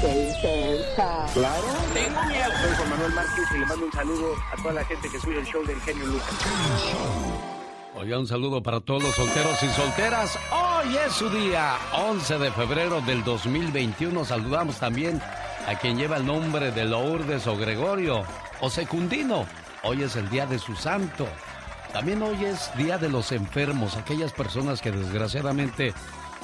qué intensa. Claro. Tengo miedo. Soy Juan Manuel Márquez y le mando un saludo a toda la gente que escucha el show del genio Lucas. Oiga, un saludo para todos los solteros y solteras. Hoy es su día, 11 de febrero del 2021. Saludamos también a quien lleva el nombre de Lourdes o Gregorio o Secundino. Hoy es el día de su santo. También hoy es día de los enfermos, aquellas personas que desgraciadamente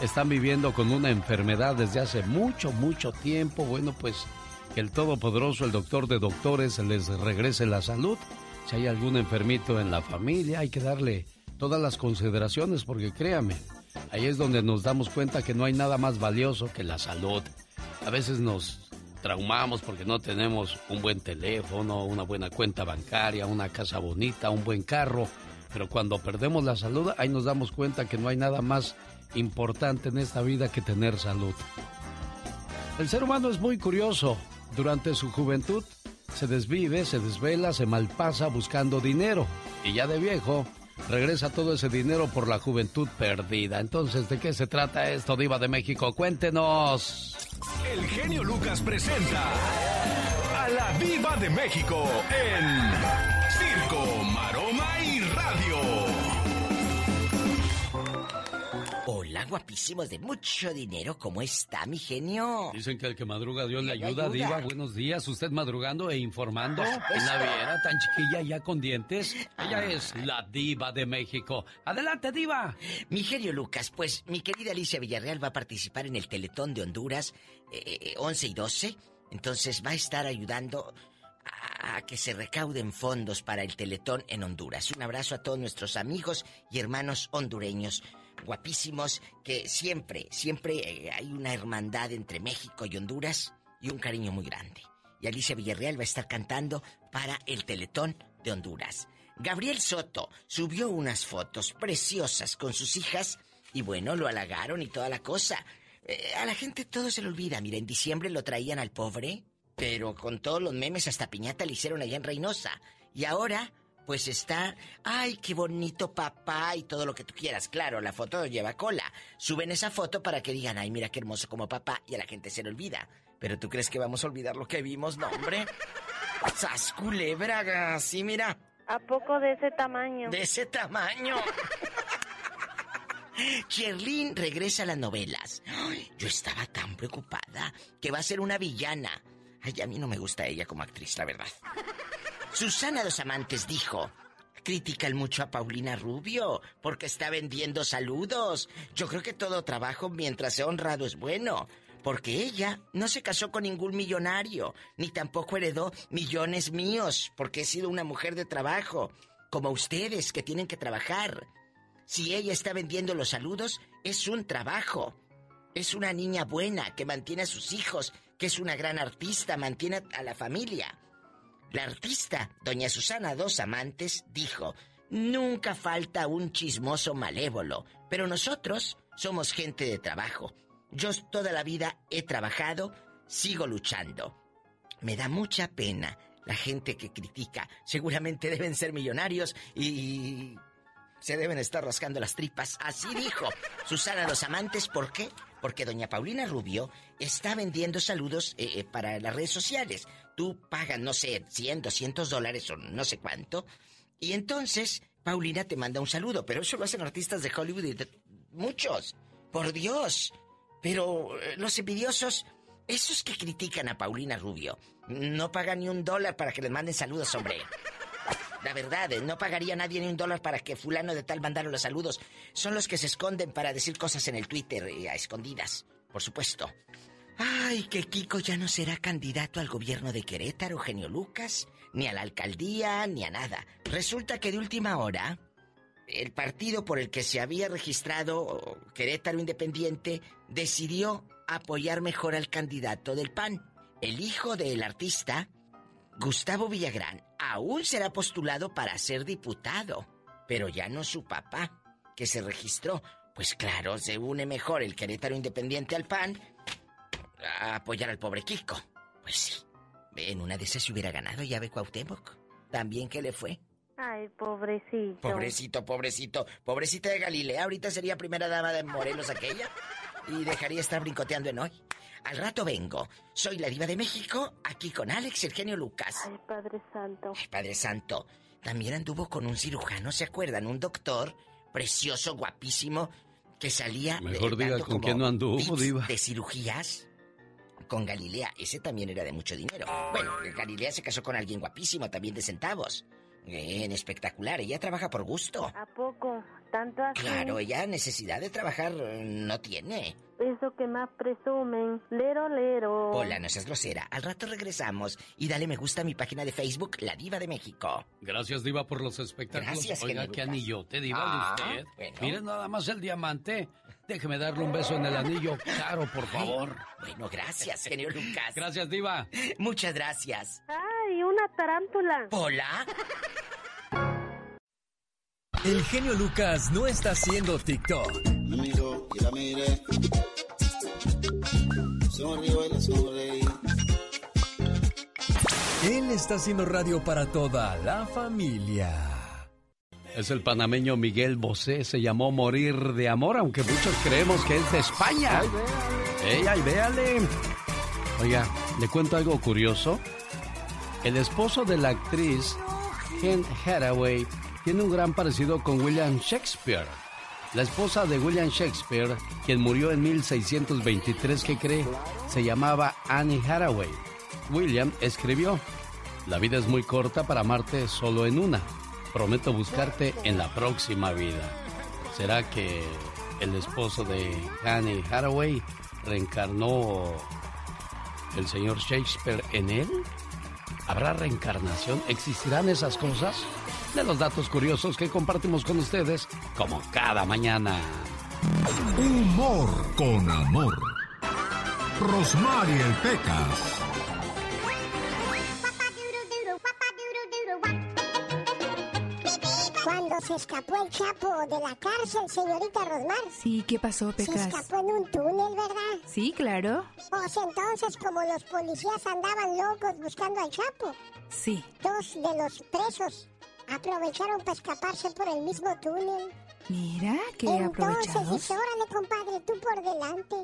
están viviendo con una enfermedad desde hace mucho, mucho tiempo. Bueno, pues que el Todopoderoso, el doctor de doctores, les regrese la salud. Si hay algún enfermito en la familia, hay que darle todas las consideraciones porque créame, ahí es donde nos damos cuenta que no hay nada más valioso que la salud. A veces nos traumamos porque no tenemos un buen teléfono, una buena cuenta bancaria, una casa bonita, un buen carro. Pero cuando perdemos la salud, ahí nos damos cuenta que no hay nada más importante en esta vida que tener salud. El ser humano es muy curioso. Durante su juventud se desvive, se desvela, se malpasa buscando dinero. Y ya de viejo, regresa todo ese dinero por la juventud perdida. Entonces, ¿de qué se trata esto, Diva de México? Cuéntenos. El genio Lucas presenta a la Diva de México en Guapísimos de mucho dinero. ¿Cómo está, mi genio? Dicen que el que madruga Dios le ayuda, Diva. Buenos días. ¿Usted madrugando e informando? La viera tan chiquilla ya con dientes. Ella es la Diva de México. Adelante, Diva. Mi genio Lucas, pues mi querida Alicia Villarreal va a participar en el Teletón de Honduras 11 y 12. Entonces va a estar ayudando a que se recauden fondos para el Teletón en Honduras. Un abrazo a todos nuestros amigos y hermanos hondureños guapísimos que siempre, siempre eh, hay una hermandad entre México y Honduras y un cariño muy grande. Y Alicia Villarreal va a estar cantando para el Teletón de Honduras. Gabriel Soto subió unas fotos preciosas con sus hijas y bueno, lo halagaron y toda la cosa. Eh, a la gente todo se le olvida. Mira, en diciembre lo traían al pobre, pero con todos los memes hasta piñata le hicieron allá en Reynosa. Y ahora pues está, ay, qué bonito papá y todo lo que tú quieras. Claro, la foto lleva cola. Suben esa foto para que digan, ay, mira qué hermoso como papá y a la gente se le olvida. Pero tú crees que vamos a olvidar lo que vimos, no, hombre. ¡Sas culebra! Sí, mira. ¿A poco de ese tamaño? De ese tamaño. Cherlyn regresa a las novelas. yo estaba tan preocupada que va a ser una villana. Ay, a mí no me gusta ella como actriz, la verdad. Susana Dos Amantes dijo, critican mucho a Paulina Rubio porque está vendiendo saludos. Yo creo que todo trabajo mientras sea honrado es bueno. Porque ella no se casó con ningún millonario, ni tampoco heredó millones míos, porque he sido una mujer de trabajo, como ustedes que tienen que trabajar. Si ella está vendiendo los saludos, es un trabajo. Es una niña buena que mantiene a sus hijos, que es una gran artista, mantiene a la familia. La artista, doña Susana Dos Amantes, dijo, Nunca falta un chismoso malévolo, pero nosotros somos gente de trabajo. Yo toda la vida he trabajado, sigo luchando. Me da mucha pena la gente que critica. Seguramente deben ser millonarios y se deben estar rascando las tripas. Así dijo Susana Dos Amantes. ¿Por qué? Porque doña Paulina Rubio está vendiendo saludos eh, eh, para las redes sociales. Tú pagas, no sé, 100, 200 dólares o no sé cuánto. Y entonces Paulina te manda un saludo. Pero eso lo hacen artistas de Hollywood y muchos. Por Dios. Pero eh, los envidiosos, esos que critican a Paulina Rubio, no pagan ni un dólar para que les manden saludos, hombre. La verdad, eh, no pagaría nadie ni un dólar para que fulano de tal mandara los saludos. Son los que se esconden para decir cosas en el Twitter eh, a escondidas, por supuesto. Ay, que Kiko ya no será candidato al gobierno de Querétaro, Genio Lucas, ni a la alcaldía, ni a nada. Resulta que de última hora, el partido por el que se había registrado Querétaro Independiente decidió apoyar mejor al candidato del PAN. El hijo del artista, Gustavo Villagrán, aún será postulado para ser diputado, pero ya no su papá, que se registró. Pues claro, se une mejor el Querétaro Independiente al PAN a apoyar al pobre Kiko. Pues sí, en una de esas se hubiera ganado ya ve Cuauhtémoc. También que le fue. Ay, pobrecito. Pobrecito, pobrecito. Pobrecita de Galilea, ahorita sería primera dama de Morelos aquella. y dejaría estar brincoteando en hoy. Al rato vengo. Soy la diva de México, aquí con Alex, el genio Lucas. Ay, Padre Santo. Ay, Padre Santo. También anduvo con un cirujano, ¿se acuerdan? Un doctor precioso, guapísimo, que salía... Mejor diga con quién no anduvo, diva. De cirugías con Galilea. Ese también era de mucho dinero. Bueno, Galilea se casó con alguien guapísimo, también de centavos. Bien, espectacular. Ella trabaja por gusto. ¿A poco? ¿Tanto así? Claro, ella necesidad de trabajar eh, no tiene. Eso que más presumen. Lero, lero. Hola, no seas grosera. Al rato regresamos y dale me gusta a mi página de Facebook, La Diva de México. Gracias, Diva, por los espectáculos. Gracias, Oiga, qué anillote, Diva, Ah, de usted. bueno. Miren nada más el diamante. Déjeme darle un beso en el anillo caro, por favor. Bueno, gracias, genio Lucas. Gracias, Diva. Muchas gracias. Ay, una tarántula. Hola. El genio Lucas no está haciendo TikTok. Y la miré. Sonrió y la sonreí. Él está haciendo radio para toda la familia. Es el panameño Miguel Bosé. Se llamó Morir de Amor, aunque muchos creemos que es de España. ¡Ey, ay, véale! Oiga, le cuento algo curioso. El esposo de la actriz Ken Hathaway tiene un gran parecido con William Shakespeare. La esposa de William Shakespeare, quien murió en 1623, ¿qué cree? Se llamaba Annie Hathaway. William escribió, La vida es muy corta para amarte solo en una. Prometo buscarte en la próxima vida. ¿Será que el esposo de Annie Hathaway reencarnó el señor Shakespeare en él? ¿Habrá reencarnación? ¿Existirán esas cosas? De los datos curiosos que compartimos con ustedes como cada mañana. Humor con amor. Rosmarie Pecas. Cuando se escapó el Chapo de la cárcel, señorita Rosmar. Sí, ¿qué pasó, Se Pecas? escapó en un túnel, ¿verdad? Sí, claro. Pues entonces, como los policías andaban locos buscando al Chapo, Sí. dos de los presos aprovecharon para escaparse por el mismo túnel. Mira, qué entonces, aprovechados. dice, órale, compadre, tú por delante.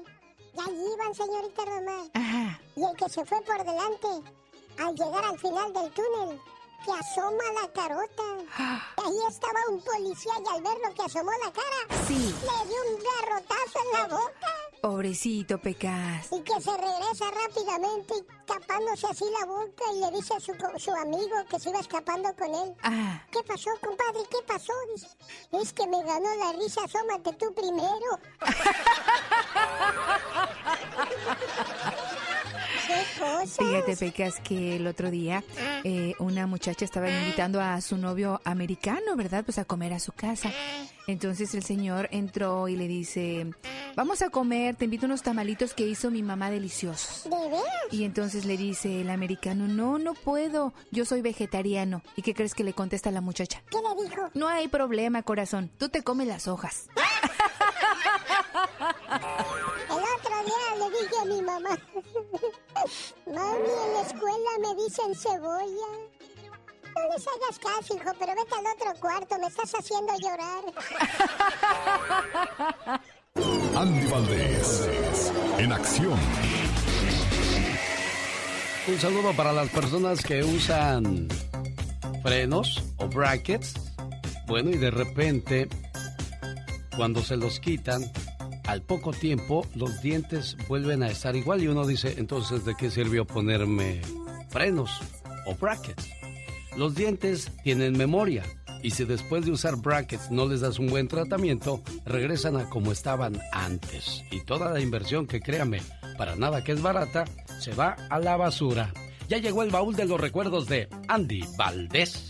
Y ahí iban, señorita Rosmar. Ajá. Y el que se fue por delante, al llegar al final del túnel, que asoma la carota. Ahí estaba un policía y al ver lo que asomó la cara, Sí. le dio un garrotazo en la boca. Pobrecito, Pecas. Y que se regresa rápidamente y tapándose así la boca y le dice a su, su amigo que se iba escapando con él. Ah, ¿Qué pasó, compadre? ¿Qué pasó? Dice, es que me ganó la risa, asómate tú primero. Fíjate, Pecas, que el otro día eh, una muchacha estaba invitando a su novio americano, ¿verdad? Pues a comer a su casa. Entonces el señor entró y le dice, vamos a comer, te invito a unos tamalitos que hizo mi mamá deliciosos. ¿De veras? Y entonces le dice el americano, no, no puedo, yo soy vegetariano. ¿Y qué crees que le contesta la muchacha? ¿Qué le dijo? No hay problema, corazón, tú te comes las hojas. El otro día le dije a mi mamá, mami, en la escuela me dicen cebolla. No les hagas caso, hijo, pero vete al otro cuarto, me estás haciendo llorar. Andy Valdés. En acción. Un saludo para las personas que usan frenos o brackets. Bueno, y de repente, cuando se los quitan, al poco tiempo los dientes vuelven a estar igual y uno dice, entonces, ¿de qué sirvió ponerme frenos o brackets? Los dientes tienen memoria y si después de usar brackets no les das un buen tratamiento, regresan a como estaban antes. Y toda la inversión que créame, para nada que es barata, se va a la basura. Ya llegó el baúl de los recuerdos de Andy Valdés.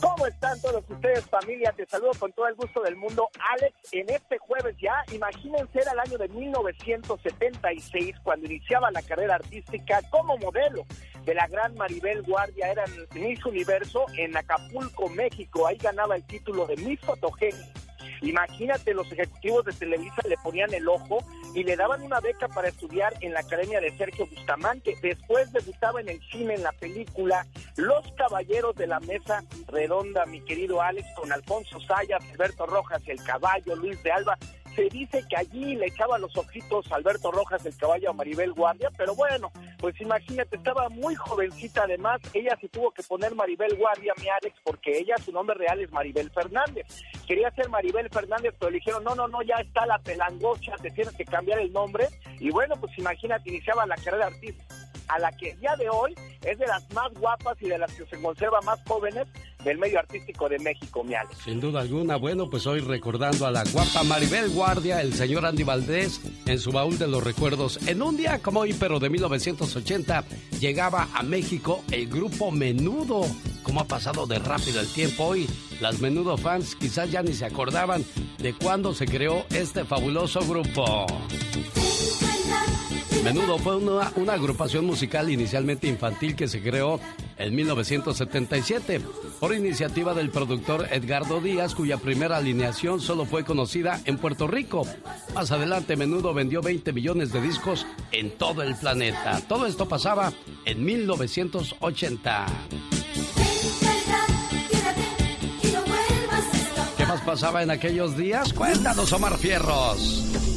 ¿Cómo están todos ustedes, familia? Te saludo con todo el gusto del mundo. Alex, en este jueves ya, imagínense, era el año de 1976, cuando iniciaba la carrera artística como modelo de la gran Maribel Guardia, era Miss Universo en Acapulco, México. Ahí ganaba el título de Miss Fotogénica. Imagínate, los ejecutivos de Televisa le ponían el ojo y le daban una beca para estudiar en la Academia de Sergio Bustamante. Después debutaba en el cine en la película Los Caballeros de la Mesa Redonda, mi querido Alex, con Alfonso Sayas, Alberto Rojas, El Caballo, Luis de Alba. Se dice que allí le echaba los ojitos Alberto Rojas, el caballo a Maribel Guardia, pero bueno, pues imagínate, estaba muy jovencita además, ella se tuvo que poner Maribel Guardia, mi Alex, porque ella, su nombre real es Maribel Fernández. Quería ser Maribel Fernández, pero le dijeron, no, no, no, ya está la pelangocha, te tienes que cambiar el nombre. Y bueno, pues imagínate, iniciaba la carrera artística a la que día de hoy es de las más guapas y de las que se conserva más jóvenes del medio artístico de México, mi Alex. Sin duda alguna, bueno, pues hoy recordando a la guapa Maribel Guardia, el señor Andy Valdés, en su baúl de los recuerdos. En un día como hoy, pero de 1980, llegaba a México el grupo Menudo. ¿Cómo ha pasado de rápido el tiempo hoy? Las Menudo fans quizás ya ni se acordaban de cuándo se creó este fabuloso grupo. Menudo fue una, una, agrupación musical inicialmente infantil que se creó en 1977 por iniciativa del productor Edgardo Díaz, cuya primera alineación solo fue conocida en Puerto Rico. Más adelante, Menudo vendió 20 millones de discos en todo el planeta. Todo esto pasaba en 1980. ¿Qué más pasaba en aquellos días? Cuéntanos, Omar Fierros.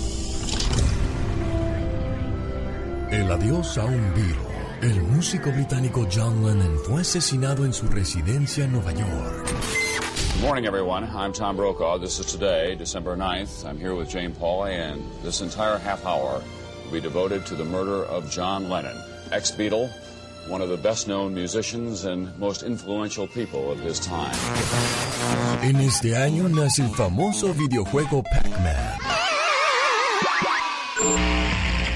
El adiós a un virus. El músico británico John Lennon fue asesinado en su residencia en Nueva York. Good morning, everyone. I'm Tom Brokaw. This is today, December 9th. I'm here with Jane Pauley, and this entire half hour will be devoted to the murder of John Lennon, ex Beatle, one of the best known musicians and most influential people of his time. En este año nace el famoso videojuego Pac-Man.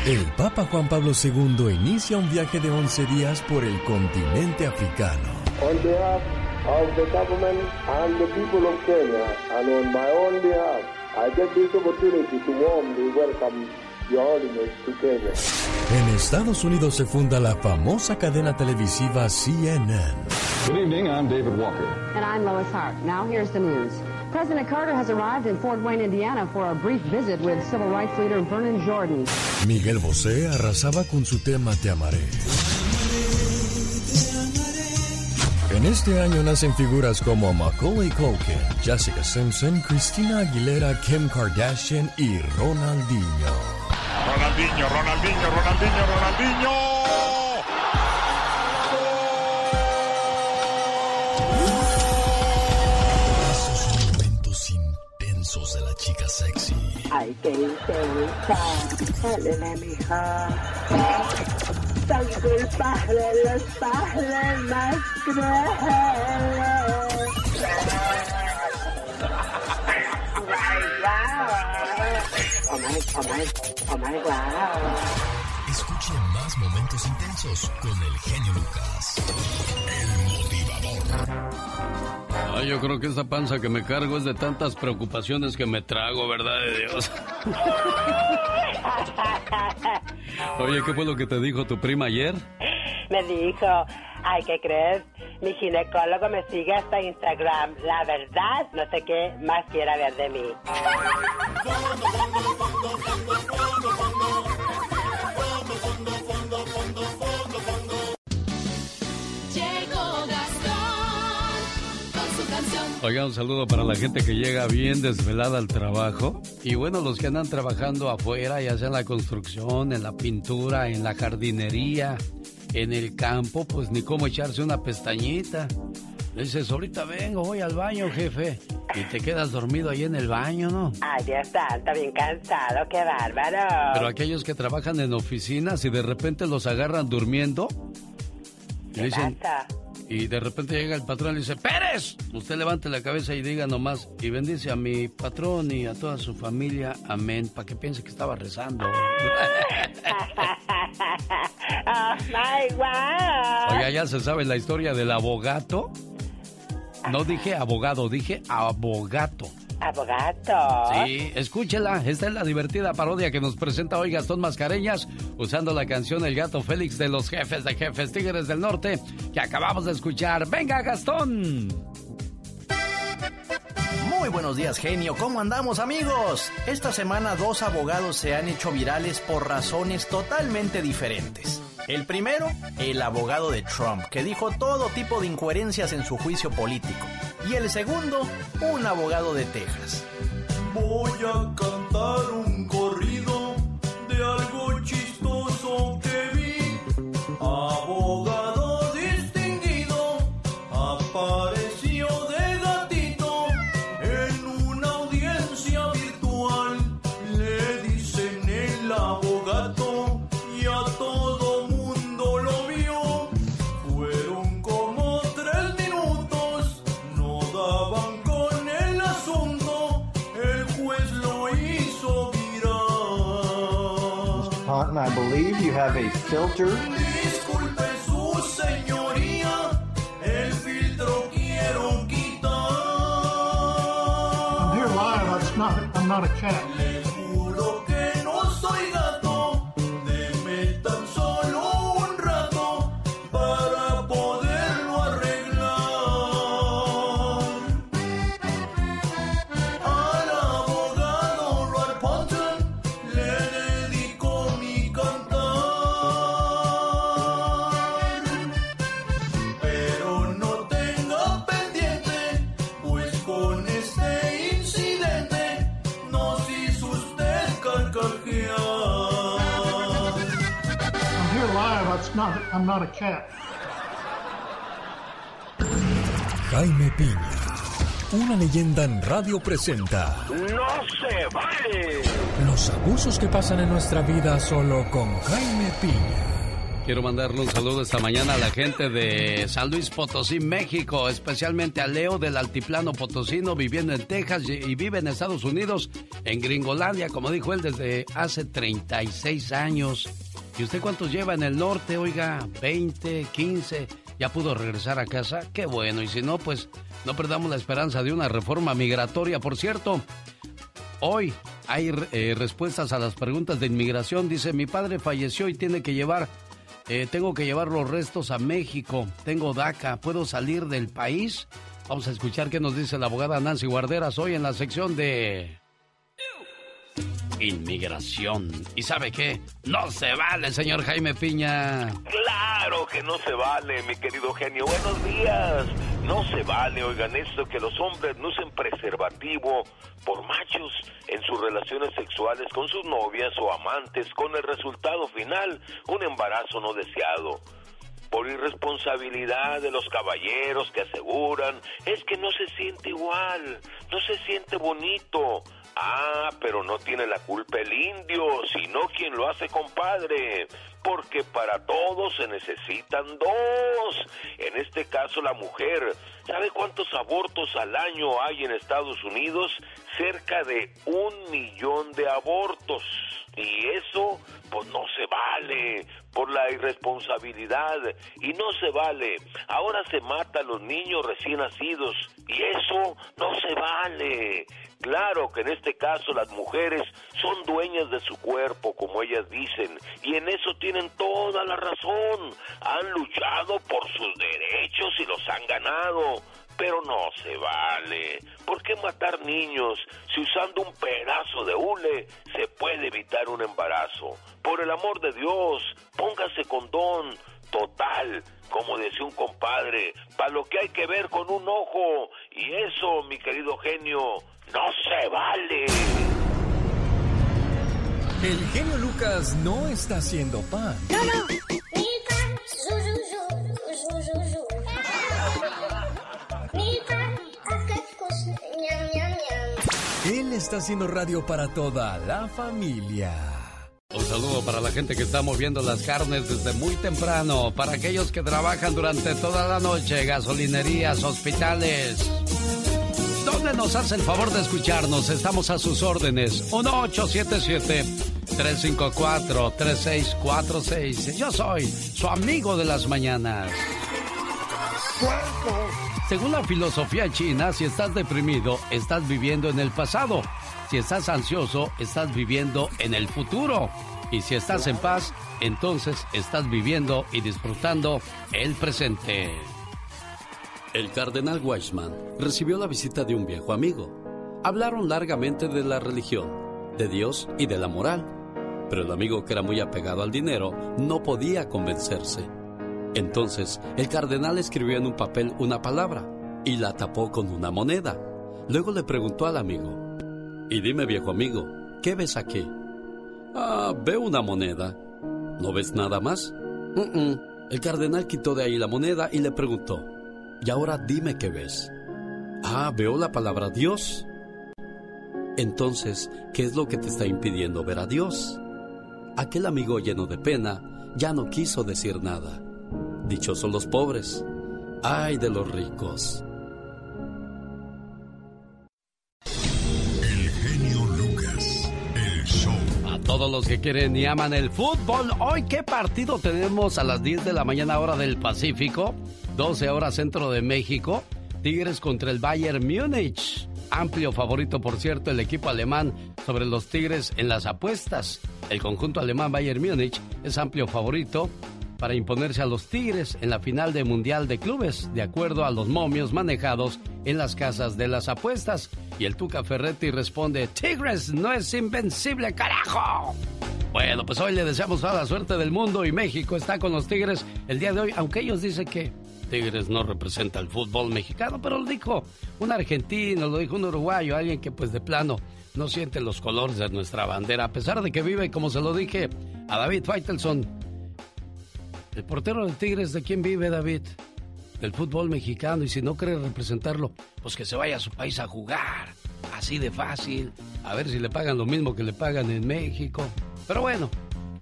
El Papa Juan Pablo II inicia un viaje de 11 días por el continente africano. On behalf of the government and the people of Kenya, and on my own behalf, I get this opportunity to warmly welcome Your Holiness to Kenya. En Estados Unidos se funda la famosa cadena televisiva CNN. Good evening, I'm David Walker. And I'm Lois Hart. Now here's the news. President Carter has arrived in Fort Wayne, Indiana for a brief visit with civil rights leader Vernon Jordan. Miguel Bosé arrasaba con su tema Te amaré. En este año nacen figuras como Macaulay Culkin, Jessica Simpson, Christina Aguilera, Kim Kardashian y Ronaldinho. Ronaldinho, Ronaldinho, Ronaldinho, Ronaldinho. Ay, qué intensa. Elena, mija. Tan culpable los padres más crueles. Oh my, oh my, oh my, wow. Escuche más momentos intensos con el genio Lucas. El. Ay, yo creo que esta panza que me cargo es de tantas preocupaciones que me trago, ¿verdad de Dios? Oye, ¿qué fue lo que te dijo tu prima ayer? Me dijo, ay, ¿qué crees? Mi ginecólogo me sigue hasta Instagram. La verdad, no sé qué más quiera ver de mí. Oiga, un saludo para la gente que llega bien desvelada al trabajo. Y bueno, los que andan trabajando afuera, ya sea en la construcción, en la pintura, en la jardinería, en el campo, pues ni cómo echarse una pestañita. Le dices, ahorita vengo, voy al baño, jefe. Y te quedas dormido ahí en el baño, ¿no? Ay, Dios santo, bien cansado, qué bárbaro. Pero aquellos que trabajan en oficinas y de repente los agarran durmiendo. ¿Qué dicen, pasa? Y de repente llega el patrón y dice, Pérez, usted levante la cabeza y diga nomás, y bendice a mi patrón y a toda su familia, amén, para que piense que estaba rezando. oh my. Oiga, ya se sabe la historia del abogado. No dije abogado, dije abogato. Abogato. Sí, escúchela. Esta es la divertida parodia que nos presenta hoy Gastón Mascareñas usando la canción El gato Félix de los jefes de jefes Tigres del Norte que acabamos de escuchar. ¡Venga, Gastón! Muy buenos días, genio. ¿Cómo andamos, amigos? Esta semana dos abogados se han hecho virales por razones totalmente diferentes. El primero, el abogado de Trump, que dijo todo tipo de incoherencias en su juicio político. Y el segundo, un abogado de Texas. voy a cantar un corrido de algo chistoso que vi. Abogado have a filter. Disculpe su señoría, el filtro quiero quitar. I'm here live. It's not, I'm not a cat. I'm not a cat. Jaime Piña, una leyenda en radio presenta ¡No se vale! los abusos que pasan en nuestra vida solo con Jaime Piña. Quiero mandarle un saludo esta mañana a la gente de San Luis Potosí, México, especialmente a Leo del Altiplano Potosino, viviendo en Texas y y vive en Estados Unidos, en Gringolandia, como dijo él, desde hace 36 años. ¿Y usted cuántos lleva en el norte? Oiga, 20, 15. ¿Ya pudo regresar a casa? Qué bueno. Y si no, pues no perdamos la esperanza de una reforma migratoria. Por cierto, hoy hay eh, respuestas a las preguntas de inmigración. Dice, mi padre falleció y tiene que llevar, eh, tengo que llevar los restos a México. Tengo DACA. ¿Puedo salir del país? Vamos a escuchar qué nos dice la abogada Nancy Guarderas hoy en la sección de... Inmigración. ¿Y sabe qué? No se vale, señor Jaime Piña. Claro que no se vale, mi querido genio. Buenos días. No se vale, oigan esto, que los hombres no usen preservativo por machos en sus relaciones sexuales con sus novias o amantes, con el resultado final, un embarazo no deseado. Por irresponsabilidad de los caballeros que aseguran, es que no se siente igual, no se siente bonito. Ah, pero no tiene la culpa el indio, sino quien lo hace compadre. Porque para todos se necesitan dos. En este caso la mujer. ¿Sabe cuántos abortos al año hay en Estados Unidos? Cerca de un millón de abortos. Y eso, pues no se vale por la irresponsabilidad. Y no se vale. Ahora se mata a los niños recién nacidos. Y eso no se vale. Claro que en este caso las mujeres son dueñas de su cuerpo, como ellas dicen, y en eso tienen toda la razón. Han luchado por sus derechos y los han ganado. Pero no se vale. ¿Por qué matar niños si usando un pedazo de hule se puede evitar un embarazo? Por el amor de Dios, póngase condón. Total, como decía un compadre, para lo que hay que ver con un ojo. Y eso, mi querido genio, no se vale. El genio Lucas no está haciendo pan. No, no. Él está haciendo radio para toda la familia. Un saludo para la gente que está moviendo las carnes desde muy temprano, para aquellos que trabajan durante toda la noche, gasolinerías, hospitales. ¿Dónde nos hace el favor de escucharnos? Estamos a sus órdenes. 1877-354-3646. Yo soy su amigo de las mañanas. Según la filosofía china, si estás deprimido, estás viviendo en el pasado. Si estás ansioso, estás viviendo en el futuro. Y si estás en paz, entonces estás viviendo y disfrutando el presente. El cardenal Weissman recibió la visita de un viejo amigo. Hablaron largamente de la religión, de Dios y de la moral. Pero el amigo, que era muy apegado al dinero, no podía convencerse. Entonces, el cardenal escribió en un papel una palabra y la tapó con una moneda. Luego le preguntó al amigo, Y dime, viejo amigo, ¿qué ves aquí? Ah, veo una moneda. ¿No ves nada más? El cardenal quitó de ahí la moneda y le preguntó, y ahora dime qué ves. Ah, veo la palabra Dios. Entonces, ¿qué es lo que te está impidiendo ver a Dios? Aquel amigo lleno de pena ya no quiso decir nada. Dichosos los pobres. Ay de los ricos. El genio Lucas, el show. A todos los que quieren y aman el fútbol, hoy qué partido tenemos a las 10 de la mañana hora del Pacífico, 12 horas centro de México, Tigres contra el Bayern Múnich. Amplio favorito, por cierto, el equipo alemán sobre los Tigres en las apuestas. El conjunto alemán Bayern Múnich es amplio favorito para imponerse a los Tigres en la final de Mundial de Clubes, de acuerdo a los momios manejados en las casas de las apuestas. Y el Tuca Ferretti responde, Tigres no es invencible, carajo. Bueno, pues hoy le deseamos toda la suerte del mundo y México está con los Tigres el día de hoy, aunque ellos dicen que Tigres no representa el fútbol mexicano, pero lo dijo un argentino, lo dijo un uruguayo, alguien que pues de plano no siente los colores de nuestra bandera, a pesar de que vive, como se lo dije a David Faitelson, el portero del Tigres, ¿de quién vive David? Del fútbol mexicano y si no quiere representarlo, pues que se vaya a su país a jugar, así de fácil, a ver si le pagan lo mismo que le pagan en México. Pero bueno,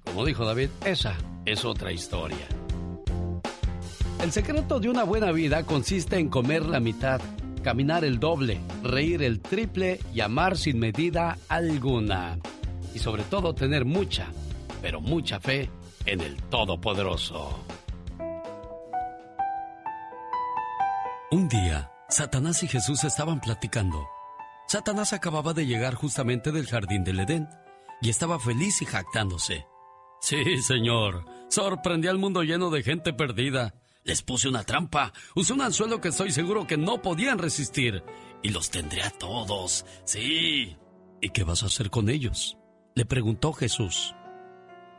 como dijo David, esa es otra historia. El secreto de una buena vida consiste en comer la mitad, caminar el doble, reír el triple y amar sin medida alguna. Y sobre todo tener mucha, pero mucha fe en el Todopoderoso. Un día, Satanás y Jesús estaban platicando. Satanás acababa de llegar justamente del jardín del Edén y estaba feliz y jactándose. Sí, señor, sorprendí al mundo lleno de gente perdida. Les puse una trampa, usé un anzuelo que estoy seguro que no podían resistir. Y los tendré a todos, sí. ¿Y qué vas a hacer con ellos? Le preguntó Jesús.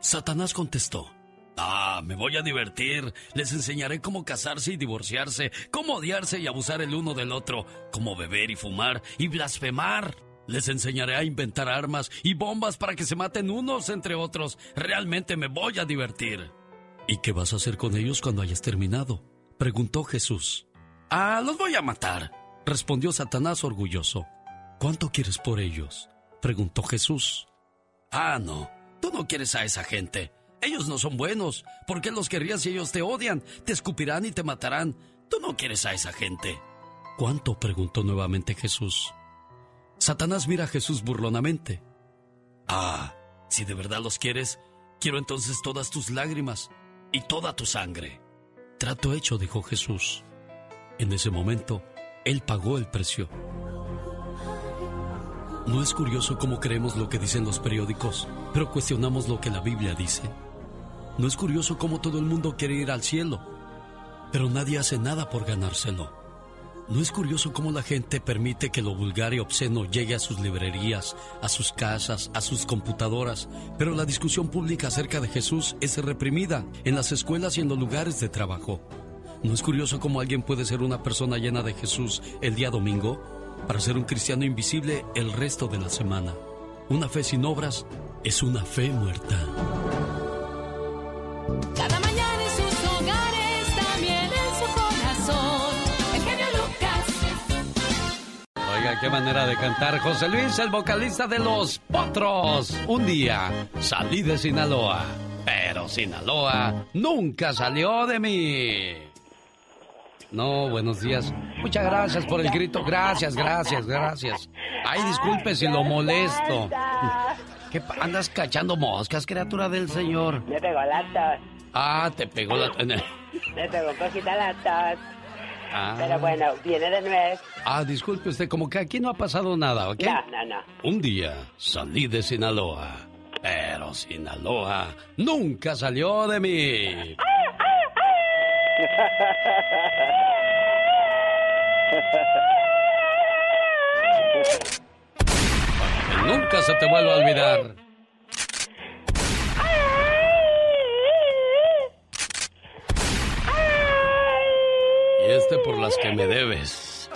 Satanás contestó. Ah, me voy a divertir. Les enseñaré cómo casarse y divorciarse, cómo odiarse y abusar el uno del otro, cómo beber y fumar y blasfemar. Les enseñaré a inventar armas y bombas para que se maten unos entre otros. Realmente me voy a divertir. ¿Y qué vas a hacer con ellos cuando hayas terminado? Preguntó Jesús. Ah, los voy a matar, respondió Satanás orgulloso. ¿Cuánto quieres por ellos? Preguntó Jesús. Ah, no, tú no quieres a esa gente. Ellos no son buenos. ¿Por qué los querrías si ellos te odian? Te escupirán y te matarán. Tú no quieres a esa gente. ¿Cuánto? preguntó nuevamente Jesús. Satanás mira a Jesús burlonamente. Ah, si de verdad los quieres, quiero entonces todas tus lágrimas y toda tu sangre. Trato hecho, dijo Jesús. En ese momento, Él pagó el precio. ¿No es curioso cómo creemos lo que dicen los periódicos, pero cuestionamos lo que la Biblia dice? ¿No es curioso cómo todo el mundo quiere ir al cielo, pero nadie hace nada por ganárselo? ¿No es curioso cómo la gente permite que lo vulgar y obsceno llegue a sus librerías, a sus casas, a sus computadoras, pero la discusión pública acerca de Jesús es reprimida en las escuelas y en los lugares de trabajo? ¿No es curioso cómo alguien puede ser una persona llena de Jesús el día domingo para ser un cristiano invisible el resto de la semana? Una fe sin obras es una fe muerta. Cada mañana en sus hogares, también en su corazón. El genio Lucas. Oiga, qué manera de cantar. José Luis, el vocalista de Los Potros. Un día salí de Sinaloa, pero Sinaloa nunca salió de mí. No, buenos días. Muchas gracias por el grito. Gracias, gracias, gracias. Ay, disculpe si lo molesto. ¿Qué andas cachando moscas, criatura del Señor? Me pegó la tos. Ah, te pegó la... Me pegó un poquito la tos. Ah. Pero bueno, viene de nuez. Ah, disculpe usted, como que aquí no ha pasado nada, ¿ok? No, no, no. Un día salí de Sinaloa, pero Sinaloa nunca salió de mí. Nunca se te vuelva a olvidar. Y este por las que me debes.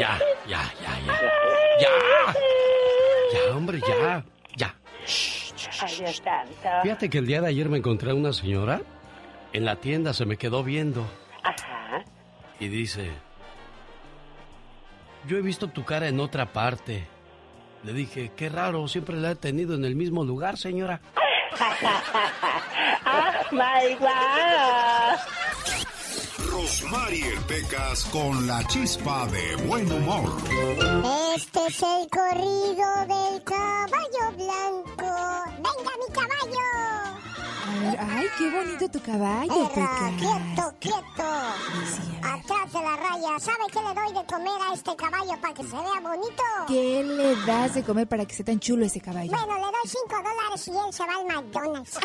Ya, ya, ya, ya. ¡Ya! Ya, hombre, ya, ya. Fíjate que el día de ayer me encontré a una señora en la tienda, se me quedó viendo Ajá. y dice, yo he visto tu cara en otra parte. Le dije, qué raro, siempre la he tenido en el mismo lugar, señora. ¡Ah, my God! Rosmarie Pecas con la chispa de buen humor. Este es el corrido del caballo blanco. ¡Venga, mi caballo! A ver, ay, qué bonito tu caballo, Perra, quieto, quieto. Atrás de la raya. ¿Sabe qué le doy de comer a este caballo para que se vea bonito? ¿Qué le das de comer para que sea tan chulo ese caballo? Bueno, le doy 5 dólares y él se va al McDonald's.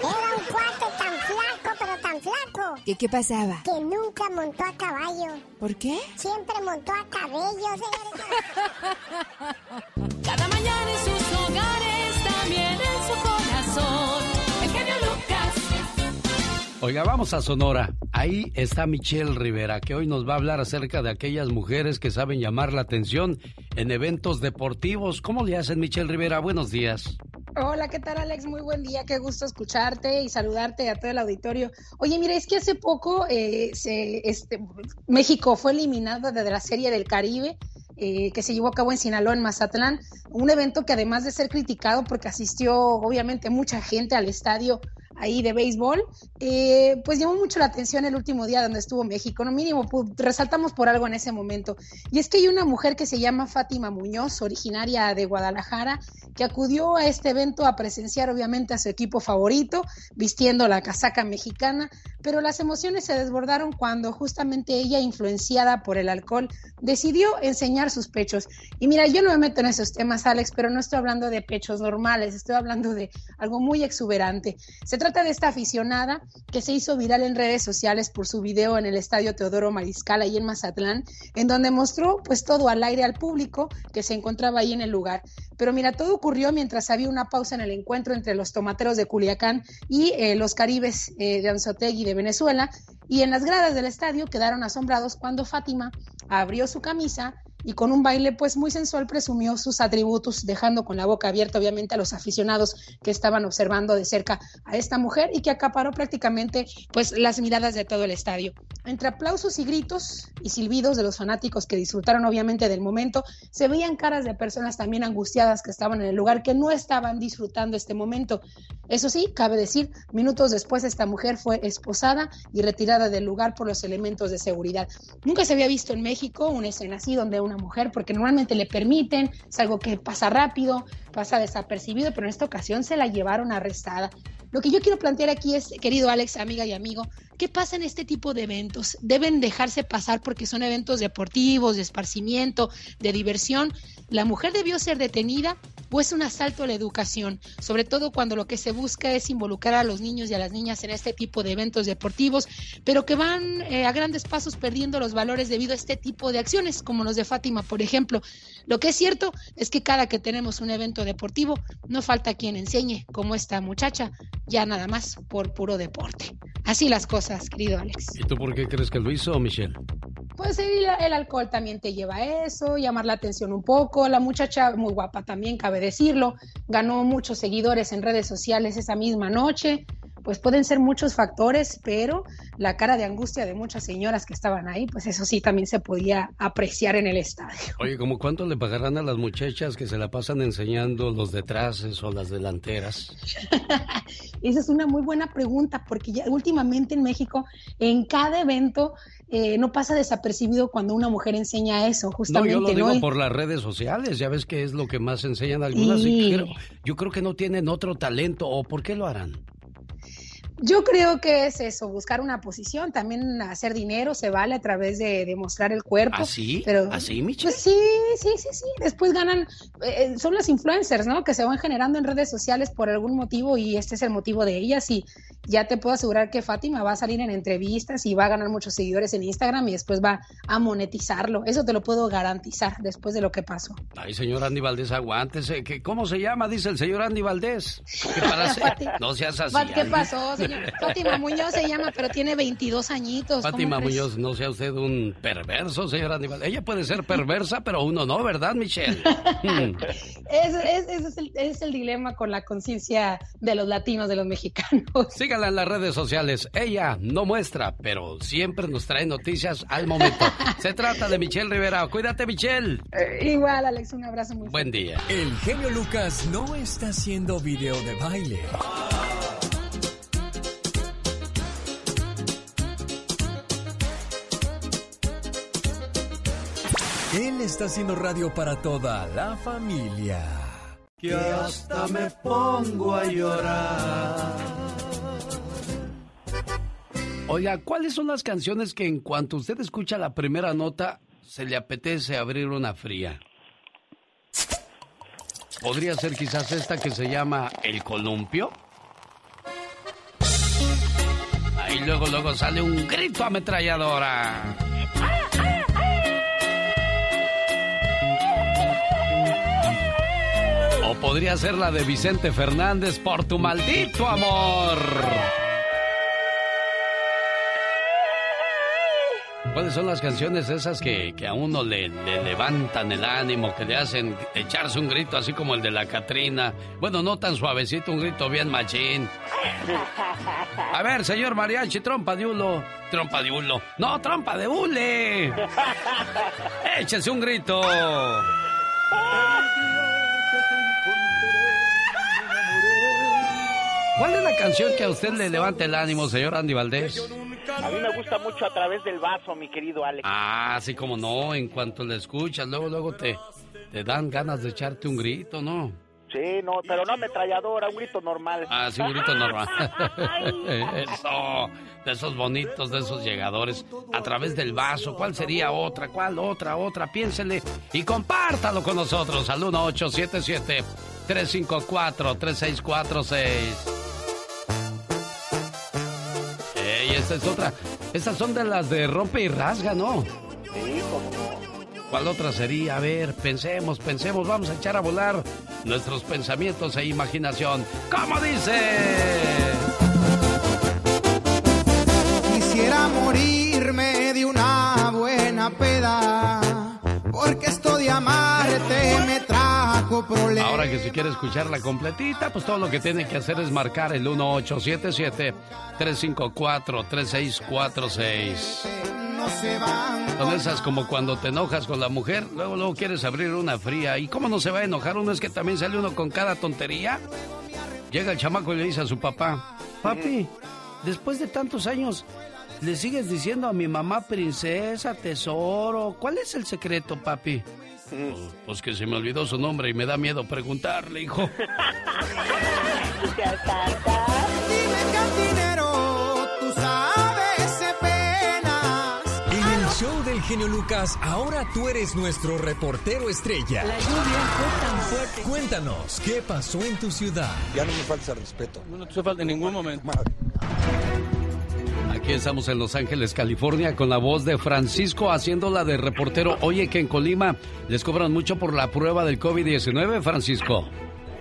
Era un cuarto tan flaco, pero tan flaco. ¿Qué, qué pasaba? Que nunca montó a caballo. ¿Por qué? Siempre montó a cabello, señores. Cada mañana en sus corazón. El genio Lucas. Oiga, vamos a Sonora. Ahí está Michelle Rivera, que hoy nos va a hablar acerca de aquellas mujeres que saben llamar la atención en eventos deportivos. ¿Cómo le hacen, Michelle Rivera? Buenos días. Hola, ¿qué tal Alex? Muy buen día, qué gusto escucharte y saludarte a todo el auditorio. Oye, mira, es que hace poco eh, se, este, México fue eliminado de la Serie del Caribe eh, que se llevó a cabo en Sinaloa, en Mazatlán, un evento que además de ser criticado porque asistió obviamente mucha gente al estadio ahí de béisbol, eh, pues llamó mucho la atención el último día donde estuvo México, no mínimo, resaltamos por algo en ese momento. Y es que hay una mujer que se llama Fátima Muñoz, originaria de Guadalajara, que acudió a este evento a presenciar obviamente a su equipo favorito, vistiendo la casaca mexicana, pero las emociones se desbordaron cuando justamente ella, influenciada por el alcohol, decidió enseñar sus pechos. Y mira, yo no me meto en esos temas, Alex, pero no estoy hablando de pechos normales, estoy hablando de algo muy exuberante. Se trata de esta aficionada que se hizo viral en redes sociales por su video en el estadio Teodoro Mariscal, ahí en Mazatlán, en donde mostró pues todo al aire al público que se encontraba ahí en el lugar. Pero mira, todo ocurrió mientras había una pausa en el encuentro entre los tomateros de Culiacán y eh, los caribes eh, de Anzotegui de Venezuela. Y en las gradas del estadio quedaron asombrados cuando Fátima abrió su camisa y con un baile pues muy sensual presumió sus atributos, dejando con la boca abierta obviamente a los aficionados que estaban observando de cerca a esta mujer y que acaparó prácticamente pues las miradas de todo el estadio. Entre aplausos y gritos y silbidos de los fanáticos que disfrutaron obviamente del momento, se veían caras de personas también angustiadas que estaban en el lugar que no estaban disfrutando este momento. Eso sí, cabe decir, minutos después esta mujer fue esposada y retirada del lugar por los elementos de seguridad. Nunca se había visto en México una escena así donde una mujer, porque normalmente le permiten, es algo que pasa rápido, pasa desapercibido, pero en esta ocasión se la llevaron arrestada. Lo que yo quiero plantear aquí es, querido Alex, amiga y amigo, ¿qué pasa en este tipo de eventos? ¿Deben dejarse pasar porque son eventos deportivos, de esparcimiento, de diversión? ¿La mujer debió ser detenida o es un asalto a la educación? Sobre todo cuando lo que se busca es involucrar a los niños y a las niñas en este tipo de eventos deportivos, pero que van eh, a grandes pasos perdiendo los valores debido a este tipo de acciones, como los de Fátima, por ejemplo. Lo que es cierto es que cada que tenemos un evento deportivo, no falta quien enseñe, como esta muchacha, ya nada más por puro deporte. Así las cosas, querido Alex. ¿Y tú por qué crees que lo hizo, Michelle? Pues el, el alcohol también te lleva a eso, llamar la atención un poco. La muchacha, muy guapa también, cabe decirlo, ganó muchos seguidores en redes sociales esa misma noche. Pues pueden ser muchos factores, pero la cara de angustia de muchas señoras que estaban ahí, pues eso sí también se podía apreciar en el estadio. Oye, ¿como cuánto le pagarán a las muchachas que se la pasan enseñando los detraces o las delanteras? Esa es una muy buena pregunta, porque ya últimamente en México, en cada evento, eh, no pasa desapercibido cuando una mujer enseña eso, No, justamente. yo lo digo por las redes sociales, ya ves que es lo que más enseñan algunas y Y- creo- yo creo que no tienen otro talento, ¿o por qué lo harán? Yo creo que es eso, buscar una posición, también hacer dinero se vale a través de, de mostrar el cuerpo. ¿Así? Pero, ¿Así, Michelle? Pues sí, sí, sí, sí. Después ganan, eh, son las influencers, ¿no? Que se van generando en redes sociales por algún motivo y este es el motivo de ellas. Y ya te puedo asegurar que Fátima va a salir en entrevistas y va a ganar muchos seguidores en Instagram y después va a monetizarlo. Eso te lo puedo garantizar después de lo que pasó. Ay, señor Andy Valdés, aguántese. ¿Qué- ¿Cómo se llama? Dice el señor Andy Valdés. No seas así. ¿Qué pasó? Se señor. Fátima Muñoz se llama, pero tiene 22 añitos. ¿cómo Fátima? Muñoz, no sea usted un perverso, señor Aníbal. Ella puede ser perversa, pero uno no, ¿verdad, Michelle? Es, el, es el dilema con la conciencia de los latinos, de los mexicanos. Sígala en las redes sociales. Ella no muestra, pero siempre nos trae noticias al momento. Se trata de Michelle Rivera. Cuídate, Michelle. Eh, Igual, Alex, un abrazo muy Buen día. El genio Lucas no está haciendo video de baile. Él está haciendo radio para toda la familia. Que hasta me pongo a llorar. Oiga, ¿cuáles son las canciones que en cuanto usted escucha la primera nota se le apetece abrir una fría? Podría ser quizás esta que se llama El Columpio. Ahí luego, luego sale un grito ametralladora. Podría ser la de Vicente Fernández por tu maldito amor. ¿Cuáles son las canciones esas que, que a uno le, le levantan el ánimo, que le hacen echarse un grito así como el de la Catrina? Bueno, no tan suavecito, un grito bien machín. A ver, señor mariachi, trompa de hulo. Trompa de hulo. No, trompa de hule. Échese un grito. ¿Cuál es la canción que a usted le levanta el ánimo, señor Andy Valdés? A mí me gusta mucho a través del vaso, mi querido Alex. Ah, sí, como no, en cuanto la escuchas, luego, luego te, te dan ganas de echarte un grito, ¿no? Sí, no, pero no ametralladora, un grito normal. Ah, sí, un grito normal. Eso, de esos bonitos, de esos llegadores. A través del vaso, ¿cuál sería otra? ¿Cuál otra? Otra, piénsele y compártalo con nosotros al 1877 354 3646. es otra. Esas son de las de rompe y rasga, ¿no? ¿Cuál otra sería? A ver, pensemos, pensemos, vamos a echar a volar nuestros pensamientos e imaginación. ¿Cómo dice? Quisiera morirme de una buena peda, porque esto de amar problemas. Ahora que si quiere escucharla completita, pues todo lo que tiene que hacer es marcar el 1877-354-3646. No se van. Son esas como cuando te enojas con la mujer, luego luego quieres abrir una fría. ¿Y cómo no se va a enojar uno? Es que también sale uno con cada tontería. Llega el chamaco y le dice a su papá, papi, después de tantos años, ¿le sigues diciendo a mi mamá princesa, tesoro? ¿Cuál es el secreto, papi? Pues, pues que se me olvidó su nombre y me da miedo preguntarle, hijo. Dime cantinero, tú sabes penas. En el show del genio Lucas, ahora tú eres nuestro reportero estrella. La lluvia fue tan fuerte. Cuéntanos, ¿qué pasó en tu ciudad? Ya no me falta respeto. No te falta en ningún momento. Aquí estamos en Los Ángeles, California, con la voz de Francisco haciéndola de reportero. Oye, que en Colima les cobran mucho por la prueba del COVID-19, Francisco.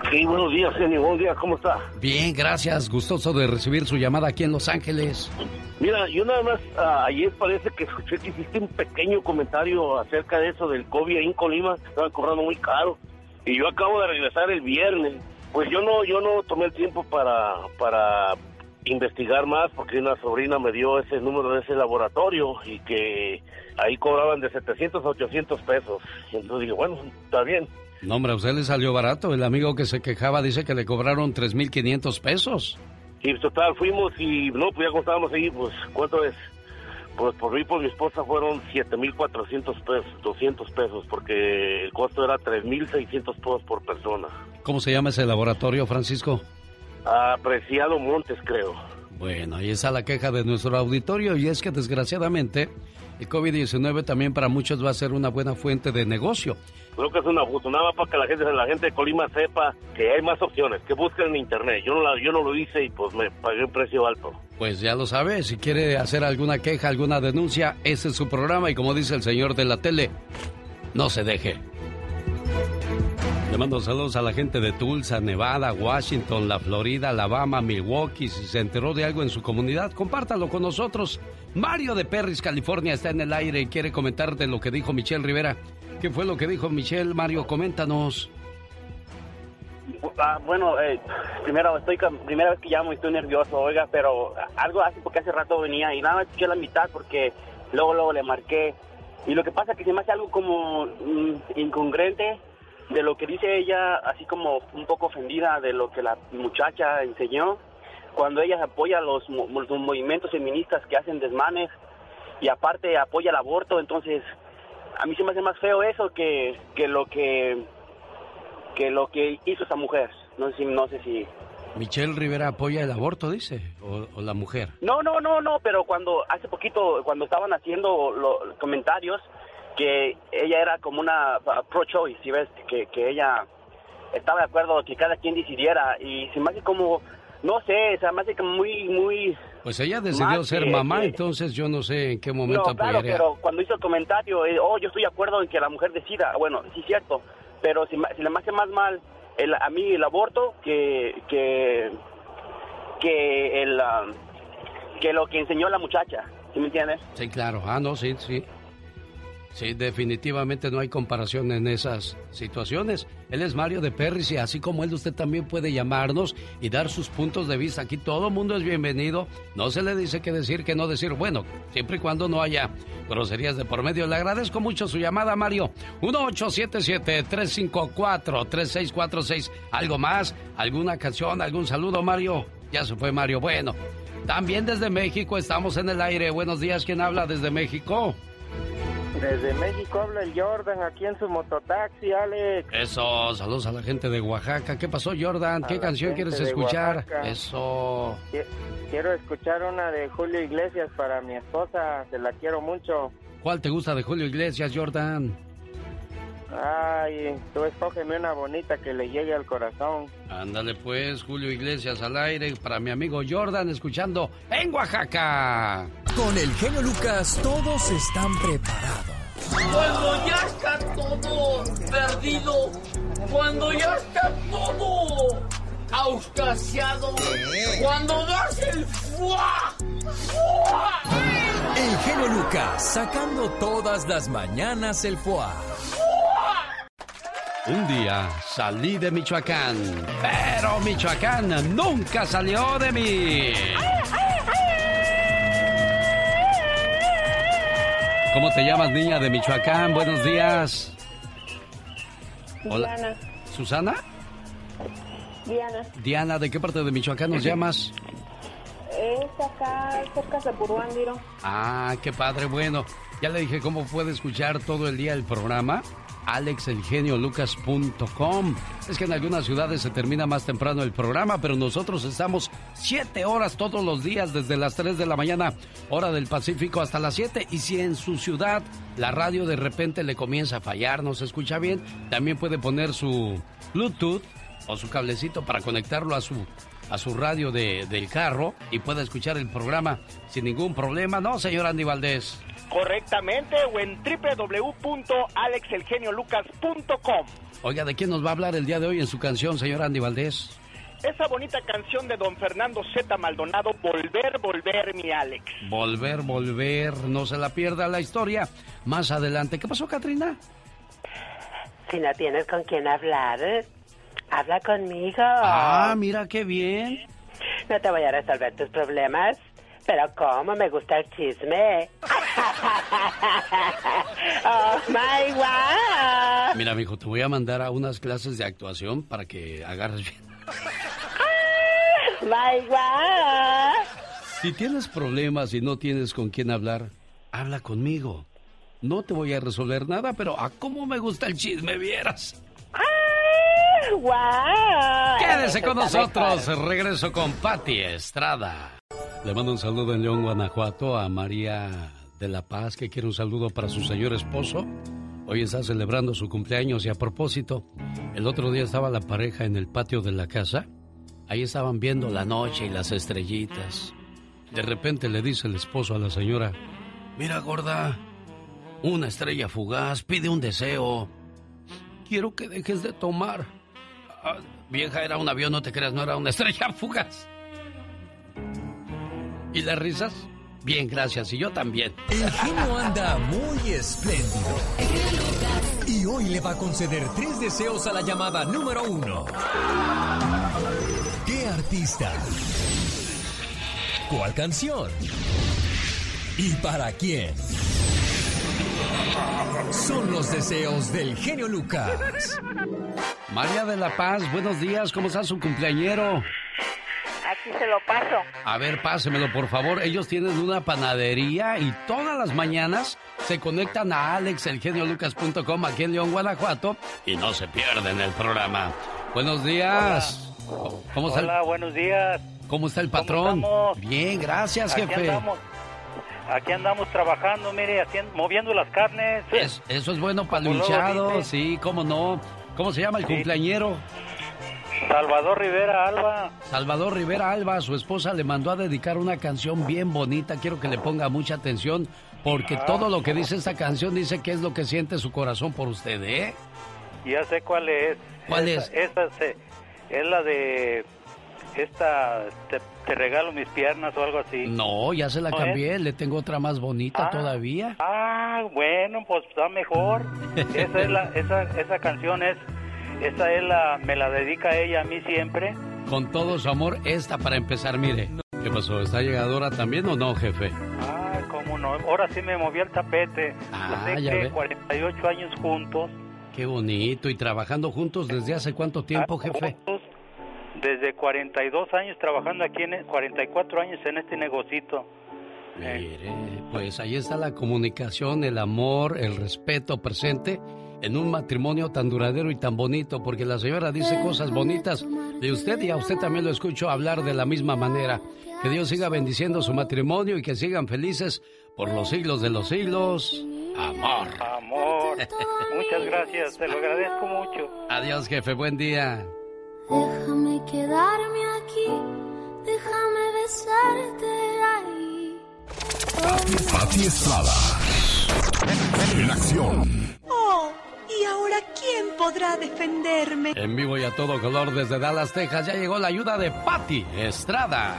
Sí, buenos días, genio. Buenos días, ¿cómo está? Bien, gracias. Gustoso de recibir su llamada aquí en Los Ángeles. Mira, yo nada más ah, ayer parece que escuché que hiciste un pequeño comentario acerca de eso del COVID ahí en Colima, que estaban cobrando muy caro. Y yo acabo de regresar el viernes. Pues yo no, yo no tomé el tiempo para, para investigar más porque una sobrina me dio ese número de ese laboratorio y que ahí cobraban de 700 a 800 pesos. Entonces dije, bueno, está bien. No, hombre, a usted le salió barato. El amigo que se quejaba dice que le cobraron 3.500 pesos. Y total, fuimos y no, pues ya cuando estábamos ahí, pues, ¿cuánto es? Pues por mí, por mi esposa fueron 7.400 pesos, 200 pesos, porque el costo era 3.600 pesos por persona. ¿Cómo se llama ese laboratorio, Francisco? Apreciado Montes, creo. Bueno, ahí está la queja de nuestro auditorio y es que desgraciadamente el COVID-19 también para muchos va a ser una buena fuente de negocio. Creo que es una nada para que la gente, la gente de Colima sepa que hay más opciones, que busquen en internet. Yo no, la, yo no lo hice y pues me pagué un precio alto. Pues ya lo sabe, si quiere hacer alguna queja, alguna denuncia, ese es su programa y como dice el señor de la tele, no se deje. Le mando saludos a la gente de Tulsa, Nevada, Washington, la Florida, Alabama, Milwaukee. Si se enteró de algo en su comunidad, compártalo con nosotros. Mario de Perris, California, está en el aire y quiere comentarte lo que dijo Michelle Rivera. ¿Qué fue lo que dijo Michelle? Mario, coméntanos. Ah, bueno, eh, primero estoy primera vez que llamo y estoy nervioso, oiga, pero algo así porque hace rato venía y nada más escuché la mitad porque luego luego le marqué y lo que pasa es que se me hace algo como mm, incongruente de lo que dice ella, así como un poco ofendida de lo que la muchacha enseñó cuando ella apoya los, los movimientos feministas que hacen desmanes y aparte apoya el aborto, entonces a mí se me hace más feo eso que, que lo que que lo que hizo esa mujer. No sé si, no sé si... Michelle Rivera apoya el aborto, dice, o, o la mujer. No, no, no, no, pero cuando hace poquito, cuando estaban haciendo lo- los comentarios, que ella era como una uh, pro-choice, ¿sí ves? Que, que ella estaba de acuerdo que cada quien decidiera y se me hace como, no sé, se me hace como muy, muy... Pues ella decidió ser que- mamá, que- entonces yo no sé en qué momento no, claro, pero cuando hizo el comentario, eh, oh, yo estoy de acuerdo en que la mujer decida, bueno, sí, cierto, pero si, si le me hace más mal el, a mí el aborto que que que el ah, que lo que enseñó la muchacha, ¿sí me entiendes? Sí, claro. Ah, no, sí, sí. Sí, definitivamente no hay comparación en esas situaciones. Él es Mario de Perris y así como él, usted también puede llamarnos y dar sus puntos de vista. Aquí todo mundo es bienvenido. No se le dice qué decir, qué no decir. Bueno, siempre y cuando no haya groserías de por medio. Le agradezco mucho su llamada, Mario. 1877-354-3646. ¿Algo más? ¿Alguna canción? ¿Algún saludo, Mario? Ya se fue, Mario. Bueno, también desde México estamos en el aire. Buenos días, ¿quién habla desde México? Desde México habla el Jordan aquí en su mototaxi, Alex. Eso, saludos a la gente de Oaxaca. ¿Qué pasó, Jordan? ¿Qué canción quieres escuchar? Oaxaca. Eso. Qui- Quiero escuchar una de Julio Iglesias para mi esposa, se la quiero mucho. ¿Cuál te gusta de Julio Iglesias, Jordan? Ay, tú escógeme una bonita que le llegue al corazón. Ándale pues, Julio Iglesias al aire para mi amigo Jordan escuchando en Oaxaca. Con el genio Lucas todos están preparados. Cuando ya está todo perdido, cuando ya está todo auscasiado, cuando das el fuá, fuá. El genio Lucas sacando todas las mañanas el foie. Un día salí de Michoacán, pero Michoacán nunca salió de mí. ¿Cómo te llamas, niña de Michoacán? Buenos días. Hola. Diana. ¿Susana? Diana. Diana, ¿de qué parte de Michoacán nos llamas? Es acá cerca de Puruándiro. Ah, qué padre. Bueno, ya le dije cómo puede escuchar todo el día el programa. alexelgeniolucas.com. Es que en algunas ciudades se termina más temprano el programa, pero nosotros estamos siete horas todos los días, desde las 3 de la mañana, hora del Pacífico, hasta las 7. Y si en su ciudad la radio de repente le comienza a fallar, no se escucha bien, también puede poner su Bluetooth o su cablecito para conectarlo a su a su radio de- del carro y pueda escuchar el programa sin ningún problema, ¿no, señor Andy Valdés? Correctamente, o en www.alexelgeniolucas.com. Oiga, ¿de quién nos va a hablar el día de hoy en su canción, señor Andy Valdés? Esa bonita canción de don Fernando Z. Maldonado, Volver, Volver, mi Alex. Volver, volver, no se la pierda la historia. Más adelante, ¿qué pasó, Katrina? Si no tienes con quién hablar, habla conmigo. Ah, mira qué bien. No te voy a resolver tus problemas, pero cómo me gusta el chisme. oh my wow. Mira, mijo, te voy a mandar a unas clases de actuación para que agarres bien. My wow. Si tienes problemas y no tienes con quién hablar, habla conmigo. No te voy a resolver nada, pero a cómo me gusta el chisme, vieras. Wow. Quédese con nosotros. mejor. Regreso con Patti Estrada. Le mando un saludo en León, Guanajuato, a María de la Paz, que quiere un saludo para su señor esposo. Hoy está celebrando su cumpleaños y a propósito, el otro día estaba la pareja en el patio de la casa. Ahí estaban viendo la noche y las estrellitas. De repente le dice el esposo a la señora, mira gorda, una estrella fugaz pide un deseo. quiero que dejes de tomar. Ah, vieja, era un avión, no te creas, no era una estrella fugaz. ¿Y las risas? Bien, gracias. Y yo también. El genio anda muy espléndido. Y hoy le va a conceder tres deseos a la llamada número uno. ¿Qué artista? ¿Cuál canción? ¿Y para quién? Son los deseos del genio Lucas. María de la Paz, buenos días. ¿Cómo está su cumpleañero? Aquí se lo paso. A ver, pásemelo, por favor. Ellos tienen una panadería y todas las mañanas se conectan a alexelgeniolucas.com aquí en León, Guanajuato y no se pierden el programa. Buenos días. ¿Cómo está el- Hola, buenos días. ¿Cómo está el patrón? Bien, gracias, Aquí jefe. andamos, aquí andamos trabajando, mire, haciendo, moviendo las carnes. Es- eso es bueno para dice. sí, cómo no. ¿Cómo se llama el Sí. cumpleañero? Salvador Rivera Alba. Salvador Rivera Alba, su esposa le mandó a dedicar una canción bien bonita. Quiero que le ponga mucha atención porque Ah. todo lo que dice esta canción dice que es lo que siente su corazón por usted, ¿eh? Ya sé cuál es. ¿Cuál es? Esa se- es la de esta, te, te regalo mis piernas o algo así. No, ya se la cambié, le tengo otra más bonita Ah. todavía. Ah, bueno, pues está mejor. esa es la, esa, esa canción es, esa es la, me la dedica ella a mí siempre. Con todo su amor, esta para empezar, mire. ¿Qué pasó? ¿Está llegadora también o no, jefe? Ah, cómo no. Ahora sí me moví el tapete. Ah, ya que ve. 48 años juntos. Qué bonito. ¿Y trabajando juntos desde hace cuánto tiempo, jefe? Desde 42 años trabajando aquí, en, 44 años en este negocito. Mire, pues ahí está la comunicación, el amor, el respeto presente en un matrimonio tan duradero y tan bonito, porque la señora dice cosas bonitas de usted y a usted también lo escucho hablar de la misma manera. Que Dios siga bendiciendo su matrimonio y que sigan felices por los siglos de los siglos. Amor. Amor. Muchas gracias, te lo agradezco mucho. Adiós, jefe, buen día. Déjame quedarme aquí, déjame besarte ahí. Pati Estrada. En acción. Oh, ¿y ahora quién podrá defenderme? En vivo y a todo color desde Dallas, Texas, ya llegó la ayuda de Patti Estrada.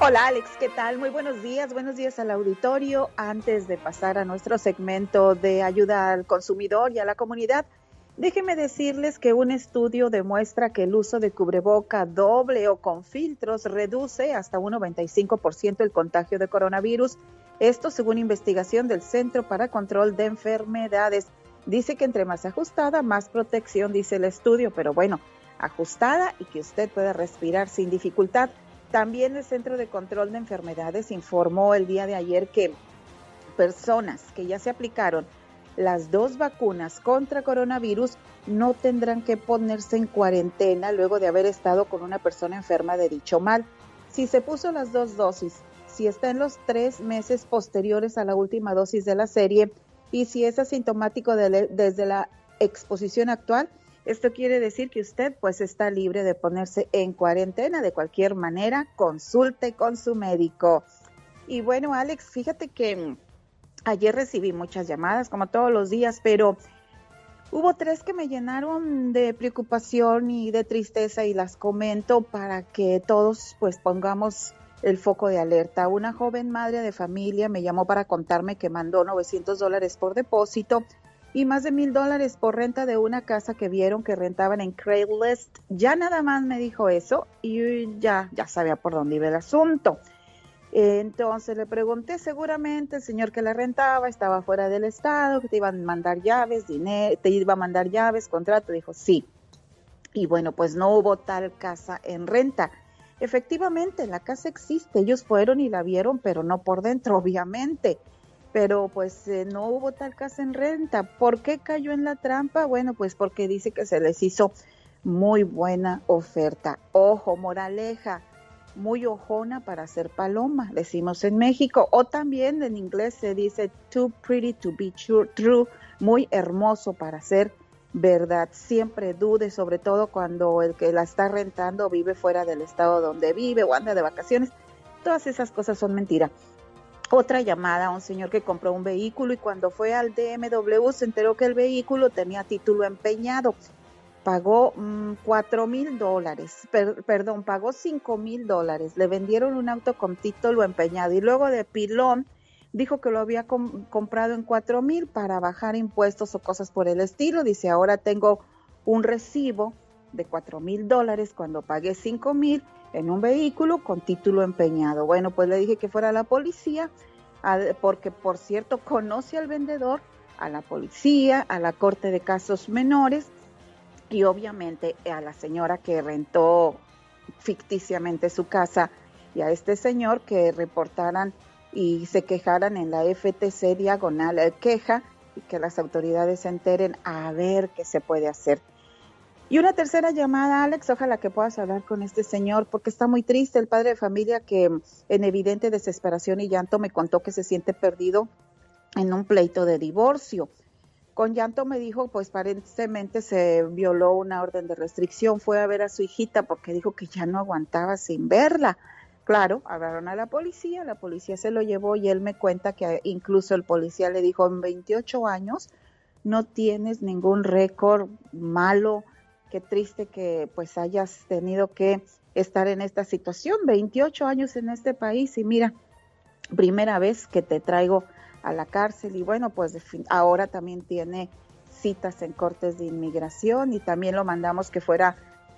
Hola Alex, ¿qué tal? Muy buenos días, buenos días al auditorio. Antes de pasar a nuestro segmento de ayuda al consumidor y a la comunidad, déjenme decirles que un estudio demuestra que el uso de cubreboca doble o con filtros reduce hasta un 95% el contagio de coronavirus. Esto según investigación del Centro para Control de Enfermedades. Dice que entre más ajustada, más protección, dice el estudio, pero bueno, ajustada y que usted pueda respirar sin dificultad. También el Centro de Control de Enfermedades informó el día de ayer que personas que ya se aplicaron las dos vacunas contra coronavirus no tendrán que ponerse en cuarentena luego de haber estado con una persona enferma de dicho mal. Si se puso las dos dosis, si está en los tres meses posteriores a la última dosis de la serie y si es asintomático de- desde la exposición actual, esto quiere decir que usted pues está libre de ponerse en cuarentena de cualquier manera, consulte con su médico. Y bueno, Alex, fíjate que mm, ayer recibí muchas llamadas, como todos los días, pero hubo tres que me llenaron de preocupación y de tristeza y las comento para que todos pues pongamos el foco de alerta. Una joven madre de familia me llamó para contarme que mandó 900 dólares por depósito y más de mil dólares por renta de una casa que vieron que rentaban en Craigslist. Ya nada más me dijo eso y ya, ya sabía por dónde iba el asunto. Entonces le pregunté, seguramente el señor que la rentaba estaba fuera del estado, que te iban a mandar llaves, dinero, te iba a mandar llaves, contrato, dijo sí. Y bueno, pues no hubo tal casa en renta. Efectivamente, la casa existe, ellos fueron y la vieron, pero no por dentro, obviamente. Pero pues eh, no hubo tal casa en renta. ¿Por qué cayó en la trampa? Bueno, pues porque dice que se les hizo muy buena oferta. Ojo, moraleja, muy ojona para ser paloma, decimos en México. O también en inglés se dice too pretty to be true, true muy hermoso para ser verdad. Siempre dude, sobre todo cuando el que la está rentando vive fuera del estado donde vive o anda de vacaciones. Todas esas cosas son mentira. otra llamada a un señor que compró un vehículo y cuando fue al DMW se enteró que el vehículo tenía título empeñado. Pagó mm, cuatro mil dólares, per- perdón, pagó cinco mil dólares. Le vendieron un auto con título empeñado y luego de pilón dijo que lo había com- comprado en cuatro mil para bajar impuestos o cosas por el estilo. Dice, ahora tengo un recibo de cuatro mil dólares cuando pagué cinco mil en un vehículo con título empeñado. Bueno, pues le dije que fuera a la policía, porque por cierto conoce al vendedor, a la policía, a la corte de casos menores y obviamente a la señora que rentó ficticiamente su casa y a este señor que reportaran y se quejaran en la FTC diagonal eh, queja y que las autoridades se enteren a ver qué se puede hacer. Y una tercera llamada, Alex, ojalá que puedas hablar con este señor, porque está muy triste el padre de familia que en evidente desesperación y llanto me contó que se siente perdido en un pleito de divorcio. Con llanto me dijo, pues aparentemente se violó una orden de restricción, fue a ver a su hijita porque dijo que ya no aguantaba sin verla. Claro, hablaron a la policía, la policía se lo llevó y él me cuenta que incluso el policía le dijo, en 28 años no tienes ningún récord malo, qué triste que pues hayas tenido que estar en esta situación, 28 años en este país y mira, primera vez que te traigo a la cárcel y bueno, pues ahora también tiene citas en cortes de inmigración y también lo mandamos que fuera,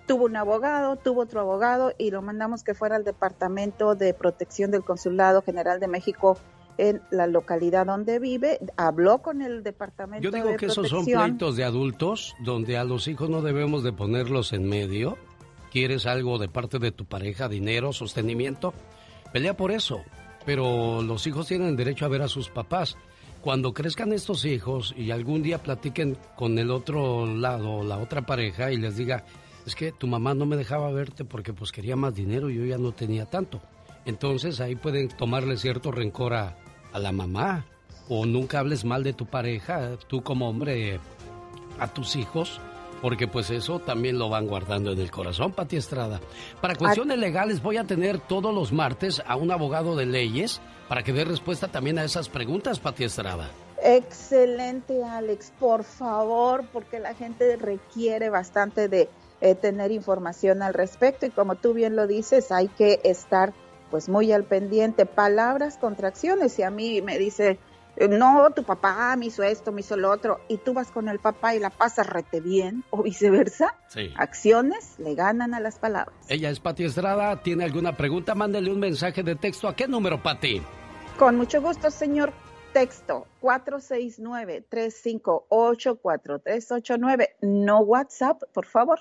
tuvo un abogado, tuvo otro abogado y lo mandamos que fuera al Departamento de Protección del Consulado General de México en la localidad donde vive, habló con el Departamento Yo digo de que esos son Protección. pleitos de adultos donde a los hijos no debemos de ponerlos en medio. ¿Quieres algo de parte de tu pareja, dinero, sostenimiento? Pelea por eso. Pero los hijos tienen derecho a ver a sus papás. Cuando crezcan estos hijos y algún día platiquen con el otro lado, la otra pareja, y les diga, es que tu mamá no me dejaba verte porque pues quería más dinero y yo ya no tenía tanto. Entonces ahí pueden tomarle cierto rencor a, a la mamá. O nunca hables mal de tu pareja, tú como hombre, a tus hijos, porque pues eso también lo van guardando en el corazón, Pati Estrada. Para cuestiones legales voy a tener todos los martes a un abogado de leyes para que dé respuesta también a esas preguntas, Pati Estrada. Excelente, Alex. Por favor, porque la gente requiere bastante de eh, tener información al respecto y como tú bien lo dices, hay que estar pues muy al pendiente. Palabras, contracciones. Si a mí me dice, eh, no, tu papá me hizo esto, me hizo lo otro, y tú vas con el papá y la pasas rete bien, o viceversa, Sí. acciones le ganan a las palabras. Ella es Pati Estrada. ¿Tiene alguna pregunta? Mándele un mensaje de texto. ¿A qué número, Pati? Con mucho gusto, señor. Texto 469-358-4389. No WhatsApp, por favor.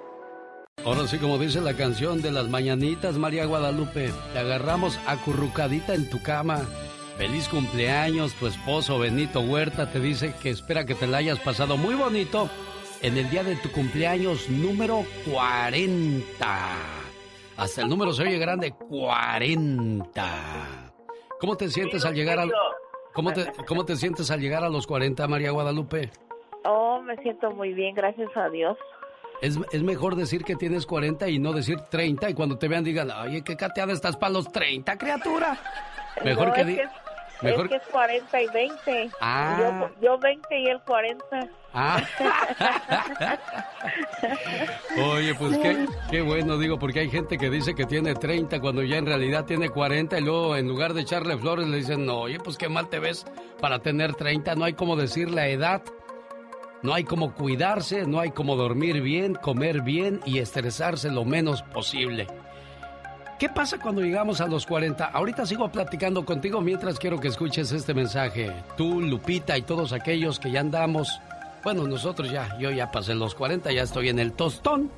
Ahora sí, como dice la canción de las mañanitas, María Guadalupe, te agarramos acurrucadita en tu cama. Feliz cumpleaños, tu esposo Benito Huerta te dice que espera que te la hayas pasado muy bonito en el día de tu cumpleaños número 40. Hasta el número se oye grande, 40. ¿Cómo te sientes al llegar al... ¿Cómo te, ¿Cómo te sientes al llegar a los 40, María Guadalupe? Oh, me siento muy bien, gracias a Dios. Es, es mejor decir que tienes 40 y no decir 30 y cuando te vean digan, oye, qué cateada estás para los 30, criatura. Mejor No, que es que, es- mejor es que es 40 y 20. Ah. Yo, yo 20 y él 40. Ah. Oye, pues qué, qué bueno, digo, porque hay gente que dice que tiene 30 cuando ya en realidad tiene 40 y luego en lugar de echarle flores le dicen, no, oye, pues qué mal te ves para tener 30, no hay como decir la edad. No hay como cuidarse, no hay como dormir bien, comer bien y estresarse lo menos posible. ¿Qué pasa cuando llegamos a los 40? Ahorita sigo platicando contigo mientras quiero que escuches este mensaje. Tú, Lupita y todos aquellos que ya andamos. Bueno, nosotros ya, yo ya pasé los 40, ya estoy en el tostón.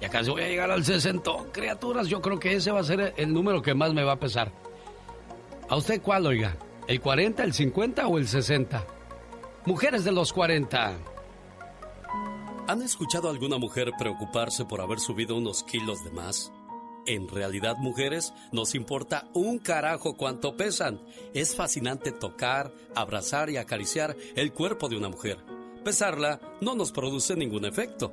Ya casi voy a llegar al 60. Criaturas, yo creo que ese va a ser el número que más me va a pesar. ¿A usted cuál, oiga? ¿El 40, el 50 o el 60? Mujeres de los 40. ¿Han escuchado alguna mujer preocuparse por haber subido unos kilos de más? En realidad, mujeres, nos importa un carajo cuánto pesan. Es fascinante tocar, abrazar y acariciar el cuerpo de una mujer. Pesarla no nos produce ningún efecto.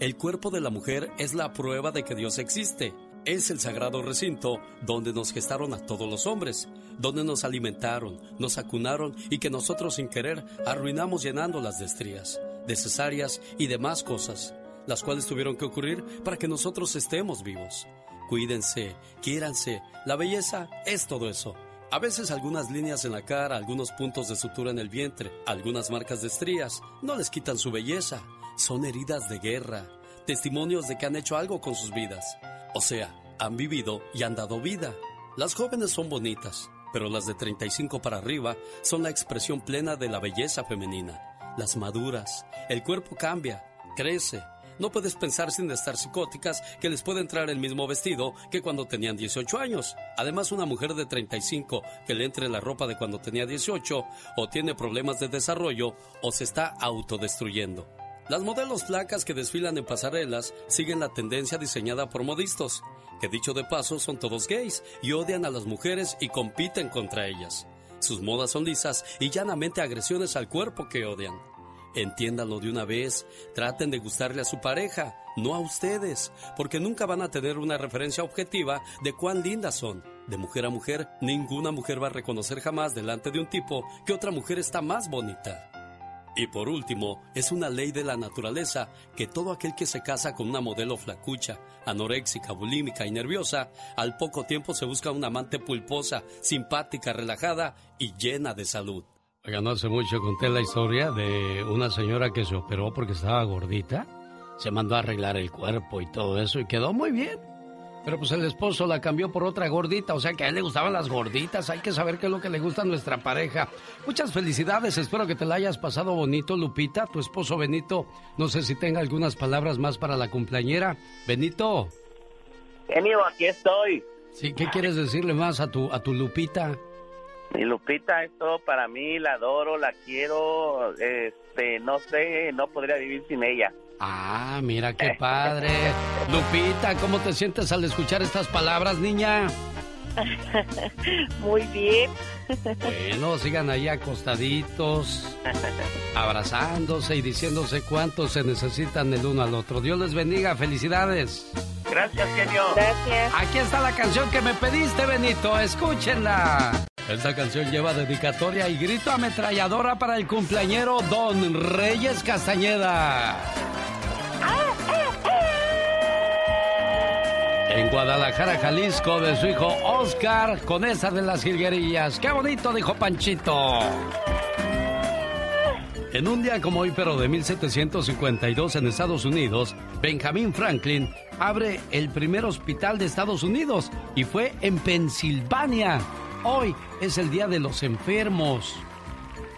El cuerpo de la mujer es la prueba de que Dios existe. Es el sagrado recinto donde nos gestaron a todos los hombres, donde nos alimentaron, nos acunaron y que nosotros sin querer arruinamos llenándolas de estrías, de cesáreas y demás cosas, las cuales tuvieron que ocurrir para que nosotros estemos vivos. Cuídense, quiéranse, la belleza es todo eso. A veces algunas líneas en la cara, algunos puntos de sutura en el vientre, algunas marcas de estrías, no les quitan su belleza. Son heridas de guerra, testimonios de que han hecho algo con sus vidas. O sea, han vivido y han dado vida. Las jóvenes son bonitas, pero las de 35 para arriba son la expresión plena de la belleza femenina. Las maduras, el cuerpo cambia, crece. No puedes pensar sin estar psicóticas que les puede entrar el mismo vestido que cuando tenían 18 años. Además, una mujer de 35 que le entre la ropa de cuando tenía 18 o tiene problemas de desarrollo o se está autodestruyendo. Las modelos flacas que desfilan en pasarelas siguen la tendencia diseñada por modistas, que dicho de paso son todos gays y odian a las mujeres y compiten contra ellas. Sus modas son lisas y llanamente agresiones al cuerpo que odian. Entiéndanlo de una vez, traten de gustarle a su pareja, no a ustedes, porque nunca van a tener una referencia objetiva de cuán lindas son. De mujer a mujer, ninguna mujer va a reconocer jamás delante de un tipo que otra mujer está más bonita. Y por último, es una ley de la naturaleza que todo aquel que se casa con una modelo flacucha, anoréxica, bulímica y nerviosa, al poco tiempo se busca una amante pulposa, simpática, relajada y llena de salud. Oiga, no hace mucho conté la historia de una señora que se operó porque estaba gordita. Se mandó a arreglar el cuerpo y todo eso y quedó muy bien. Pero pues el esposo la cambió por otra gordita, o sea que a él le gustaban las gorditas. Hay que saber qué es lo que le gusta a nuestra pareja. Muchas felicidades, espero que te la hayas pasado bonito, Lupita. Tu esposo Benito, no sé si tenga algunas palabras más para la cumpleañera. Benito. Genio, aquí estoy. Sí, ¿qué quieres decirle más a tu, a tu Lupita? Mi Lupita es todo para mí, la adoro, la quiero, este, no sé, no podría vivir sin ella. Ah, mira qué padre. Lupita, ¿cómo te sientes al escuchar estas palabras, niña? Muy bien. Bueno, sigan ahí acostaditos, abrazándose y diciéndose cuánto se necesitan el uno al otro. Dios les bendiga, felicidades. Gracias, genio. Gracias. Aquí está la canción que me pediste, Benito, escúchenla. Esta canción lleva dedicatoria y grito ametralladora para el cumpleañero Don Reyes Castañeda. En Guadalajara, Jalisco, de su hijo Oscar, con esa de las jilguerillas. ¡Qué bonito! dijo Panchito. En un día como hoy, pero de 1752 en Estados Unidos, Benjamin Franklin abre el primer hospital de Estados Unidos y fue en Pensilvania. Hoy es el Día de los Enfermos.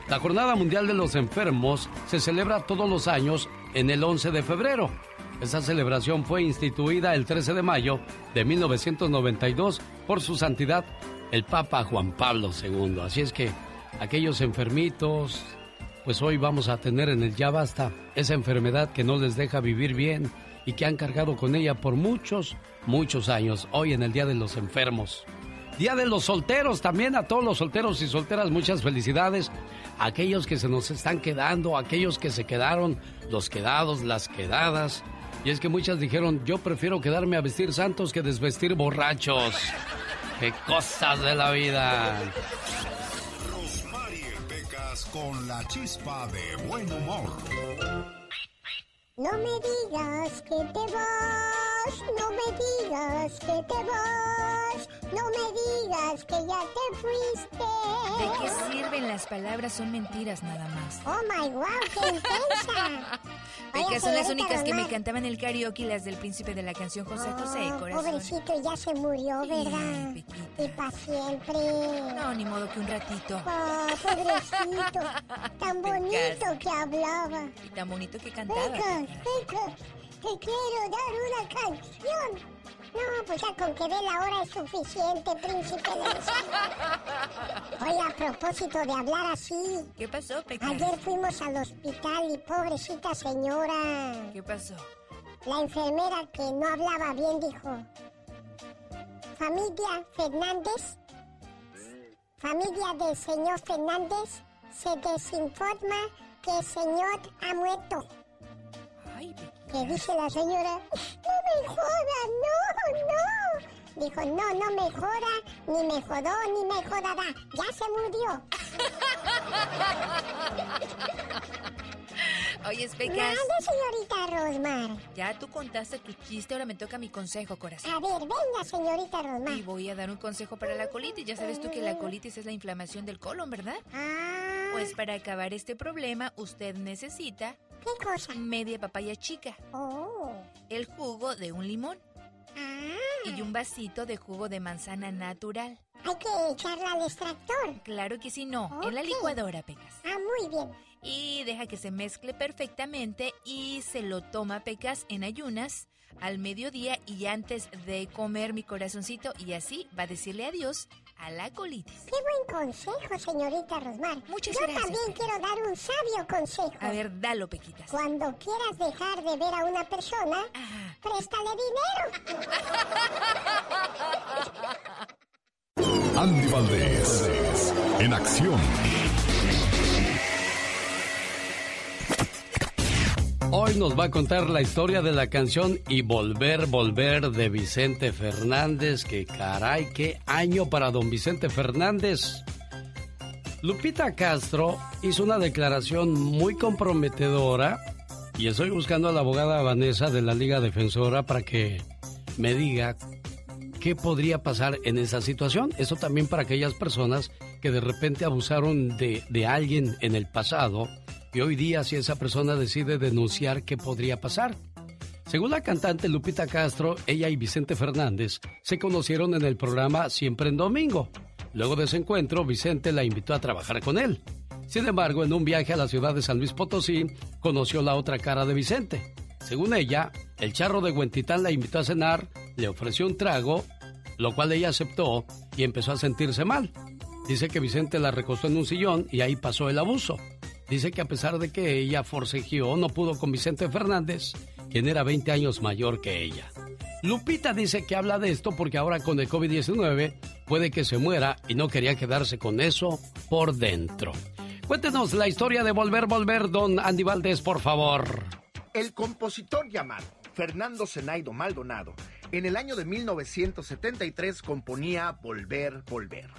La Jornada Mundial de los Enfermos se celebra todos los años en el 11 de febrero. Esta celebración fue instituida el 13 de mayo de 1992 por su santidad el Papa Juan Pablo II. Así es que aquellos enfermitos, pues hoy vamos a tener en el ya basta esa enfermedad que no les deja vivir bien y que han cargado con ella por muchos, muchos años. Hoy en el Día de los Enfermos. Día de los solteros también, a todos los solteros y solteras muchas felicidades. Aquellos que se nos están quedando, aquellos que se quedaron, los quedados, las quedadas. Y es que muchas dijeron, yo prefiero quedarme a vestir santos que desvestir borrachos. ¡Qué cosas de la vida! Rosmarie Pecas con la chispa de buen humor. No me digas que te vas, no me digas que te vas, no me digas que ya te fuiste. ¿De qué sirven las palabras? Son mentiras nada más. Oh my wow, qué intensa. Porque son las únicas que me cantaban el karaoke, las del príncipe de la canción José José, Oh, corazón. pobrecito, ya se murió, ¿verdad? Y para siempre. No, ni modo que un ratito. Oh, pobrecito. Tan bonito que hablaba. Y tan bonito que cantaba. Te quiero dar una canción. No, pues ya con que dé la hora es suficiente, príncipe de. Oye, a propósito de hablar así. ¿Qué pasó, Pecas? Ayer fuimos al hospital y pobrecita señora. ¿Qué pasó? La enfermera que no hablaba bien dijo... Familia Fernández, familia del señor Fernández, se desinforma que el señor ha muerto. ¿Qué dice la señora? No me joda, no, no. Dijo, no, no me joda, ni me jodó, ni me jodará. Ya se murió. Oye, Pecas. Mande, señorita Rosmar. Ya tú contaste tu chiste, ahora me toca mi consejo, corazón. A ver, venga, señorita Rosmar. Y voy a dar un consejo para la colitis. Ya sabes tú que la colitis es la inflamación del colon, ¿verdad? Ah. Pues para acabar este problema, usted necesita... ¿Qué cosa? Media papaya chica. Oh. El jugo de un limón. Ah. Y un vasito de jugo de manzana natural. Hay que echarla al extractor. Claro que sí, no. En la licuadora, Pecas. Ah, muy bien. Y deja que se mezcle perfectamente y se lo toma Pecas en ayunas al mediodía y antes de comer mi corazoncito y así va a decirle adiós a la colitis. Qué buen consejo, señorita Rosmar. Muchas Yo gracias, también quiero dar un sabio consejo. A ver, dalo, Pequitas. Cuando quieras dejar de ver a una persona, préstale dinero. Andy Valdés, en acción. Hoy nos va a contar la historia de la canción Y Volver, Volver de Vicente Fernández. Que caray, qué año para don Vicente Fernández. Lupita Castro hizo una declaración muy comprometedora y estoy buscando a la abogada Vanessa de la Liga Defensora para que me diga qué podría pasar en esa situación. Eso también para aquellas personas que de repente abusaron de, de alguien en el pasado y hoy día si esa persona decide denunciar, ¿qué podría pasar? Según la cantante Lupita Castro, ella y Vicente Fernández se conocieron en el programa Siempre en Domingo. Luego de ese encuentro, Vicente la invitó a trabajar con él. Sin embargo, en un viaje a la ciudad de San Luis Potosí, conoció la otra cara de Vicente. Según ella, el charro de Huentitán la invitó a cenar, le ofreció un trago, lo cual ella aceptó y empezó a sentirse mal. Dice que Vicente la recostó en un sillón y ahí pasó el abuso. Dice que a pesar de que ella forcejeó, no pudo con Vicente Fernández, quien era 20 años mayor que ella. Lupita dice que habla de esto porque ahora con el COVID-19 puede que se muera y no quería quedarse con eso por dentro. Cuéntenos la historia de Volver, Volver, don Andy Valdés, por favor. El compositor llamado Fernando Zenaido Maldonado en el año de 1973 componía Volver, Volver.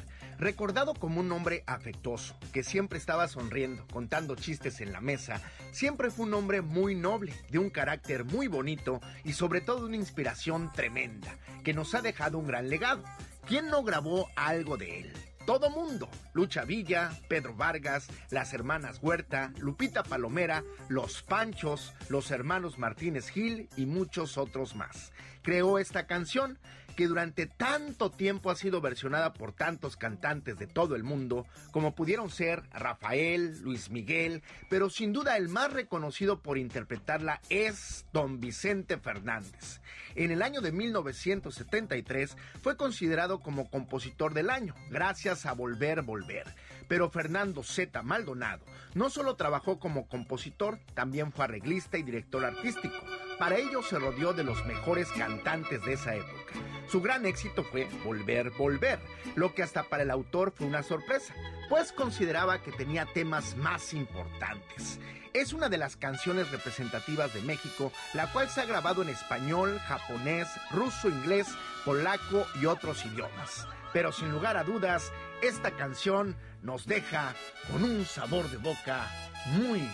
Recordado como un hombre afectuoso, que siempre estaba sonriendo, contando chistes en la mesa, siempre fue un hombre muy noble, de un carácter muy bonito y sobre todo una inspiración tremenda, que nos ha dejado un gran legado. ¿Quién no grabó algo de él? Todo mundo. Lucha Villa, Pedro Vargas, las hermanas Huerta, Lupita Palomera, Los Panchos, los hermanos Martínez Gil y muchos otros más. Creó esta canción que durante tanto tiempo ha sido versionada por tantos cantantes de todo el mundo, como pudieron ser Rafael, Luis Miguel, pero sin duda el más reconocido por interpretarla es don Vicente Fernández. En el año de 1973 fue considerado como compositor del año, gracias a Volver, Volver. Pero Fernando Z. Maldonado no solo trabajó como compositor, también fue arreglista y director artístico. Para ello se rodeó de los mejores cantantes de esa época. Su gran éxito fue Volver, Volver, lo que hasta para el autor fue una sorpresa, pues consideraba que tenía temas más importantes. Es una de las canciones representativas de México, la cual se ha grabado en español, japonés, ruso, inglés, polaco y otros idiomas. Pero sin lugar a dudas, esta canción nos deja con un sabor de boca muy,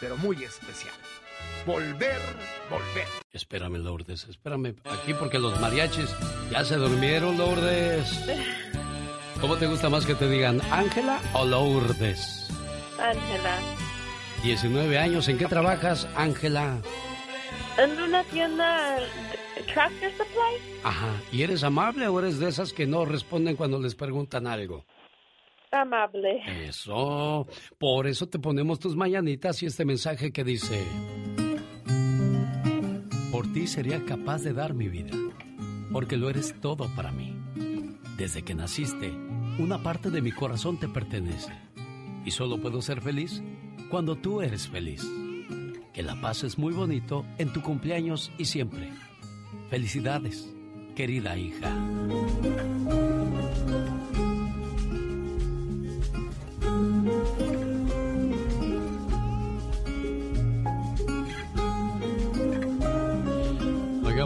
pero muy especial. Volver, volver. Espérame, Lourdes, espérame aquí porque los mariachis ya se durmieron, Lourdes. ¿Cómo te gusta más que te digan Ángela o Lourdes? Ángela. 19 años, ¿en qué trabajas, Ángela? En una tienda Tractor Supply. Ajá, ¿y eres amable o eres de esas que no responden cuando les preguntan algo? Amable. Eso, por eso te ponemos tus mañanitas y este mensaje que dice, por ti sería capaz de dar mi vida. porque lo eres todo para mí. Desde que naciste, una parte de mi corazón te pertenece. Y solo puedo ser feliz cuando tú eres feliz. Que la paz es muy bonito en tu cumpleaños y siempre. Felicidades, querida hija.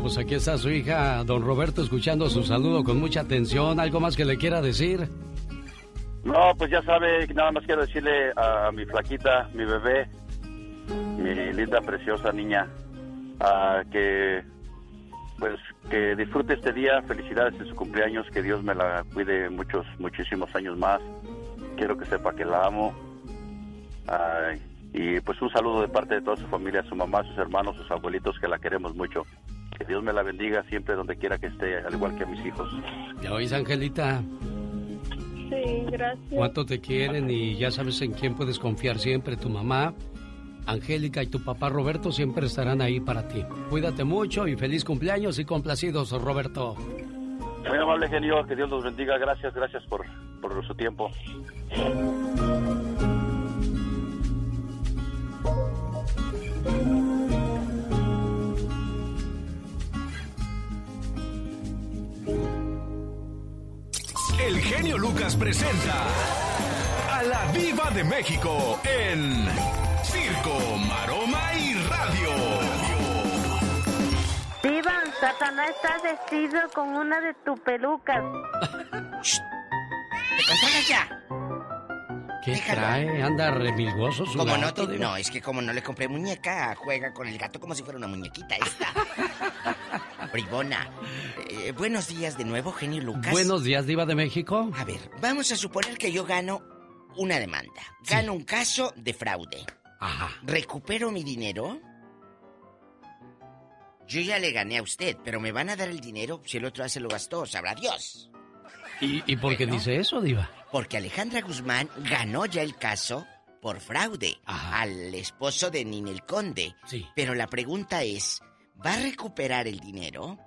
Pues aquí está su hija, don Roberto, escuchando su saludo con mucha atención. ¿Algo más que le quiera decir? No, pues ya sabe, nada más quiero decirle a mi flaquita, mi bebé, mi linda, preciosa niña, a que pues que disfrute este día, felicidades en su cumpleaños, que Dios me la cuide muchos, muchísimos años más. Quiero que sepa que la amo. Ay, y pues un saludo de parte de toda su familia, su mamá, sus hermanos, sus abuelitos, que la queremos mucho. Que Dios me la bendiga siempre donde quiera que esté, al igual que a mis hijos. ¿Ya oís, Angelita? Sí, gracias. ¿Cuánto te quieren? Y ya sabes en quién puedes confiar siempre. Tu mamá, Angélica y tu papá Roberto siempre estarán ahí para ti. Cuídate mucho y feliz cumpleaños y complacidos, Roberto. Muy amable genio, que Dios los bendiga. Gracias, gracias por, por su tiempo. El genio Lucas presenta a la Viva de México en Circo, Maroma y Radio. Diva, Satanás está vestido con una de tus pelucas. ¿Te controlas ya? ¿Qué Déjalo. trae? Anda remilgoso su Como no, gato, te- no, es que como no le compré muñeca, juega con el gato como si fuera una muñequita esta. Bribona. Eh, buenos días de nuevo, genio Lucas. Buenos días, Diva de México. A ver, vamos a suponer que yo gano una demanda. Gano un caso de fraude. Ajá. ¿Recupero mi dinero? Yo ya le gané a usted, pero me van a dar el dinero si el otro ya se lo gastó, sabrá Dios. ¿Y, y por qué Bueno. dice eso, Diva? Porque Alejandra Guzmán ganó ya el caso por fraude al esposo de Ninel Conde. Sí. Pero la pregunta es, ¿va a recuperar el dinero?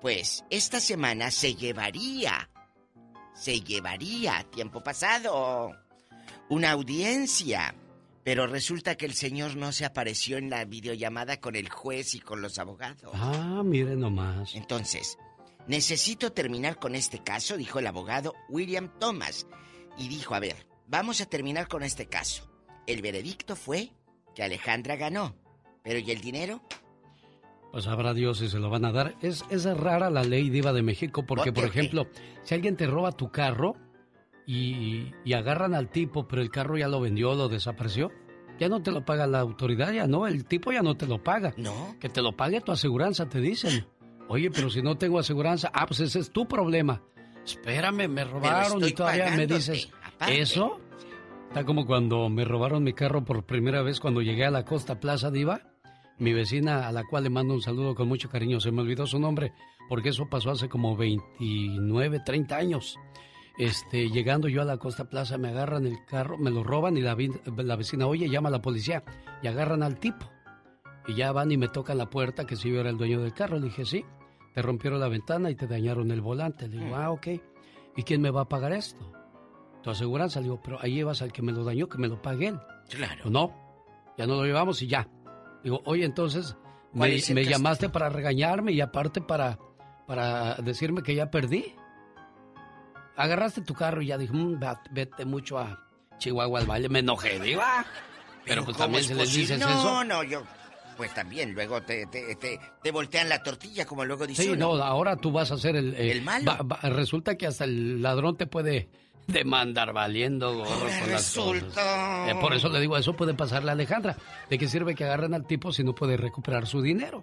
Pues esta semana se llevaría, se llevaría, tiempo pasado, una audiencia. Pero resulta que el señor no se apareció en la videollamada con el juez y con los abogados. Ah, mire nomás. Entonces, necesito terminar con este caso, dijo el abogado William Thomas. Y dijo, a ver, vamos a terminar con este caso. El veredicto fue que Alejandra ganó. Pero ¿y el dinero? Pues sabrá Dios si se lo van a dar. Es, es rara la ley Diva de México porque, por ejemplo, si alguien te roba tu carro y, y agarran al tipo, pero el carro ya lo vendió, lo desapareció, ya no te lo paga la autoridad, ya no, el tipo ya no te lo paga. No. Que te lo pague tu aseguranza, te dicen. Oye, pero si no tengo aseguranza, ah, pues ese es tu problema. Espérame, me robaron y todavía me dices, aparte. ¿eso? Está como cuando me robaron mi carro por primera vez cuando llegué a la Costa Plaza Diva. Mi vecina, a la cual le mando un saludo con mucho cariño, se me olvidó su nombre, porque eso pasó hace como 29, 30 años. Este, llegando yo a la Costa Plaza, me agarran el carro, me lo roban y la, la vecina, oye, llama a la policía, y agarran al tipo. Y ya van y me tocan la puerta, que si yo era el dueño del carro. Le dije, sí, te rompieron la ventana y te dañaron el volante. Le digo, ah, ok. ¿Y quién me va a pagar esto? Tu aseguranza. Le digo, pero ahí llevas al que me lo dañó, que me lo pague él. Claro. No, ya no lo llevamos y ya. Digo, oye, entonces, ¿Cuál me, llamaste para regañarme y aparte para, para decirme que ya perdí. Agarraste tu carro y ya dije, "Mm, va- vete mucho a Chihuahua al valle. Me enojé, diva. Pero pues ¿cómo también si les dices no, eso. No, yo... Pues también, luego te, te, te, te voltean la tortilla, como luego dice Sí, uno. no, ahora tú vas a ser el... eh, El malo. va- va- resulta que hasta el ladrón te puede demandar valiendo gorro con las resulta. cosas. Eh, por eso le digo, eso puede pasarle a Alejandra. ¿De qué sirve que agarren al tipo si no puede recuperar su dinero?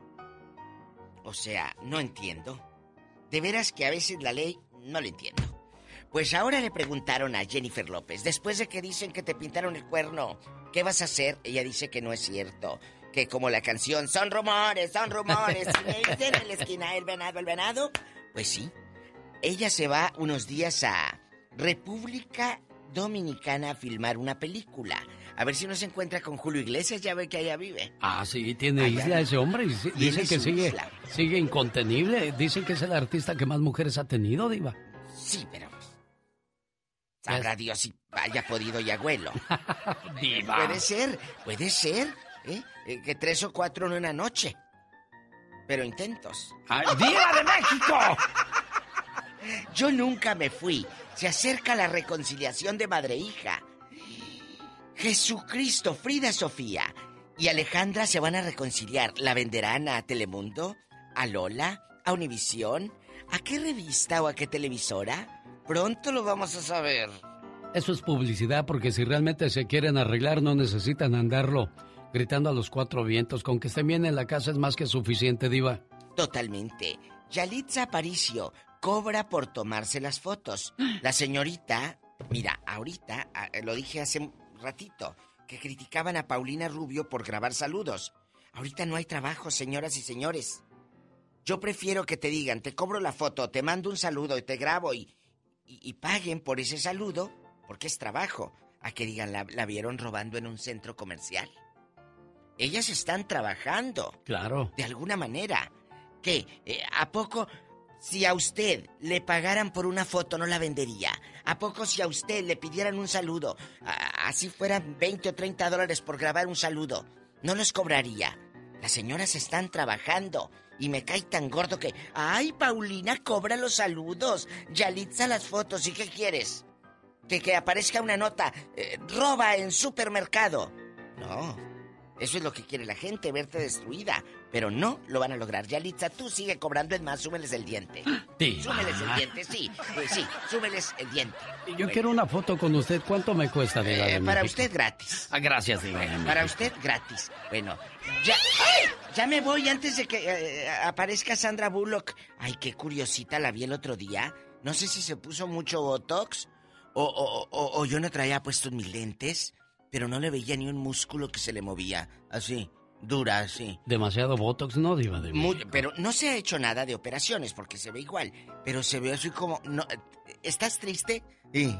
O sea, no entiendo. De veras que a veces la ley no la entiendo. Pues ahora le preguntaron a Jennifer López, después de que dicen que te pintaron el cuerno, ¿qué vas a hacer? Ella dice que no es cierto. Que como la canción, son rumores, son rumores. Y me dicen en la esquina el venado, el venado. Pues sí. Ella se va unos días a República Dominicana a filmar una película. A ver si nos encuentra con Julio Iglesias, ya ve que allá vive. Ah, sí, tiene Allá. isla ese hombre. y sí- Tiene Dicen que sigue, isla. sigue incontenible. Dicen que es el artista que más mujeres ha tenido, Diva. Sí, pero. Sabrá Dios si haya podido y abuelo. Diva. Puede ser, puede ser. ¿Eh? Eh, Que tres o cuatro en una noche. Pero intentos. ¡Ay, ¡Diva de México! Yo nunca me fui. Se acerca la reconciliación de madre e hija. Jesucristo, Frida Sofía y Alejandra se van a reconciliar. ¿La venderán a Telemundo? ¿A Lola? ¿A Univisión? ¿A qué revista o a qué televisora? Pronto lo vamos a saber. Eso es publicidad porque si realmente se quieren arreglar no necesitan andarlo gritando a los cuatro vientos. Con que estén bien en la casa es más que suficiente, Diva. Totalmente. Yalitza Aparicio cobra por tomarse las fotos. La señorita, mira, ahorita, ah, lo dije hace un ratito, que criticaban a Paulina Rubio por grabar saludos. Ahorita no hay trabajo, señoras y señores. Yo prefiero que te digan, te cobro la foto, te mando un saludo y te grabo y, y, y paguen por ese saludo, porque es trabajo, a que digan, la, la vieron robando en un centro comercial. Ellas están trabajando. Claro. De alguna manera. ¿Qué? Eh, ¿A poco si a usted le pagaran por una foto no la vendería? ¿A poco si a usted le pidieran un saludo, a- así fueran 20 o 30 dólares por grabar un saludo, no los cobraría? Las señoras están trabajando y me cae tan gordo que, ay, Paulina cobra los saludos, Yalitza las fotos, ¿y qué quieres? Que, que aparezca una nota, eh, roba en supermercado. No, eso es lo que quiere la gente, verte destruida. Pero no lo van a lograr. Yalitza, tú sigue cobrando, es más, súmeles el diente. Diva. Súmeles el diente, sí. sí, súmeles el diente. Yo quiero una foto con usted. ¿Cuánto me cuesta, Diva Eh, para usted gratis. Ah, gracias, Diva. Para usted gratis. Bueno, ya, ¡ay! ya me voy antes de que eh, aparezca Sandra Bullock. Ay, qué curiosita la vi el otro día. No sé si se puso mucho Botox o, o- o- o yo no traía puestos mis lentes, pero no le veía ni un músculo que se le movía. Así, dura, así. Demasiado Botox, ¿no, Diva de Muy- México? pero no se ha hecho nada de operaciones porque se ve igual. Pero se ve así como. No, ¿Estás triste? Sí.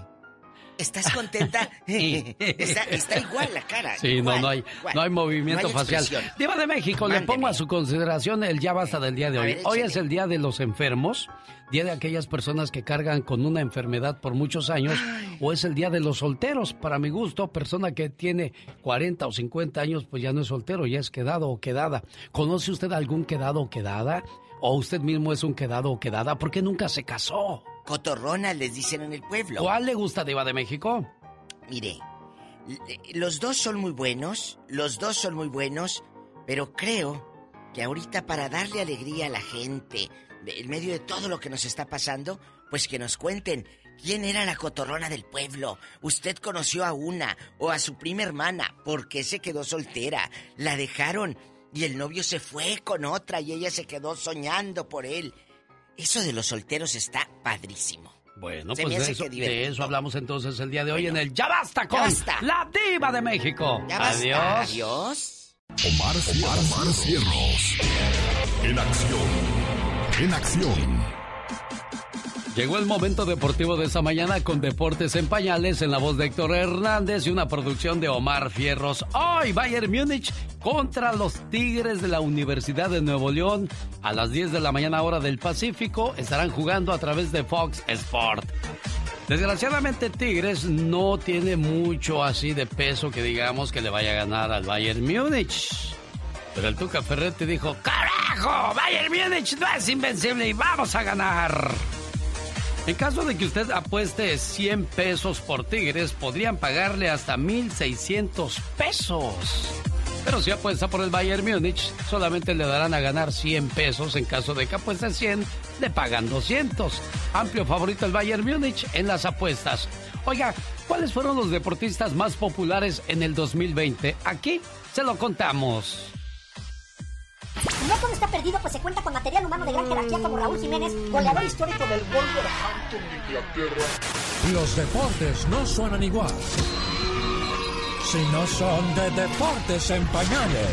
¿Estás contenta? está, está igual la cara. Sí, igual, no, no hay, igual. no hay movimiento No hay facial. Diva de México, le pongo a su consideración el ya basta del día de hoy. ver, hoy es el día de los enfermos, día de aquellas personas que cargan con una enfermedad por muchos años, o es el día de los solteros. Para mi gusto, persona que tiene 40 o 50 años, pues ya no es soltero, ya es quedado o quedada. ¿Conoce usted algún quedado o quedada? ¿O usted mismo es un quedado o quedada? ¿Por qué nunca se casó? Cotorrona les dicen en el pueblo. ¿Cuál le gusta, Diva de México? Mire, los dos son muy buenos, los dos son muy buenos, pero creo que ahorita para darle alegría a la gente, en medio de todo lo que nos está pasando, pues que nos cuenten quién era la cotorrona del pueblo. Usted conoció a una o a su prima hermana, ¿por qué se quedó soltera? La dejaron y el novio se fue con otra y ella se quedó soñando por él. Eso de los solteros está padrísimo. Bueno, Se pues de eso, de hablamos entonces el día de hoy en el Ya Basta con Ya basta. la Diva de México. Ya basta. Adiós. Adiós. Omar, Omar, Omar Cierros. En acción. En acción. Llegó el momento deportivo de esta mañana con Deportes en Pañales en la voz de Héctor Hernández y una producción de Omar Fierros. Hoy Bayern Múnich contra los Tigres de la Universidad de Nuevo León a las 10 de la mañana hora del Pacífico estarán jugando a través de Fox Sport. Desgraciadamente Tigres no tiene mucho así de peso que digamos que le vaya a ganar al Bayern Múnich. Pero el Tuca Ferretti dijo, ¡Carajo! Bayern Múnich no es invencible y vamos a ganar. En caso de que usted apueste 100 pesos por Tigres, podrían pagarle hasta 1.600 pesos. Pero si apuesta por el Bayern Múnich, solamente le darán a ganar 100 pesos. En caso de que apueste 100, le pagan 200. Amplio favorito el Bayern Múnich en las apuestas. Oiga, ¿cuáles fueron los deportistas más populares en el 2020? Aquí se lo contamos. No todo está perdido, pues se cuenta con material humano de gran jerarquía como Raúl Jiménez, goleador histórico del Wolverhampton de Inglaterra. Los deportes no suenan igual si no son de deportes en pañales.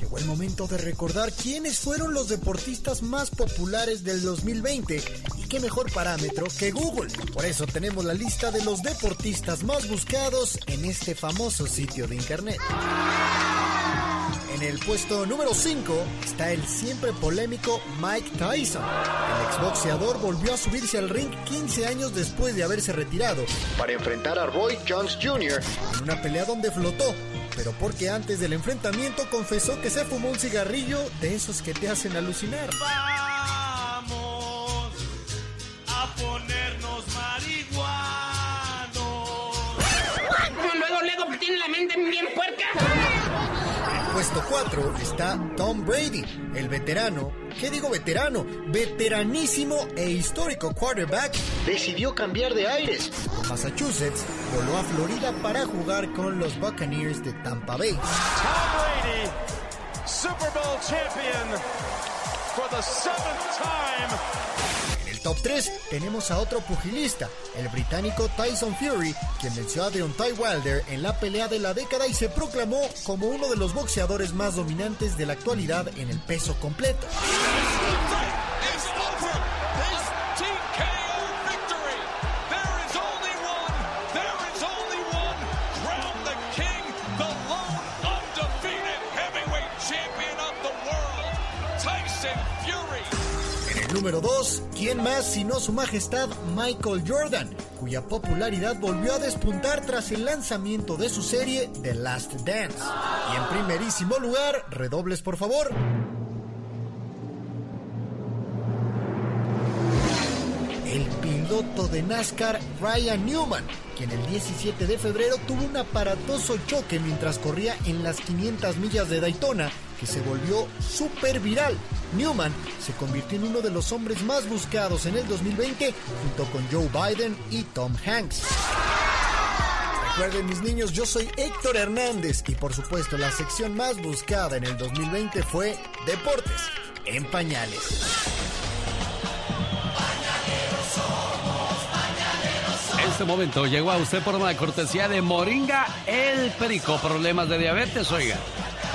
Llegó el momento de recordar quiénes fueron los deportistas más populares del 2020 y qué mejor parámetro que Google. Por eso tenemos la lista de los deportistas más buscados en este famoso sitio de internet. En el puesto número 5 está el siempre polémico Mike Tyson. El exboxeador volvió a subirse al ring 15 años después de haberse retirado para enfrentar a Roy Jones Jr. en una pelea donde flotó, pero porque antes del enfrentamiento confesó que se fumó un cigarrillo de esos que te hacen alucinar. Vamos a ponernos marihuanos. Luego, luego, que tiene la mente bien puerca. Puesto 4 está Tom Brady, el veterano, ¿qué digo veterano? Veteranísimo e histórico quarterback, decidió cambiar de aires. De Massachusetts voló a Florida para jugar con los Buccaneers de Tampa Bay. Tom Brady, Super Bowl champion for the seventh time. Top 3 tenemos a otro pugilista, el británico Tyson Fury, quien venció a Deontay Wilder en la pelea de la década y se proclamó como uno de los boxeadores más dominantes de la actualidad en el peso completo. En el número 2, ¿quién más sino su majestad Michael Jordan, cuya popularidad volvió a despuntar tras el lanzamiento de su serie The Last Dance? Y en primerísimo lugar, redobles por favor. El piloto de NASCAR Ryan Newman, quien el 17 de febrero tuvo un aparatoso choque mientras corría en las 500 millas de Daytona, que se volvió súper viral. Newman se convirtió en uno de los hombres más buscados en el 2020 junto con Joe Biden y Tom Hanks. Recuerden mis niños, yo soy Héctor Hernández y por supuesto la sección más buscada en el 2020 fue Deportes en Pañales. Este momento llegó a usted por una cortesía de Moringa El Perico. Problemas de diabetes, oiga.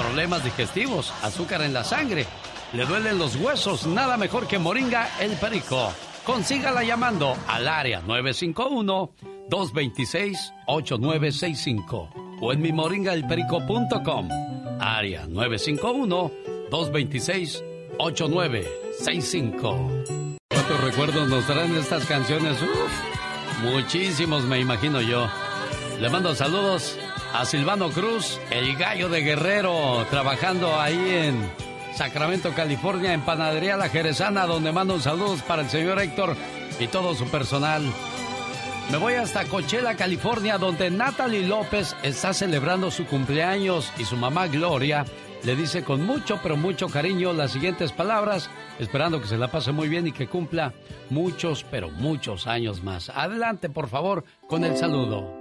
Problemas digestivos, azúcar en la sangre. Le duelen los huesos, nada mejor que Moringa El Perico. Consígala llamando al área 951-226-8965 o en mi moringaelperico.com. Área 951-226-8965. ¿Cuántos recuerdos nos traen estas canciones? Muchísimos, me imagino yo. Le mando saludos a Silvano Cruz, el gallo de Guerrero, trabajando ahí en Sacramento, California, en Panadería La Jerezana, donde mando saludos para el señor Héctor y todo su personal. Me voy hasta Coachella, California, donde Natalie López está celebrando su cumpleaños y su mamá Gloria le dice con mucho, pero mucho cariño las siguientes palabras, esperando que se la pase muy bien y que cumpla muchos, pero muchos años más. Adelante, por favor, con el saludo.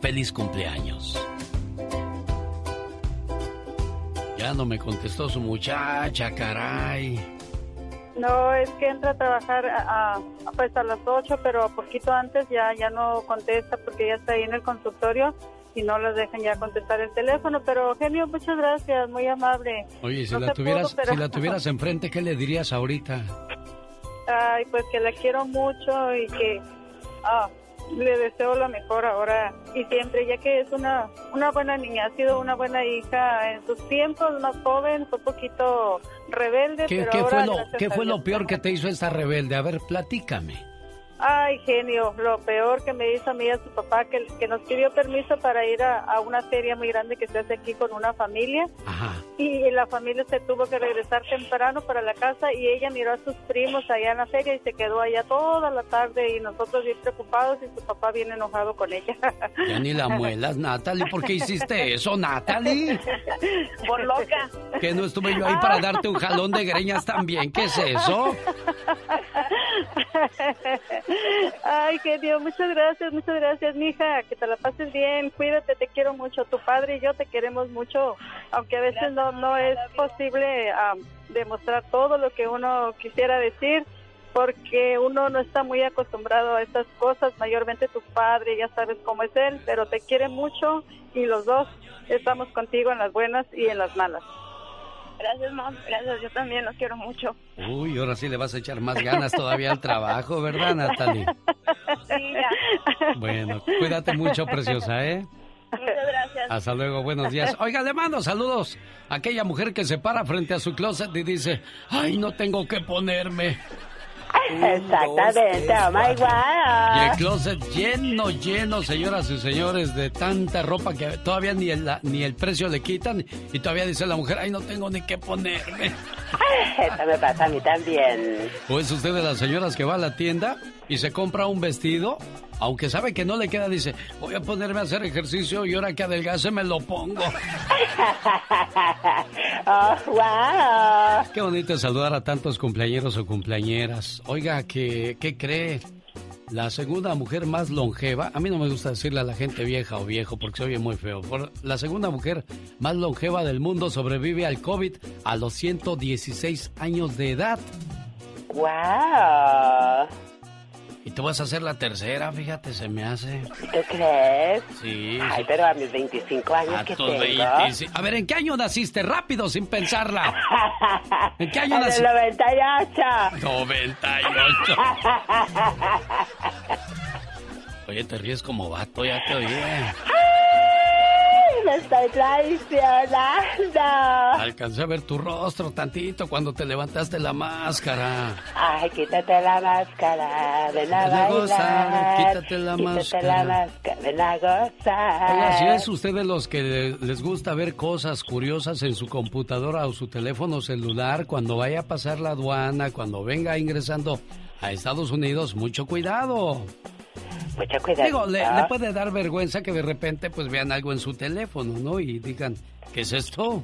Feliz cumpleaños. Ya no me contestó su muchacha, caray. No, es que entra a trabajar a, a- pues a las 8, pero poquito antes ya, ya no contesta porque ya está ahí en el consultorio y no les dejan ya contestar el teléfono. Pero genio, muchas gracias, muy amable. Oye, si No la tuvieras, pudo, pero- si la tuvieras enfrente, ¿qué le dirías ahorita? Ay, pues que la quiero mucho y que ah, le deseo lo mejor ahora y siempre, ya que es una, una buena niña, ha sido una buena hija en sus tiempos, más joven, fue un poquito rebelde, ¿Qué, pero qué ahora, fue lo, qué fue lo peor que te hizo esta rebelde? A ver, platícame. Ay, genio, lo peor que me hizo a mí y a su papá, que, que nos pidió permiso para ir a, a una feria muy grande que se hace aquí con una familia. Y la familia se tuvo que regresar temprano para la casa y ella miró a sus primos allá en la feria y se quedó allá toda la tarde y nosotros bien preocupados y su papá bien enojado con ella. Ya ni la muelas, Natalie. ¿Por qué hiciste eso, Natalie? Por loca. Que no estuve yo ahí para darte un jalón de greñas también. ¿Qué es eso? Ay, genio, muchas gracias, muchas gracias, mija. Que te la pases bien. Cuídate, te quiero mucho. Tu padre y yo te queremos mucho, aunque a veces no no es posible ah, demostrar todo lo que uno quisiera decir porque uno no está muy acostumbrado a estas cosas, mayormente tu padre, ya sabes cómo es él, pero te quiere mucho y los dos estamos contigo en las buenas y en las malas. Gracias, mamá. Gracias. Yo también los quiero mucho. Uy, ahora sí le vas a echar más ganas todavía al trabajo, ¿verdad, Natalie? Sí, ya. Bueno, cuídate mucho, preciosa, ¿eh? Muchas gracias. Hasta luego, buenos días. Oiga, le mando saludos a aquella mujer que se para frente a su closet y dice, ay, no tengo que ponerme. Exactamente, oh my Y el closet lleno, lleno, señoras y señores, de tanta ropa que todavía ni el, ni el precio le quitan y todavía dice la mujer, ay, no tengo ni qué ponerme. Eso me pasa a mí también. ¿O es usted de las señoras que va a la tienda y se compra un vestido? Aunque sabe que no le queda, dice, voy a ponerme a hacer ejercicio y ahora que adelgace me lo pongo. Oh, wow. Qué bonito saludar a tantos cumpleañeros o cumpleañeras. Oiga, ¿qué, ¿qué cree? La segunda mujer más longeva, a mí no me gusta decirle a la gente vieja o viejo porque se oye muy feo. Por- la segunda mujer más longeva del mundo sobrevive al COVID a los 116 años de edad. Wow. Y te vas a hacer la tercera, fíjate, se me hace. ¿Tú crees? Sí. Ay, pero a mis 25 años A que tengo. 25. A ver, ¿en qué año naciste? Rápido, sin pensarla. ¿En qué año En el naciste? 98. 98. Oye, te ríes como vato, ya te oí. Me estoy traicionando. Alcancé a ver tu rostro tantito cuando te levantaste la máscara. Ay, quítate la máscara, ven a Ven a bailar. gozar, quítate la Quítate máscara. la máscara, ven a gozar. Oiga, si es usted de los que les gusta ver cosas curiosas en su computadora o su teléfono celular, cuando vaya a pasar la aduana, cuando venga ingresando a Estados Unidos, mucho cuidado. Mucho cuidado. Digo, le, le puede dar vergüenza que de repente pues vean algo en su teléfono, ¿no? Y digan, ¿qué es esto?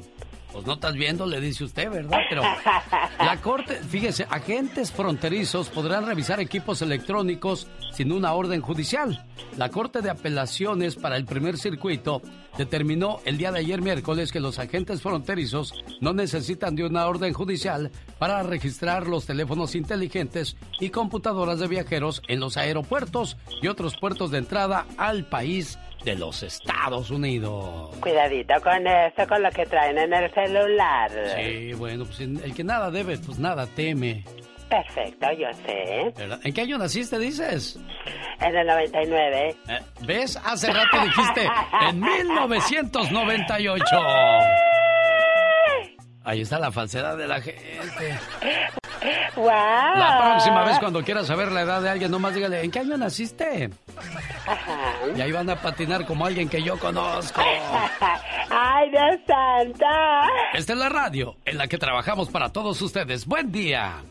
Pues no estás viendo, le dice usted, ¿verdad? Pero la corte, fíjese, agentes fronterizos podrán revisar equipos electrónicos sin una orden judicial. La Corte de Apelaciones para el primer circuito determinó el día de ayer miércoles que los agentes fronterizos no necesitan de una orden judicial para registrar los teléfonos inteligentes y computadoras de viajeros en los aeropuertos y otros puertos de entrada al país de los Estados Unidos. Cuidadito con eso, con lo que traen en el celular. Sí, bueno, pues el que nada debe, pues nada teme. Perfecto, yo sé. ¿Verdad? ¿En qué año naciste, dices? En el 99. Eh, ¿Ves? Hace rato dijiste en 1998. Ahí está la falsedad de la gente. ¡Wow! La próxima vez cuando quieras saber la edad de alguien, nomás dígale, ¿en qué año naciste? Y ahí van a patinar como alguien que yo conozco. ¡Ay, Dios santa! Esta es la radio en la que trabajamos para todos ustedes. Buen día.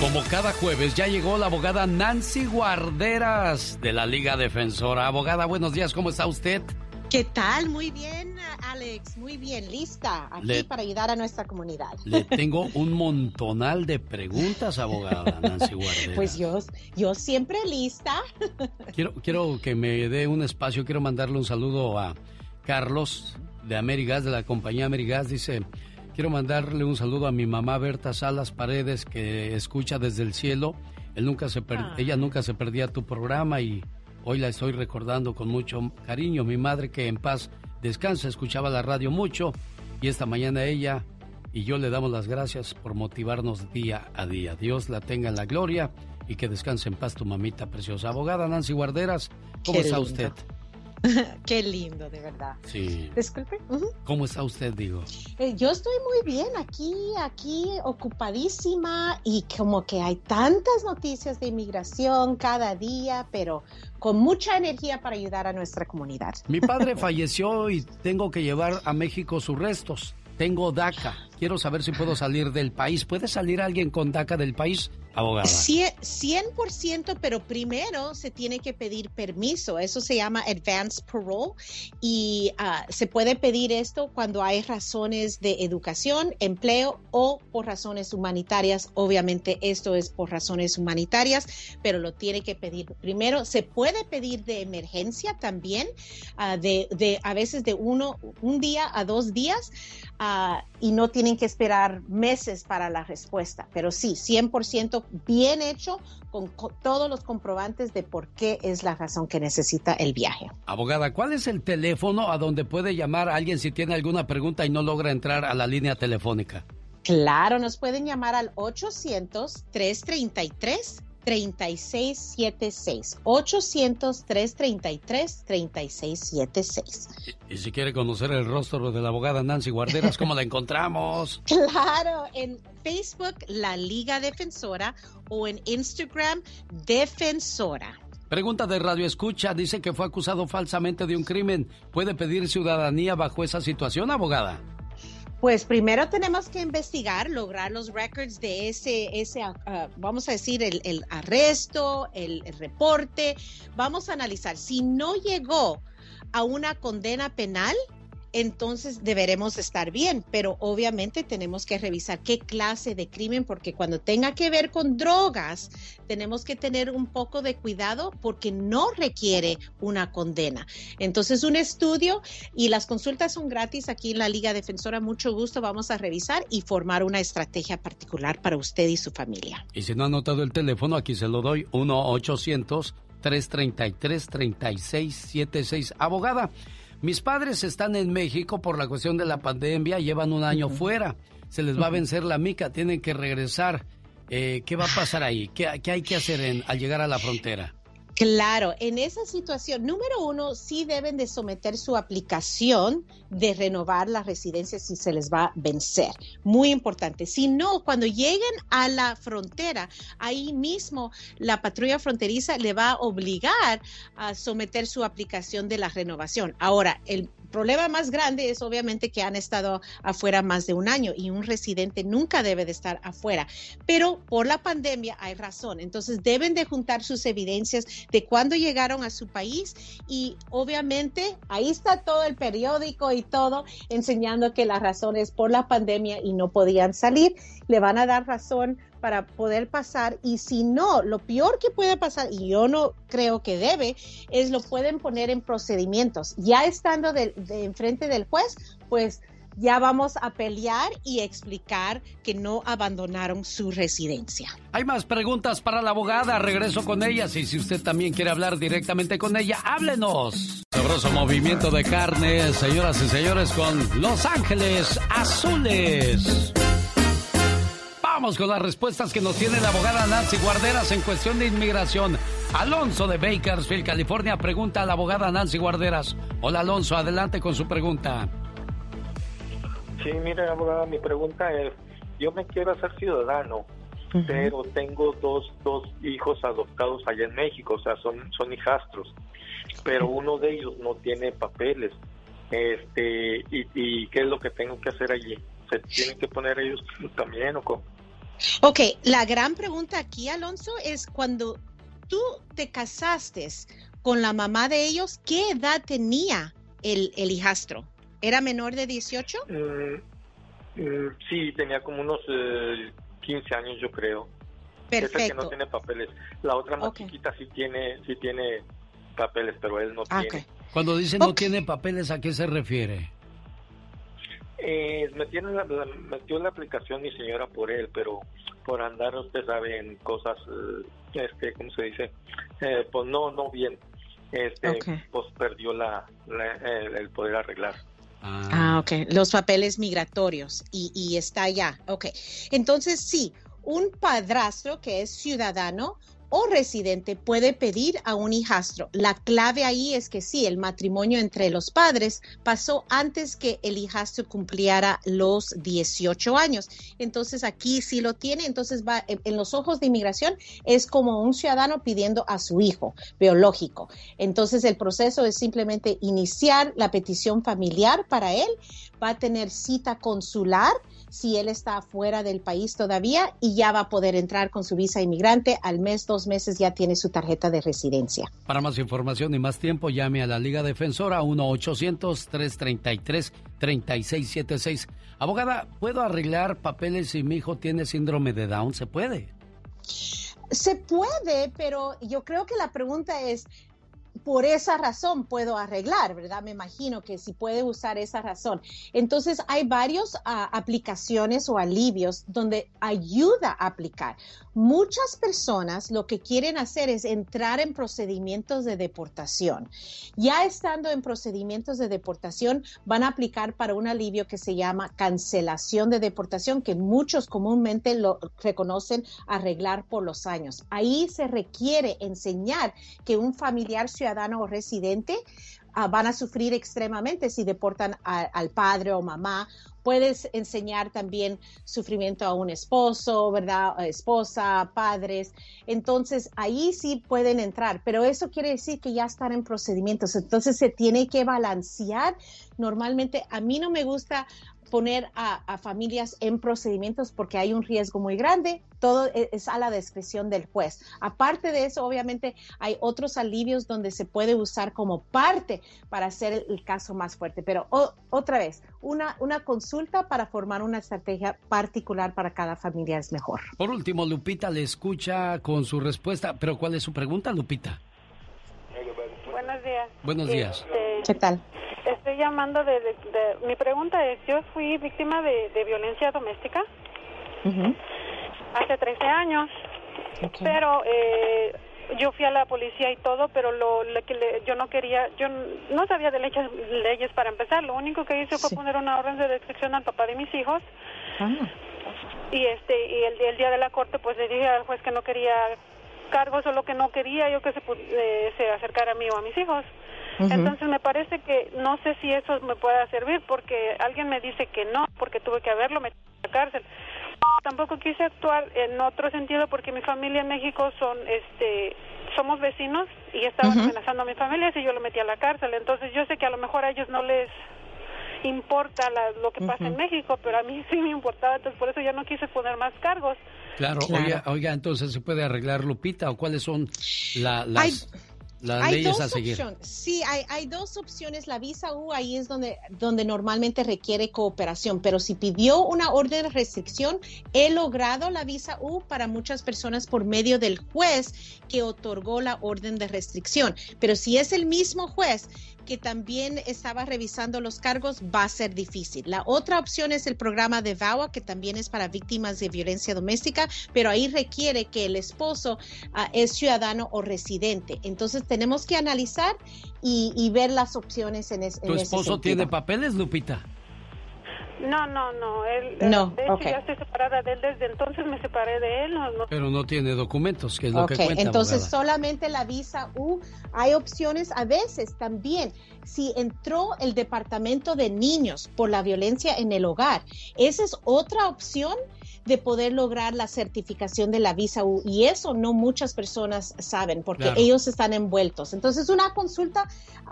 Como cada jueves ya llegó la abogada Nancy Guarderas de la Liga Defensora. Abogada, buenos días, ¿cómo está usted? ¿Qué tal? Muy bien, Alex, muy bien, lista aquí Le- para ayudar a nuestra comunidad. Le tengo un montonal de preguntas, abogada Nancy Guarderas. Pues yo, yo siempre lista. Quiero, quiero que me dé un espacio, quiero mandarle un saludo a Carlos de Amerigas, de la compañía Amerigas. Dice, quiero mandarle un saludo a mi mamá Berta Salas Paredes, que escucha desde el cielo. Él nunca se per- Ah. Ella nunca se perdía tu programa y hoy la estoy recordando con mucho cariño. Mi madre que en paz descansa, escuchaba la radio mucho y esta mañana ella y yo le damos las gracias por motivarnos día a día. Dios la tenga en la gloria y que descanse en paz tu mamita preciosa. Abogada Nancy Guarderas, ¿cómo Qué está lindo. usted? Qué lindo, de verdad. Sí. Disculpe. ¿Cómo está usted, digo? Eh, yo estoy muy bien aquí, aquí ocupadísima y como que hay tantas noticias de inmigración cada día, pero con mucha energía para ayudar a nuestra comunidad. Mi padre falleció y tengo que llevar a México sus restos. Tengo DACA. Quiero saber si puedo salir del país. ¿Puede salir alguien con DACA del país, abogada? Cie- 100%, pero primero se tiene que pedir permiso. Eso se llama advance parole y ah, se puede pedir esto cuando hay razones de educación, empleo o por razones humanitarias. Obviamente esto es por razones humanitarias, pero lo tiene que pedir primero. Se puede pedir de emergencia también, ah, de a veces de uno, un día a dos días ah, y no tienen que esperar meses para la respuesta. Pero sí, 100% bien hecho con co- todos los comprobantes de por qué es la razón que necesita el viaje. Abogada, ¿cuál es el teléfono a donde puede llamar a alguien si tiene alguna pregunta y no logra entrar a la línea telefónica? Claro, nos pueden llamar al 800-333-3676. 800-333-3676. Y si quiere conocer el rostro de la abogada Nancy Guarderas, ¿cómo la encontramos? Claro, en Facebook, la Liga Defensora, o en Instagram, Defensora. Pregunta de Radio Escucha, dice que fue acusado falsamente de un crimen. ¿Puede pedir ciudadanía bajo esa situación, abogada? Pues primero tenemos que investigar, lograr los records de ese, ese ah, vamos a decir, el, el arresto, el, el reporte. Vamos a analizar. Si no llegó a una condena penal, entonces deberemos estar bien, pero obviamente tenemos que revisar qué clase de crimen, porque cuando tenga que ver con drogas, tenemos que tener un poco de cuidado porque no requiere una condena. Entonces, un estudio y las consultas son gratis aquí en la Liga Defensora. Mucho gusto, vamos a revisar y formar una estrategia particular para usted y su familia. Y si no ha anotado el teléfono, aquí se lo doy, 1-800-333-3676. Abogada, mis padres están en México por la cuestión de la pandemia, llevan un año fuera, se les va a vencer la mica, tienen que regresar. Eh, ¿Qué va a pasar ahí? ¿Qué, qué hay que hacer en- al llegar a la frontera? Claro, en esa situación, número uno, sí deben de someter su aplicación de renovar la residencia si se les va a vencer. Muy importante. Si no, cuando lleguen a la frontera, ahí mismo la patrulla fronteriza le va a obligar a someter su aplicación de la renovación. Ahora, el problema más grande es obviamente que han estado afuera más de un año y un residente nunca debe de estar afuera. Pero por la pandemia hay razón. Entonces deben de juntar sus evidencias de cuándo llegaron a su país y obviamente ahí está todo el periódico y todo enseñando que la razón es por la pandemia y no podían salir. Le van a dar razón para poder pasar y si no, lo peor que puede pasar, y yo no creo que debe, es lo pueden poner en procedimientos. Ya estando de, de enfrente del juez, pues ya vamos a pelear y explicar que no abandonaron su residencia. Hay más preguntas para la abogada. Regreso con ellas. Y si usted también quiere hablar directamente con ella, háblenos. Sabroso movimiento de carne, señoras y señores, con Los Ángeles Azules. Vamos con las respuestas que nos tiene la abogada Nancy Guarderas en cuestión de inmigración. Alonso de Bakersfield, California, pregunta a la abogada Nancy Guarderas. Hola Alonso, adelante con su pregunta. Sí, mire, abogada, mi pregunta es, yo me quiero hacer ciudadano, pero tengo dos, dos hijos adoptados allá en México, o sea, son, son hijastros, pero uno de ellos no tiene papeles. Este, y, y qué es lo que tengo que hacer allí? ¿Se tienen que poner ellos también o cómo? Ok, la gran pregunta aquí, Alonso, es cuando tú te casaste con la mamá de ellos, ¿qué edad tenía el, el hijastro? ¿Era menor de 18? Mm, mm, sí, tenía como unos eh, 15 años, yo creo. Esa que Perfecto. no tiene papeles. La otra más chiquita sí tiene, sí tiene papeles, pero él no Ah, tiene. Cuando dice no tiene papeles, ¿a qué se refiere? Eh, metieron la, la- metió la aplicación mi señora por él, pero por andar, usted sabe, en cosas, eh, este, ¿cómo se dice? Eh, pues no, no bien. Este, pues perdió la, la- el, el poder arreglar. Ah, ok. Los papeles migratorios y, y está allá. Ok. Entonces, sí, un padrastro que es ciudadano o residente puede pedir a un hijastro. La clave ahí es que sí, el matrimonio entre los padres pasó antes que el hijastro cumpliera los 18 años. Entonces aquí sí lo tiene, entonces va en los ojos de inmigración es como un ciudadano pidiendo a su hijo biológico. Entonces el proceso es simplemente iniciar la petición familiar para él, va a tener cita consular si él está fuera del país todavía y ya va a poder entrar con su visa inmigrante. Al mes, dos meses ya tiene su tarjeta de residencia. Para más información y más tiempo, llame a la Liga Defensora 1-800-333-3676. Abogada, ¿puedo arreglar papeles si mi hijo tiene síndrome de Down? ¿Se puede? Se puede, pero yo creo que la pregunta es, por esa razón puedo arreglar, ¿verdad? Me imagino que si puede usar esa razón. Entonces, hay varias ah, aplicaciones o alivios donde ayuda a aplicar. Muchas personas lo que quieren hacer es entrar en procedimientos de deportación. Ya estando en procedimientos de deportación, van a aplicar para un alivio que se llama cancelación de deportación, que muchos comúnmente lo reconocen arreglar por los años. Ahí se requiere enseñar que un familiar ciudadano o residente ah, van a sufrir extremadamente si deportan al padre o mamá. Puedes enseñar también sufrimiento a un esposo, ¿verdad? Esposa, padres. Entonces, ahí sí pueden entrar, pero eso quiere decir que ya están en procedimientos. Entonces, se tiene que balancear. Normalmente, a mí no me gusta poner a, familias en procedimientos porque hay un riesgo muy grande. Todo e, es a la discreción del juez. Aparte de eso, obviamente hay otros alivios donde se puede usar como parte para hacer el, caso más fuerte. Pero otra vez, una, una consulta para formar una estrategia particular para cada familia es mejor. Por último, Lupita le escucha con su respuesta. Pero ¿cuál es su pregunta, Lupita? Buenos días. Buenos días. Este, ¿Qué tal? Estoy llamando de, Mi pregunta es, yo fui víctima de, violencia doméstica hace 13 años, pero eh, yo fui a la policía y todo, pero lo, que yo no quería, yo no sabía de leyes, leyes para empezar, lo único que hice fue poner una orden de restricción al papá de mis hijos. Ah. Y este y el, el, día de la corte pues le dije al juez que no quería cargos o lo que no quería yo que se, eh, se acercara a mí o a mis hijos. Entonces me parece que no sé si eso me pueda servir porque alguien me dice que no, porque tuve que haberlo metido en la cárcel. Tampoco quise actuar en otro sentido porque mi familia en México son, este, somos vecinos y estaban amenazando a mi familia si yo lo metí a la cárcel. Entonces yo sé que a lo mejor a ellos no les importa lo que pasa en México, pero a mí sí me importaba, entonces por eso ya no quise poner más cargos. Claro, Oiga, oiga, entonces se puede arreglar Lupita o cuáles son las hay dos Opciones. Sí, hay, hay, dos opciones. La visa U ahí es donde, donde normalmente requiere cooperación, pero si pidió una orden de restricción, he logrado la visa U para muchas personas por medio del juez que otorgó la orden de restricción. Pero si es el mismo juez que también estaba revisando los cargos, va a ser difícil. La otra opción es el programa de VAWA, que también es para víctimas de violencia doméstica, pero ahí requiere que el esposo ah, es ciudadano o residente. Entonces tenemos que analizar y, ver las opciones en, es, ¿Tu esposo tiene papeles, Lupita? No, no, no. Él, eh, no, de hecho, ya estoy separada de él desde entonces, me separé de él. Pero no tiene documentos, que es lo que cuenta. Entonces, solamente la visa U. Hay opciones a veces también. Si entró el departamento de niños por la violencia en el hogar, esa es otra opción de poder lograr la certificación de la visa U. Y eso no muchas personas saben porque ellos están envueltos. Entonces, una consulta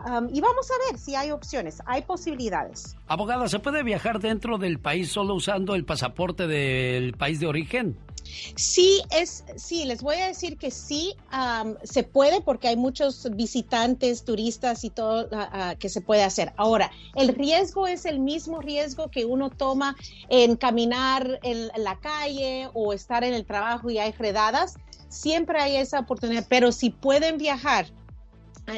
um, y vamos a ver si hay opciones, hay posibilidades. Abogada, ¿se puede viajar dentro del país solo usando el pasaporte del país de origen? Sí, es, sí, les voy a decir que sí, se puede porque hay muchos visitantes, turistas y todo que se puede hacer. Ahora, el riesgo es el mismo riesgo que uno toma en caminar en la calle o estar en el trabajo y hay redadas. Siempre hay esa oportunidad, pero si pueden viajar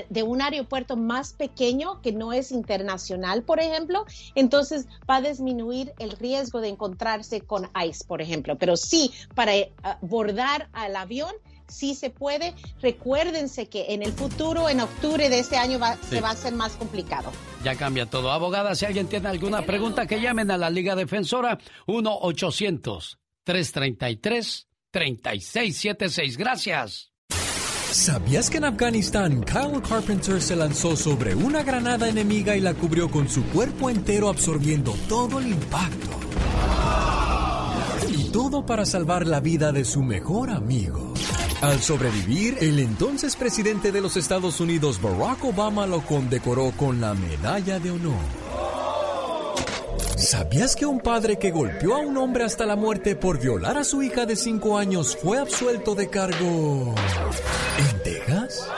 de un aeropuerto más pequeño que no es internacional, por ejemplo, entonces va a disminuir el riesgo de encontrarse con ICE, por ejemplo. Pero sí, para eh, abordar al avión, sí se puede. Recuérdense que en el futuro, en octubre de este año, se va a hacer más complicado. Ya cambia todo. Abogada, si alguien tiene alguna pregunta, que llamen a la Liga Defensora 1-800-333-3676. Gracias. ¿Sabías que en Afganistán Kyle Carpenter se lanzó sobre una granada enemiga y la cubrió con su cuerpo entero absorbiendo todo el impacto? Y todo para salvar la vida de su mejor amigo. Al sobrevivir, el entonces presidente de los Estados Unidos, Barack Obama, lo condecoró con la Medalla de Honor. ¿Sabías que un padre que golpeó a un hombre hasta la muerte por violar a su hija de 5 años fue absuelto de cargo en Texas?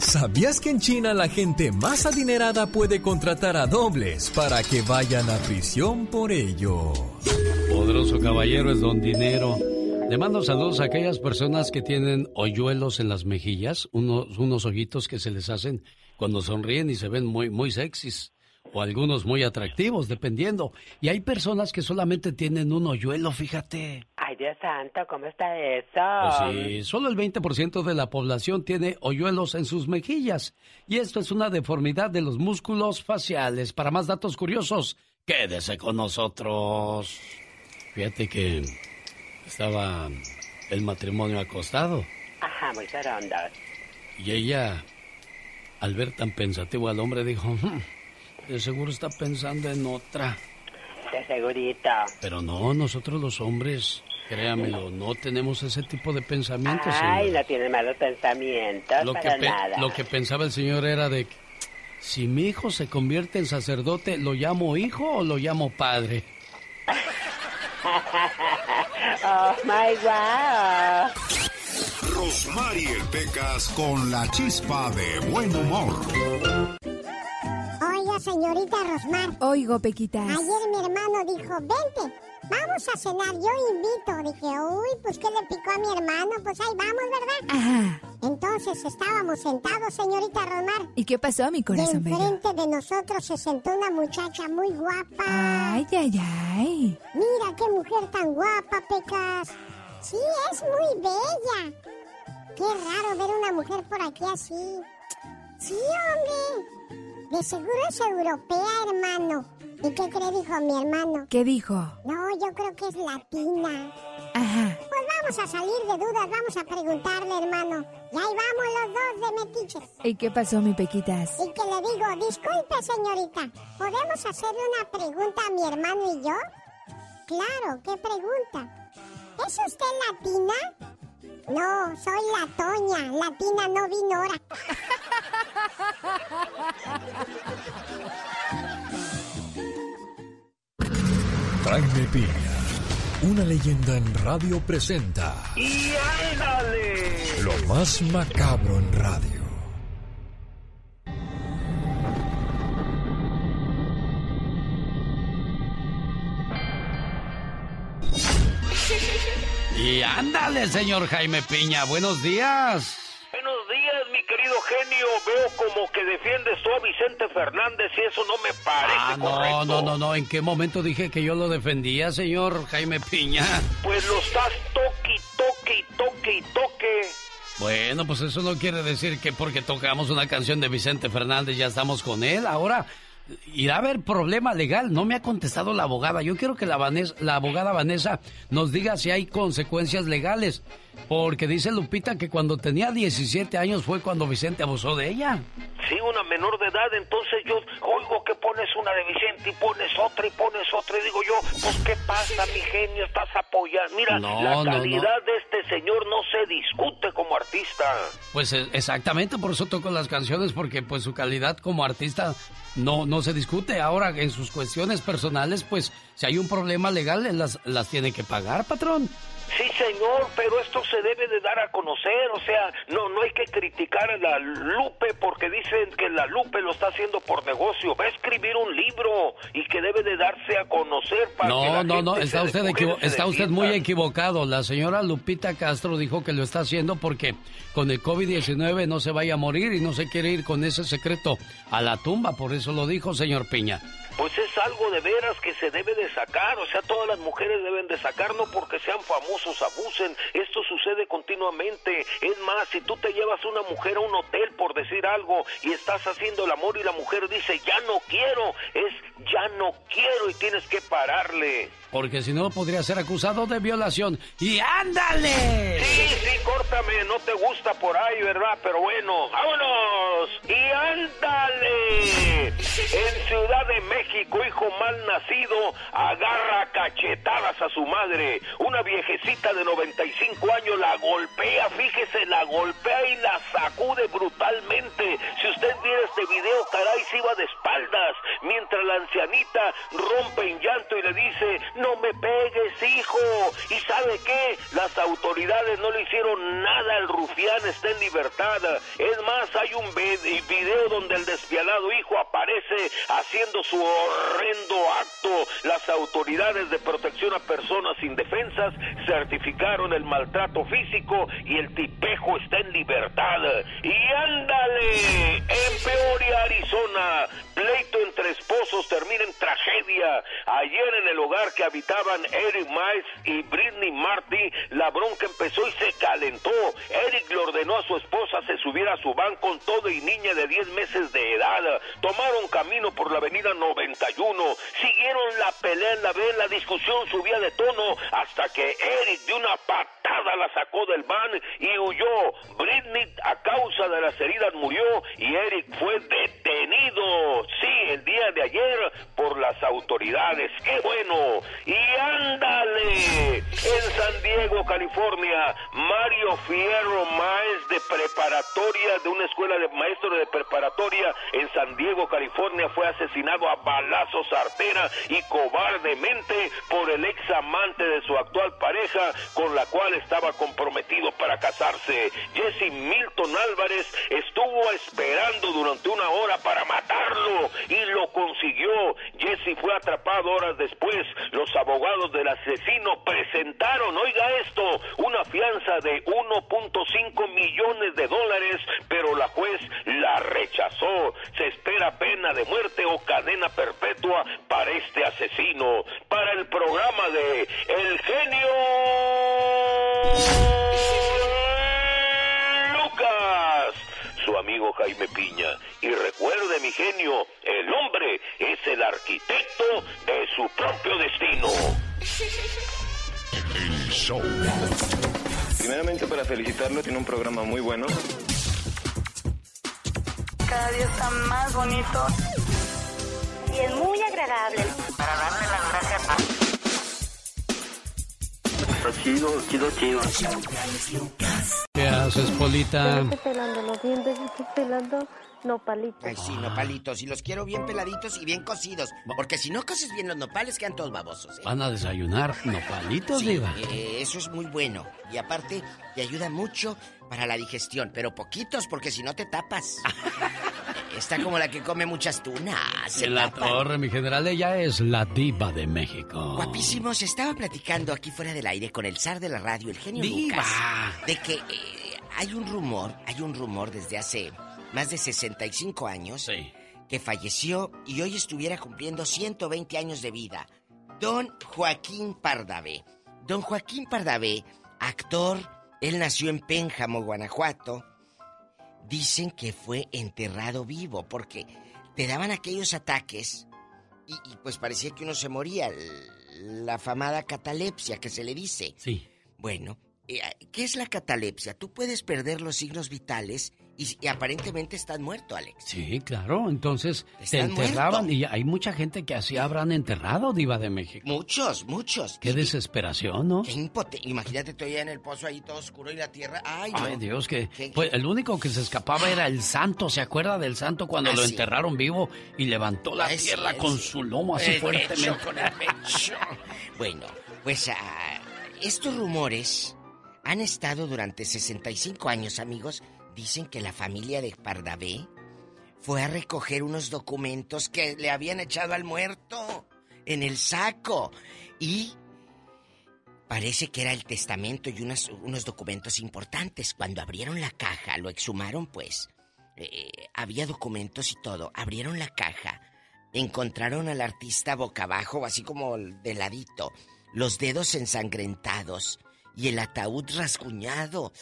¿Sabías que en China la gente más adinerada puede contratar a dobles para que vayan a prisión por ello? Poderoso caballero es don dinero. Le mando saludos a aquellas personas que tienen hoyuelos en las mejillas, unos, unos ojitos que se les hacen cuando sonríen y se ven muy, muy sexys o algunos muy atractivos, dependiendo. Y hay personas que solamente tienen un hoyuelo, fíjate. Ay, Dios santo, ¿cómo está eso? Pues sí, solo el 20% de la población tiene hoyuelos en sus mejillas. Y esto es una deformidad de los músculos faciales. Para más datos curiosos, quédese con nosotros. Fíjate que estaba el matrimonio acostado. Ajá, muy serondos. Y ella, al ver tan pensativo al hombre, dijo... "Hmm, de seguro está pensando en otra. De segurito. Pero no, nosotros los hombres, créamelo, no tenemos ese tipo de pensamientos. Ay, no tiene malos pensamientos Lo que, para nada. lo que pensaba el señor era de si mi hijo se convierte en sacerdote, ¿lo llamo hijo o lo llamo padre? oh my wow. Rosmarie Pecas con la chispa de buen humor. Señorita Rosmar. Oigo, Pequitas. Ayer mi hermano dijo, vente, vamos a cenar, yo invito. Dije, uy, pues ¿qué le picó a mi hermano? Pues ahí vamos, ¿verdad? Ajá. Entonces estábamos sentados, señorita Rosmar. ¿Y qué pasó, mi Y corazón bello? enfrente de nosotros se sentó una muchacha muy guapa. Ay, ay, ay. Mira qué mujer tan guapa, Pecas. Sí, es muy bella. Qué raro ver una mujer por aquí así. Sí, hombre. De seguro es europea, hermano. ¿Y qué cree, dijo mi hermano? ¿Qué dijo? No, yo creo que es latina. Ajá. Pues vamos a salir de dudas, vamos a preguntarle, hermano. Y ahí vamos los dos de metiches. ¿Y qué pasó, mi Pequitas? Y que le digo, disculpe, señorita, ¿podemos hacerle una pregunta a mi hermano y yo? Claro, ¿qué pregunta? ¿Es usted latina? No, soy la Toña. Latina no vino ahora. Jaime Piña, una leyenda en radio presenta ¡Y ándale! lo más macabro en radio. Y ándale, señor Jaime Piña, buenos días. Buenos días, mi querido genio. Veo como que defiendes tú a Vicente Fernández y eso no me parece Ah, no, correcto. no, no, no, ¿en qué momento dije que yo lo defendía, señor Jaime Piña? Pues lo estás toque, toque, y toque, y toque. Bueno, pues eso no quiere decir que porque tocamos una canción de Vicente Fernández ya estamos con él. Ahora irá a haber problema legal. No me ha contestado la abogada. Yo quiero que la, Vanessa- la abogada Vanessa nos diga si hay consecuencias legales. Porque dice Lupita que cuando tenía 17 años fue cuando Vicente abusó de ella. Sí, una menor de edad, entonces yo oigo que pones una de Vicente y pones otra y pones otra y digo yo, pues ¿qué pasa, mi genio? Estás apoyando. Mira, No, la no, no. calidad de este señor no se discute como artista. Pues eh, exactamente, por eso toco las canciones, porque pues su calidad como artista no, no se discute. Ahora, en sus cuestiones personales, pues si hay un problema legal, las, las tiene que pagar, patrón. Sí, señor, pero esto se debe de dar a conocer, o sea, no no hay que criticar a la Lupe porque dicen que la Lupe lo está haciendo por negocio. Va a escribir un libro y que debe de darse a conocer para que No, la no, no, está usted, está usted muy equivocado. La señora Lupita Castro dijo que lo está haciendo porque con el COVID-19 no se vaya a morir y no se quiere ir con ese secreto a la tumba. Por eso lo dijo, señor Piña. Pues es algo de veras que se debe de sacar, o sea, todas las mujeres deben de sacar, no porque sean famosos, abusen, esto sucede continuamente, es más, si tú te llevas una mujer a un hotel por decir algo y estás haciendo el amor y la mujer dice, ya no quiero, es ya no quiero y tienes que pararle. Porque si no podría ser acusado de violación. ¡Y ándale! Sí, sí, córtame, no te gusta por ahí, ¿verdad? Pero bueno, vámonos. ¡Y ándale! En Ciudad de México, hijo mal nacido, agarra cachetadas a su madre. Una viejecita de 95 años la golpea, fíjese, la golpea y la sacude brutalmente. Si usted viera este video, caray, se iba de espaldas. Mientras la ancianita rompe en llanto y le dice, no me pegues, hijo. ¿Y sabe qué? Las autoridades no le hicieron nada al rufián, está en libertad. Es más, hay un video donde el despiadado hijo aparece haciendo su horrendo acto. Las autoridades de protección a personas indefensas certificaron el maltrato físico y el tipejo está en libertad. Y ándale, en Peoria, Arizona, pleito entre esposos termina en tragedia. Ayer en el hogar que habitaban Eric Miles y Britney Marty, la bronca empezó y se calentó. Eric le ordenó a su esposa se subiera a su van con todo y niña de 10 meses de edad. Tomaron camino por la avenida 91. Siguieron la pelea en la vez, la discusión subía de tono hasta que Eric de una patada la sacó del van y huyó. Britney a causa de las heridas murió y Eric fue detenido. Sí, el día de ayer por las autoridades. ¡Qué bueno! Y ándale. En San Diego, California, Mario Fierro, maestro de preparatoria de una escuela de maestro de preparatoria en San Diego, California, fue asesinado a balazos artera y cobardemente por el ex amante de su actual pareja con la cual estaba comprometido para casarse. Jesse Milton Álvarez estuvo esperando durante una hora para matarlo y lo consiguió. Jesse fue atrapado horas después. Abogados del asesino presentaron, oiga esto, una fianza de 1.5 millones de dólares, pero la juez la rechazó. Se espera pena de muerte o cadena perpetua para este asesino. Para el programa de El Genio su amigo Jaime Piña. Y recuerde, mi genio, el hombre es el arquitecto de su propio destino. El show. Primeramente para felicitarlo, tiene un programa muy bueno. Cada día está más bonito. Y es muy agradable. Para darle las gracias Está chido, chido, chido. ¿Qué haces, Polita? Estoy pelando los dientes, estoy pelando nopalitos. Ay, sí, nopalitos. Y los quiero bien peladitos y bien cocidos. Porque si no coces bien los nopales, quedan todos babosos. ¿eh? Van a desayunar nopalitos, Sí, Diva. eh, eso es muy bueno. Y aparte, te ayuda mucho para la digestión. Pero poquitos, porque si no te tapas. Está como la que come muchas tunas. Se En la torre, mi general, ella es la diva de México. Guapísimos, estaba platicando aquí fuera del aire con el zar de la radio, el genio ¡Diva! Lucas, de que eh, hay un rumor, hay un rumor desde hace más de 65 años que falleció y hoy estuviera cumpliendo 120 años de vida. Don Joaquín Pardavé. Don Joaquín Pardavé, actor, él nació en Pénjamo, Guanajuato. Dicen que fue enterrado vivo porque te daban aquellos ataques y, y, pues parecía que uno se moría. La famada catalepsia que se le dice. Sí. Bueno, eh, ¿qué es la catalepsia? Tú puedes perder los signos vitales y, y aparentemente estás muerto, Alex. Sí, claro. Entonces te enterraban muerto. y hay mucha gente que así habrán enterrado, diva de México. Muchos, muchos. Qué desesperación, ¿no? Qué impote- Imagínate tú allá en el pozo ahí todo oscuro y la tierra. Ay, no. Ay, Dios, que ¿Qué- pues, el único que se escapaba era el santo. ¿Se acuerda del santo cuando Ah, lo sí. enterraron vivo y levantó la sí, tierra con sí. su lomo así El fuertemente? pecho, con el pecho. bueno, pues ah, estos rumores han estado durante 65 años, amigos. Dicen que la familia de Pardavé fue a recoger unos documentos que le habían echado al muerto en el saco. Y parece que era el testamento y unos documentos importantes. Cuando abrieron la caja, lo exhumaron, pues. eh, había documentos y todo. Abrieron la caja encontraron al artista boca abajo, así como de ladito, los dedos ensangrentados y el ataúd rasguñado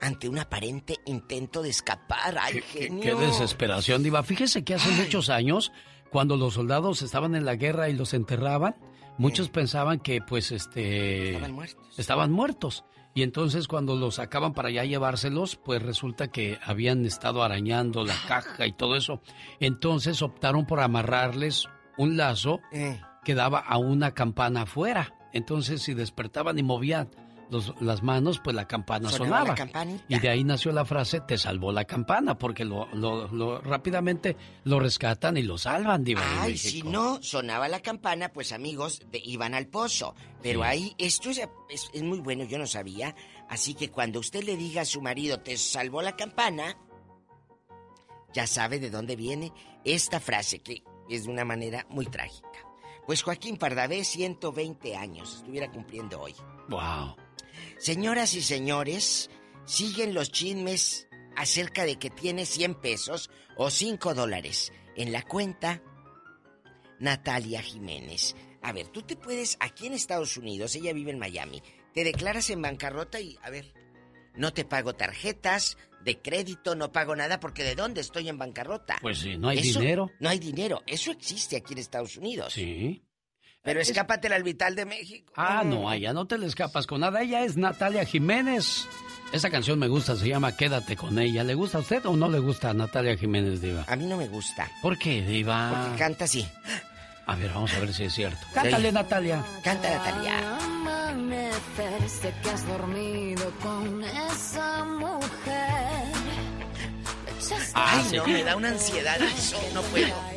ante un aparente intento de escapar. ¡Ay, genio! Qué desesperación, Diva. Fíjese que hace muchos años, cuando los soldados estaban en la guerra y los enterraban, muchos pensaban que, pues, este. Estaban muertos. Estaban muertos. Y entonces, cuando los sacaban para allá llevárselos, pues resulta que habían estado arañando la caja y todo eso. Entonces optaron por amarrarles un lazo Eh. que daba a una campana afuera. Entonces, si despertaban y movían los- las manos, pues la campana Sonaba sonaba. la campanita. y de ahí nació la frase, te salvó la campana, porque lo, lo- lo- rápidamente lo rescatan y lo salvan, Diva Ay, si no sonaba la campana, pues amigos, de- iban al pozo. Pero Sí. ahí, esto es, es- es muy bueno, yo no sabía. Así que cuando usted le diga a su marido, te salvó la campana, ya sabe de dónde viene esta frase, que es de una manera muy trágica. Pues Joaquín Pardavé, 120 años, estuviera cumpliendo hoy. Wow. Señoras y señores, siguen los chismes acerca de que tiene 100 pesos o 5 dólares en la cuenta Natalia Jiménez. A ver, tú te puedes, aquí en Estados Unidos, ella vive en Miami, te declaras en bancarrota y, a ver, no te pago tarjetas de crédito, no pago nada porque ¿de dónde estoy en bancarrota? Pues sí, no hay Eso- dinero. No hay dinero, eso existe aquí en Estados Unidos. Sí. Pero escápate al vital de México. Ah, no, allá no te le escapas con nada. Ella es Natalia Jiménez. Esa canción me gusta, se llama Quédate con ella. ¿Le gusta a usted o no le gusta a Natalia Jiménez, Diva? A mí no me gusta. ¿Por qué, Diva? Porque canta así. A ver, vamos a ver si es cierto. Cántale, Natalia. Canta, Natalia. Amanecer, sé que has dormido con esa mujer. Ah, Ay, sí. no, me da una ansiedad eso. No puedo.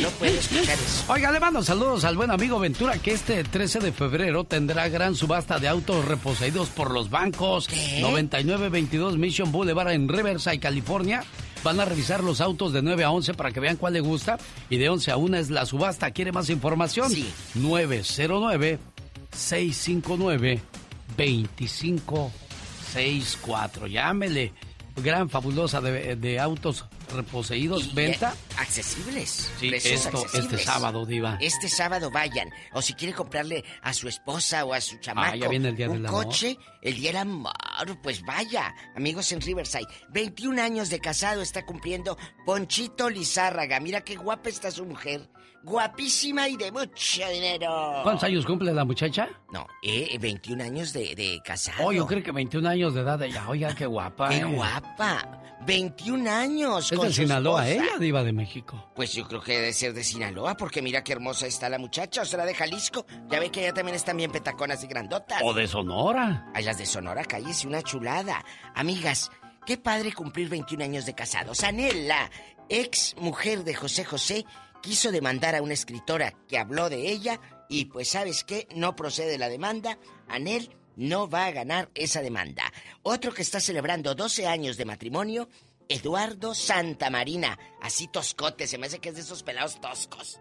No escuchar eso. Oiga, le mando saludos al buen amigo Ventura que este 13 de febrero tendrá gran subasta de autos reposeídos por los bancos. 9922 Mission Boulevard en Riverside, California. Van a revisar los autos de 9 a 11 para que vean cuál le gusta. Y de 11 a 1 es la subasta. ¿Quiere más información? Sí. 909-659-2564. Llámele. Gran fabulosa de, de autos reposeídos. Y, ¿Venta? eh, accesibles. Sí, esto accesibles. este sábado, Diva. Este sábado vayan. O si quiere comprarle a su esposa o a su chamaco Ah, ya viene el Día un del Amor. coche, el día del amor, pues vaya. Amigos en Riverside, 21 años de casado está cumpliendo Ponchito Lizárraga. Mira qué guapa está su mujer. Guapísima y de mucho dinero. ¿Cuántos años cumple la muchacha? No, eh, 21 años de, de casado. Oh, yo creo que 21 años de edad ella. Oiga, qué guapa. Qué eh. guapa. 21 años. Es con de Sinaloa, ella, diva de México. Pues yo creo que debe ser de Sinaloa, porque mira qué hermosa está la muchacha. ¿O será de Jalisco? Ya ve que allá también están bien petaconas y grandotas. O de Sonora. Ay, las de Sonora, cállese, una chulada. Amigas, qué padre cumplir 21 años de casados. Anel, la ex mujer de José José, quiso demandar a una escritora que habló de ella y pues sabes qué, no procede la demanda. Anel no va a ganar esa demanda. Otro que está celebrando 12 años de matrimonio, Eduardo Santamarina. Así toscote, se me hace que es de esos pelados toscos.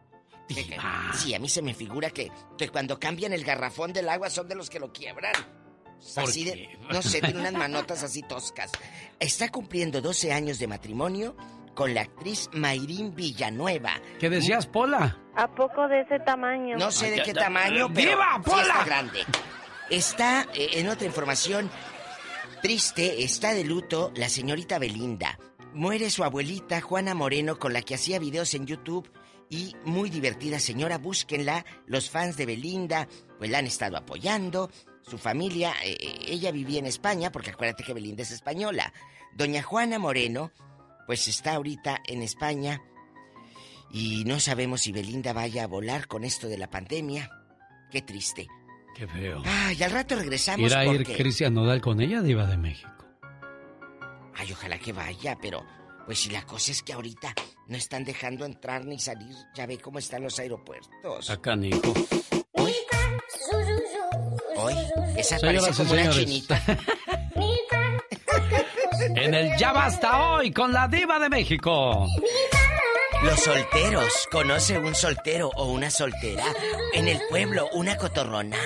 Que- Sí, a mí se me figura que, que cuando cambian el garrafón del agua son de los que lo quiebran. ¿Por Así de, no sé, tiene unas manotas así toscas. Está cumpliendo 12 años de matrimonio con la actriz Mayrín Villanueva. ¿Qué decías, Pola? ¿A poco de ese tamaño? No sé Ay, de qué ya- tamaño, pero ¡Viva, sí Pola! está grande. Está, eh, en otra información, triste, está de luto la señorita Belinda. Muere su abuelita Juana Moreno con la que hacía videos en YouTube y muy divertida señora, búsquenla. Los fans de Belinda pues la han estado apoyando. Su familia, eh, eh, ella vivía en España porque acuérdate que Belinda es española. Doña Juana Moreno pues está ahorita en España y no sabemos si Belinda vaya a volar con esto de la pandemia. Qué triste. Qué feo. Ay, al rato regresamos ¿Irá a ir porque... Cristian Nodal con ella, diva de México? Ay, ojalá que vaya, pero pues si la cosa es que ahorita no están dejando entrar ni salir, ya ve cómo están los aeropuertos. Acá, Nico. Hoy, esa Señoras parece como una chinita. En el Ya Basta Hoy con la diva de México. Los solteros, ¿conoce un soltero o una soltera? En el pueblo, una cotorrona.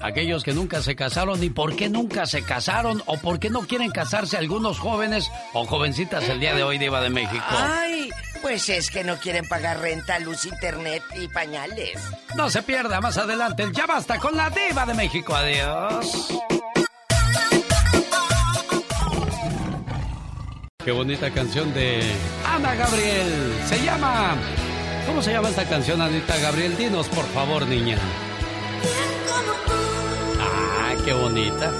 Aquellos que nunca se casaron y por qué nunca se casaron o por qué no quieren casarse algunos jóvenes o jovencitas el día de hoy, diva de México. Ay, Pues es que no quieren pagar renta, luz, internet y pañales. No se pierda más adelante el Ya Basta con la Diva de México. Adiós. Qué bonita canción de Ana Gabriel. Se llama. ¿Cómo se llama esta canción, Anita Gabriel? Dinos, por favor, niña. Ah, qué bonita.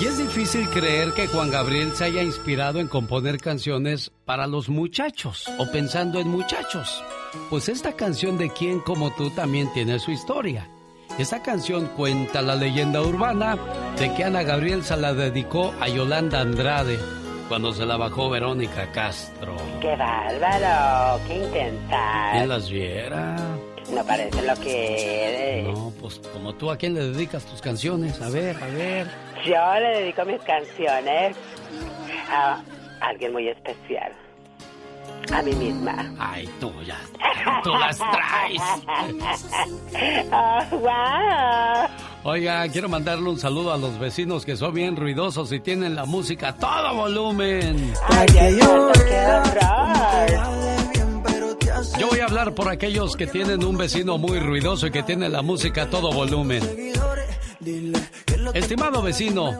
Y es difícil creer que Juan Gabriel se haya inspirado en componer canciones para los muchachos o pensando en muchachos. Pues esta canción de Quién como tú también tiene su historia. Esta canción cuenta la leyenda urbana de que Ana Gabriel se la dedicó a Yolanda Andrade cuando se la bajó Verónica Castro. ¡Qué bárbaro! ¡Qué intentar! ¿Quién las viera? No parece lo que eres. No, pues como tú, ¿a quién le dedicas tus canciones? A ver, a ver. Yo le dedico mis canciones a alguien muy especial. A mí misma. Ay, tú ya. Tú las traes. Oh, wow. Oiga, quiero mandarle un saludo a los vecinos que son bien ruidosos y tienen la música a todo volumen. Ay, ay, ay, qué horror. Yo voy a hablar por aquellos que tienen un vecino muy ruidoso y que tiene la música a todo volumen. Estimado vecino,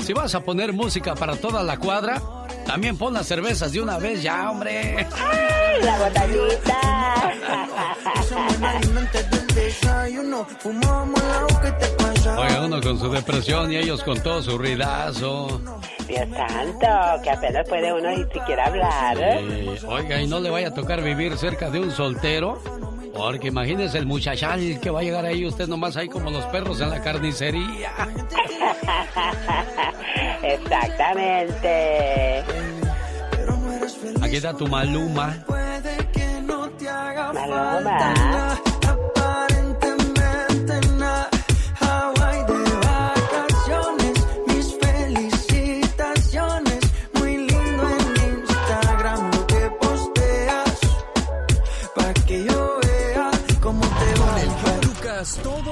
si vas a poner música para toda la cuadra, también pon las cervezas de una vez ya, hombre. Ay, la botellita. Oiga, uno con su depresión y ellos con todo su ruidazo. Dios santo, que apenas puede uno ni siquiera hablar. Eh, oiga, y no le vaya a tocar vivir cerca de un soltero. Porque imagínese el muchachal que va a llegar ahí, usted nomás ahí como los perros en la carnicería. Exactamente. Aquí está tu maluma. Maluma.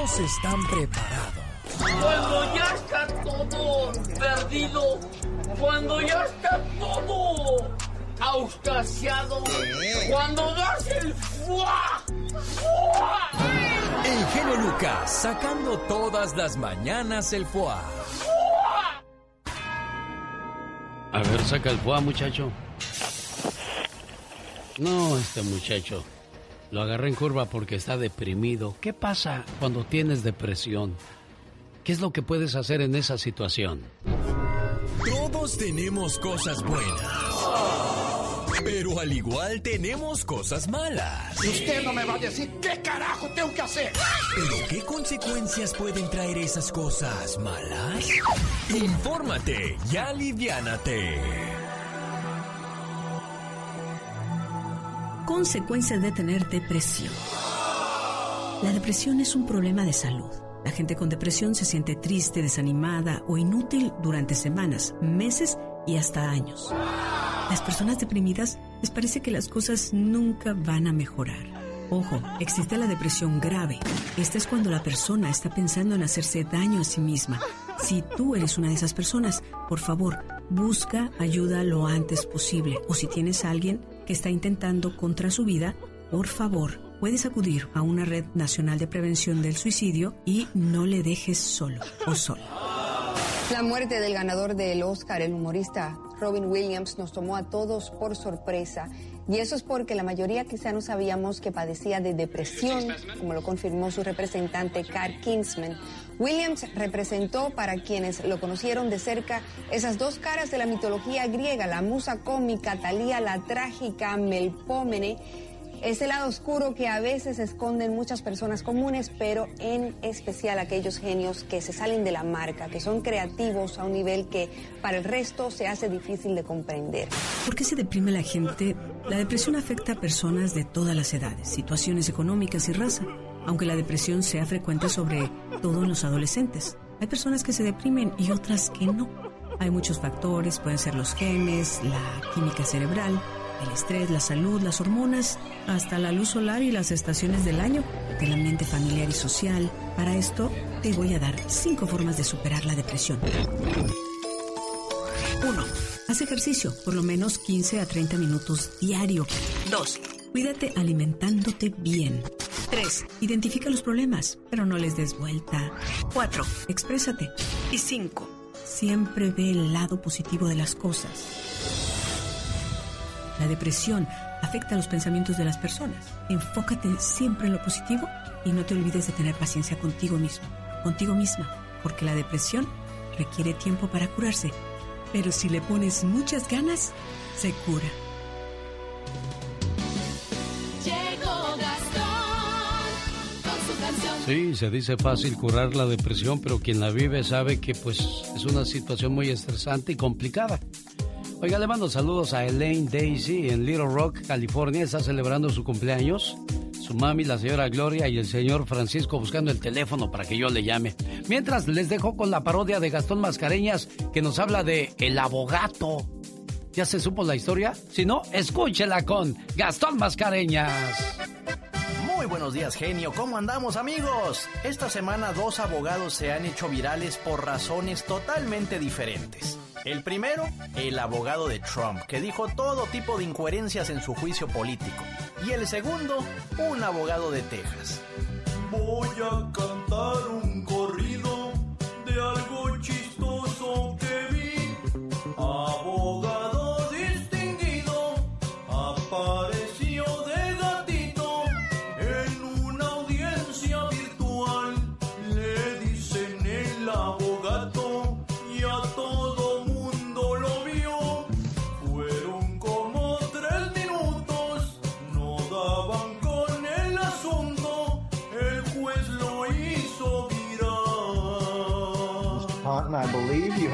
Todos están preparados. Cuando ya está todo perdido, cuando ya está todo auscasiado, cuando das el fuá, fuá, El genio Lucas sacando todas las mañanas el foie. A ver, saca el fuá, muchacho. No, este muchacho. Lo agarré en curva porque está deprimido. ¿Qué pasa cuando tienes depresión? ¿Qué es lo que puedes hacer en esa situación? Todos tenemos cosas buenas. Pero al igual tenemos cosas malas. Y usted no me va a decir qué carajo tengo que hacer. ¿Pero qué consecuencias pueden traer esas cosas malas? Infórmate y aliviánate. Consecuencia de tener depresión. La depresión es un problema de salud. La gente con depresión se siente triste, desanimada o inútil durante semanas, meses y hasta años. Las personas deprimidas les parece que las cosas nunca van a mejorar. Ojo, existe la depresión grave. Esta es cuando la persona está pensando en hacerse daño a sí misma. Si tú eres una de esas personas, por favor, busca ayuda lo antes posible. O si tienes a alguien que está intentando contra su vida, por favor, puedes acudir a una red nacional de prevención del suicidio y no le dejes solo o sola. La muerte del ganador del Oscar, el humorista Robin Williams, nos tomó a todos por sorpresa. Y eso es porque la mayoría quizá no sabíamos que padecía de depresión, como lo confirmó su representante Carl Kingsman. Williams representó, para quienes lo conocieron de cerca, esas dos caras de la mitología griega, la musa cómica, Talía la trágica, Melpómene, ese lado oscuro que a veces esconden muchas personas comunes, pero en especial aquellos genios que se salen de la marca, que son creativos a un nivel que para el resto se hace difícil de comprender. ¿Por qué se deprime la gente? La depresión afecta a personas de todas las edades, situaciones económicas y raza, aunque la depresión sea frecuente sobre todo en los adolescentes. Hay personas que se deprimen y otras que no. Hay muchos factores, pueden ser los genes, la química cerebral, el estrés, la salud, las hormonas, hasta la luz solar y las estaciones del año, del ambiente familiar y social. Para esto te voy a dar cinco formas de superar la depresión. 1. Haz ejercicio, por lo menos 15 a 30 minutos diario. 2. Cuídate alimentándote bien. 3. Identifica los problemas, pero no les des vuelta. 4. Exprésate. Y 5. Siempre ve el lado positivo de las cosas. La depresión afecta los pensamientos de las personas. Enfócate siempre en lo positivo y no te olvides de tener paciencia contigo mismo, contigo misma, porque la depresión requiere tiempo para curarse, pero si le pones muchas ganas, se cura. Sí, se dice fácil curar la depresión, pero quien la vive sabe que pues es una situación muy estresante y complicada. Oiga, le mando saludos a Elaine Daisy en Little Rock, California. Está celebrando su cumpleaños. Su mami, la señora Gloria y el señor Francisco buscando el teléfono para que yo le llame. Mientras les dejo con la parodia de Gastón Mascareñas que nos habla de El Abogato. ¿Ya se supo la historia? Si no, escúchela con Gastón Mascareñas. Muy buenos días, genio. ¿Cómo andamos, amigos? Esta semana dos abogados se han hecho virales por razones totalmente diferentes. El primero, el abogado de Trump, que dijo todo tipo de incoherencias en su juicio político. Y el segundo, un abogado de Texas. Voy a cantar un corrido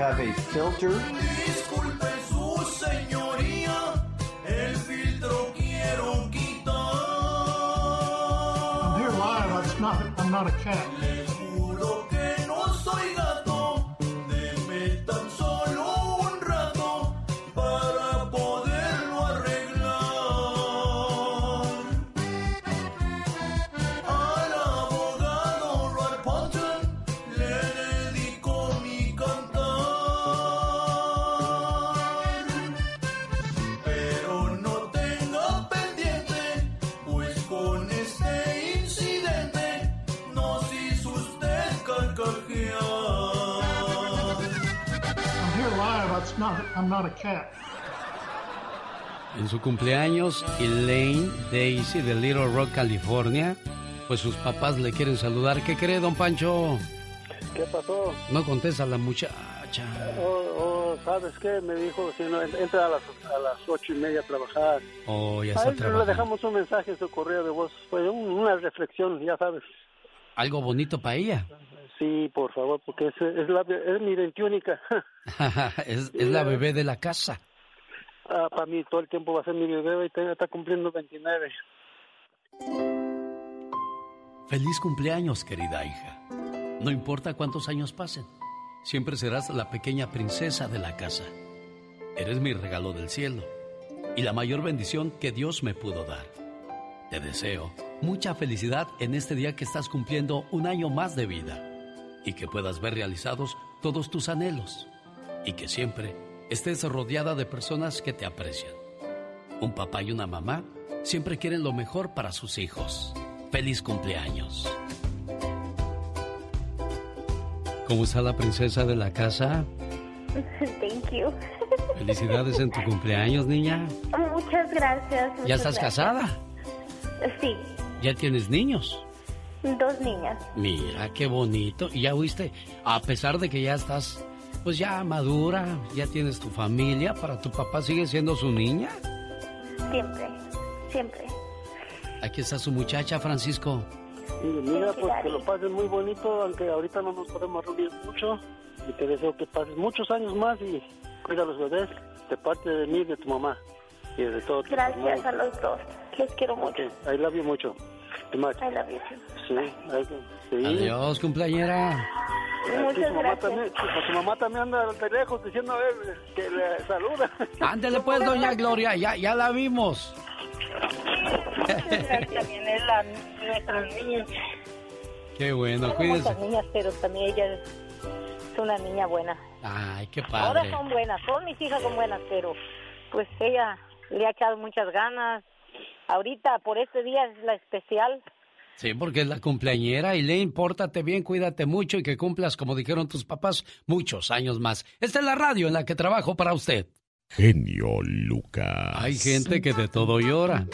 have a filter. Disculpe su señoría, el filtro quiero quitar. I'm here live. It's not, I'm not a cat. I'm not a cat. En su cumpleaños, Elaine Daisy de Little Rock, California, pues sus papás le quieren saludar. ¿Qué cree, don Pancho? ¿Qué pasó? No contesta la muchacha. Oh, oh, ¿sabes qué? Me dijo, si no, entra a las, a las ocho y media a trabajar. Oh, ya A está él le trabajando. dejamos un mensaje en su correo de voz. Fue un- una reflexión, ya sabes. Algo bonito para ella. Sí, por favor, porque es, es, la, es mi veintiúnica. es, es la bebé de la casa. Ah, para mí todo el tiempo va a ser mi bebé y te- está cumpliendo 29. Feliz cumpleaños, querida hija. No importa cuántos años pasen, siempre serás la pequeña princesa de la casa. Eres mi regalo del cielo y la mayor bendición que Dios me pudo dar. Te deseo mucha felicidad en este día que estás cumpliendo un año más de vida y que puedas ver realizados todos tus anhelos y que siempre estés rodeada de personas que te aprecian. Un papá y una mamá siempre quieren lo mejor para sus hijos. Feliz cumpleaños. ¿Cómo está la princesa de la casa? Thank you. Felicidades en tu cumpleaños, niña. Muchas gracias. ¿Ya estás gracias. casada? Sí, ¿Ya tienes niños? Dos niñas. Mira, qué bonito. Y ya oíste, a pesar de que ya estás, pues ya madura, ya tienes tu familia, para tu papá sigue siendo su niña. Siempre, siempre. Aquí está su muchacha, Francisco. Y mira, pues que lo pases muy bonito, aunque ahorita no nos podemos reunir mucho. Y te deseo que pases muchos años más y cuida a los bebés de parte de mí y de tu mamá. Y de todo. Gracias a los dos. Les quiero mucho. I love you mucho. I love you too. Sí, sí. Adiós, cumpleañera. Aquí Muchas su mamá gracias. también, su, su mamá también anda de lejos diciendo a ver, que le saluda. Ándele pues, doña Gloria, ya, ya la vimos. También es la nuestra niña. Qué bueno, cuídese. muchas niñas, pero también ella es una niña buena. Ay, qué Todas padre. son buenas, todas mis hijas son buenas, pero pues ella le ha echado muchas ganas. Ahorita, por este día es la especial. Sí, porque es la cumpleañera. Y Lane, pórtate bien, cuídate mucho y que cumplas, como dijeron tus papás, muchos años más. Esta es la radio en la que trabajo para usted. Genio Lucas. Hay gente que de todo llora.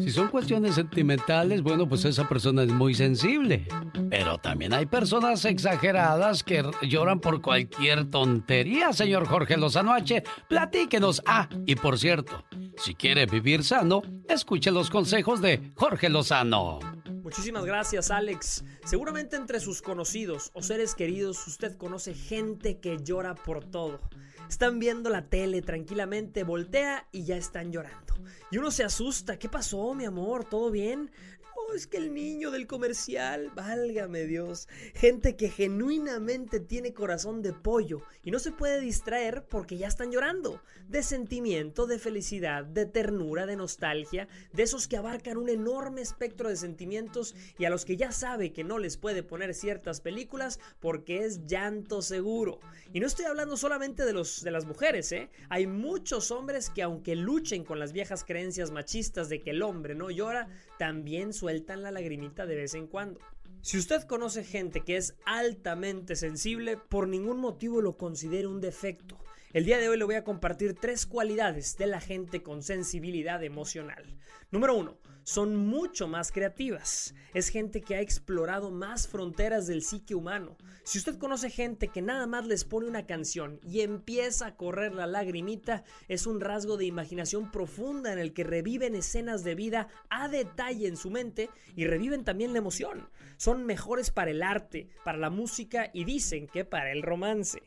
Si son cuestiones sentimentales, bueno, pues esa persona es muy sensible. Pero también hay personas exageradas que lloran por cualquier tontería, señor Jorge Lozano H. Platíquenos. Ah, y por cierto, si quiere vivir sano, escuche los consejos de Jorge Lozano. Muchísimas gracias, Alex. Seguramente entre sus conocidos o seres queridos usted conoce gente que llora por todo. Están viendo la tele tranquilamente, voltea y ya están llorando. Y uno se asusta. ¿Qué pasó, mi amor? ¿Todo bien? Es que el niño del comercial, válgame Dios. Gente que genuinamente tiene corazón de pollo y no se puede distraer porque ya están llorando. De sentimiento, de felicidad, de ternura, de nostalgia, de esos que abarcan un enorme espectro de sentimientos y a los que ya sabe que no les puede poner ciertas películas porque es llanto seguro. Y no estoy hablando solamente de, los, de las mujeres, ¿eh? Hay muchos hombres que aunque luchen con las viejas creencias machistas de que el hombre no llora, también sueltan la lagrimita de vez en cuando. Si usted conoce gente que es altamente sensible, por ningún motivo lo considere un defecto. El día de hoy le voy a compartir tres cualidades de la gente con sensibilidad emocional. Número uno, son mucho más creativas. Es gente que ha explorado más fronteras del psique humano. Si usted conoce gente que nada más les pone una canción y empieza a correr la lagrimita, es un rasgo de imaginación profunda en el que reviven escenas de vida a detalle en su mente y reviven también la emoción. Son mejores para el arte, para la música y dicen que para el romance.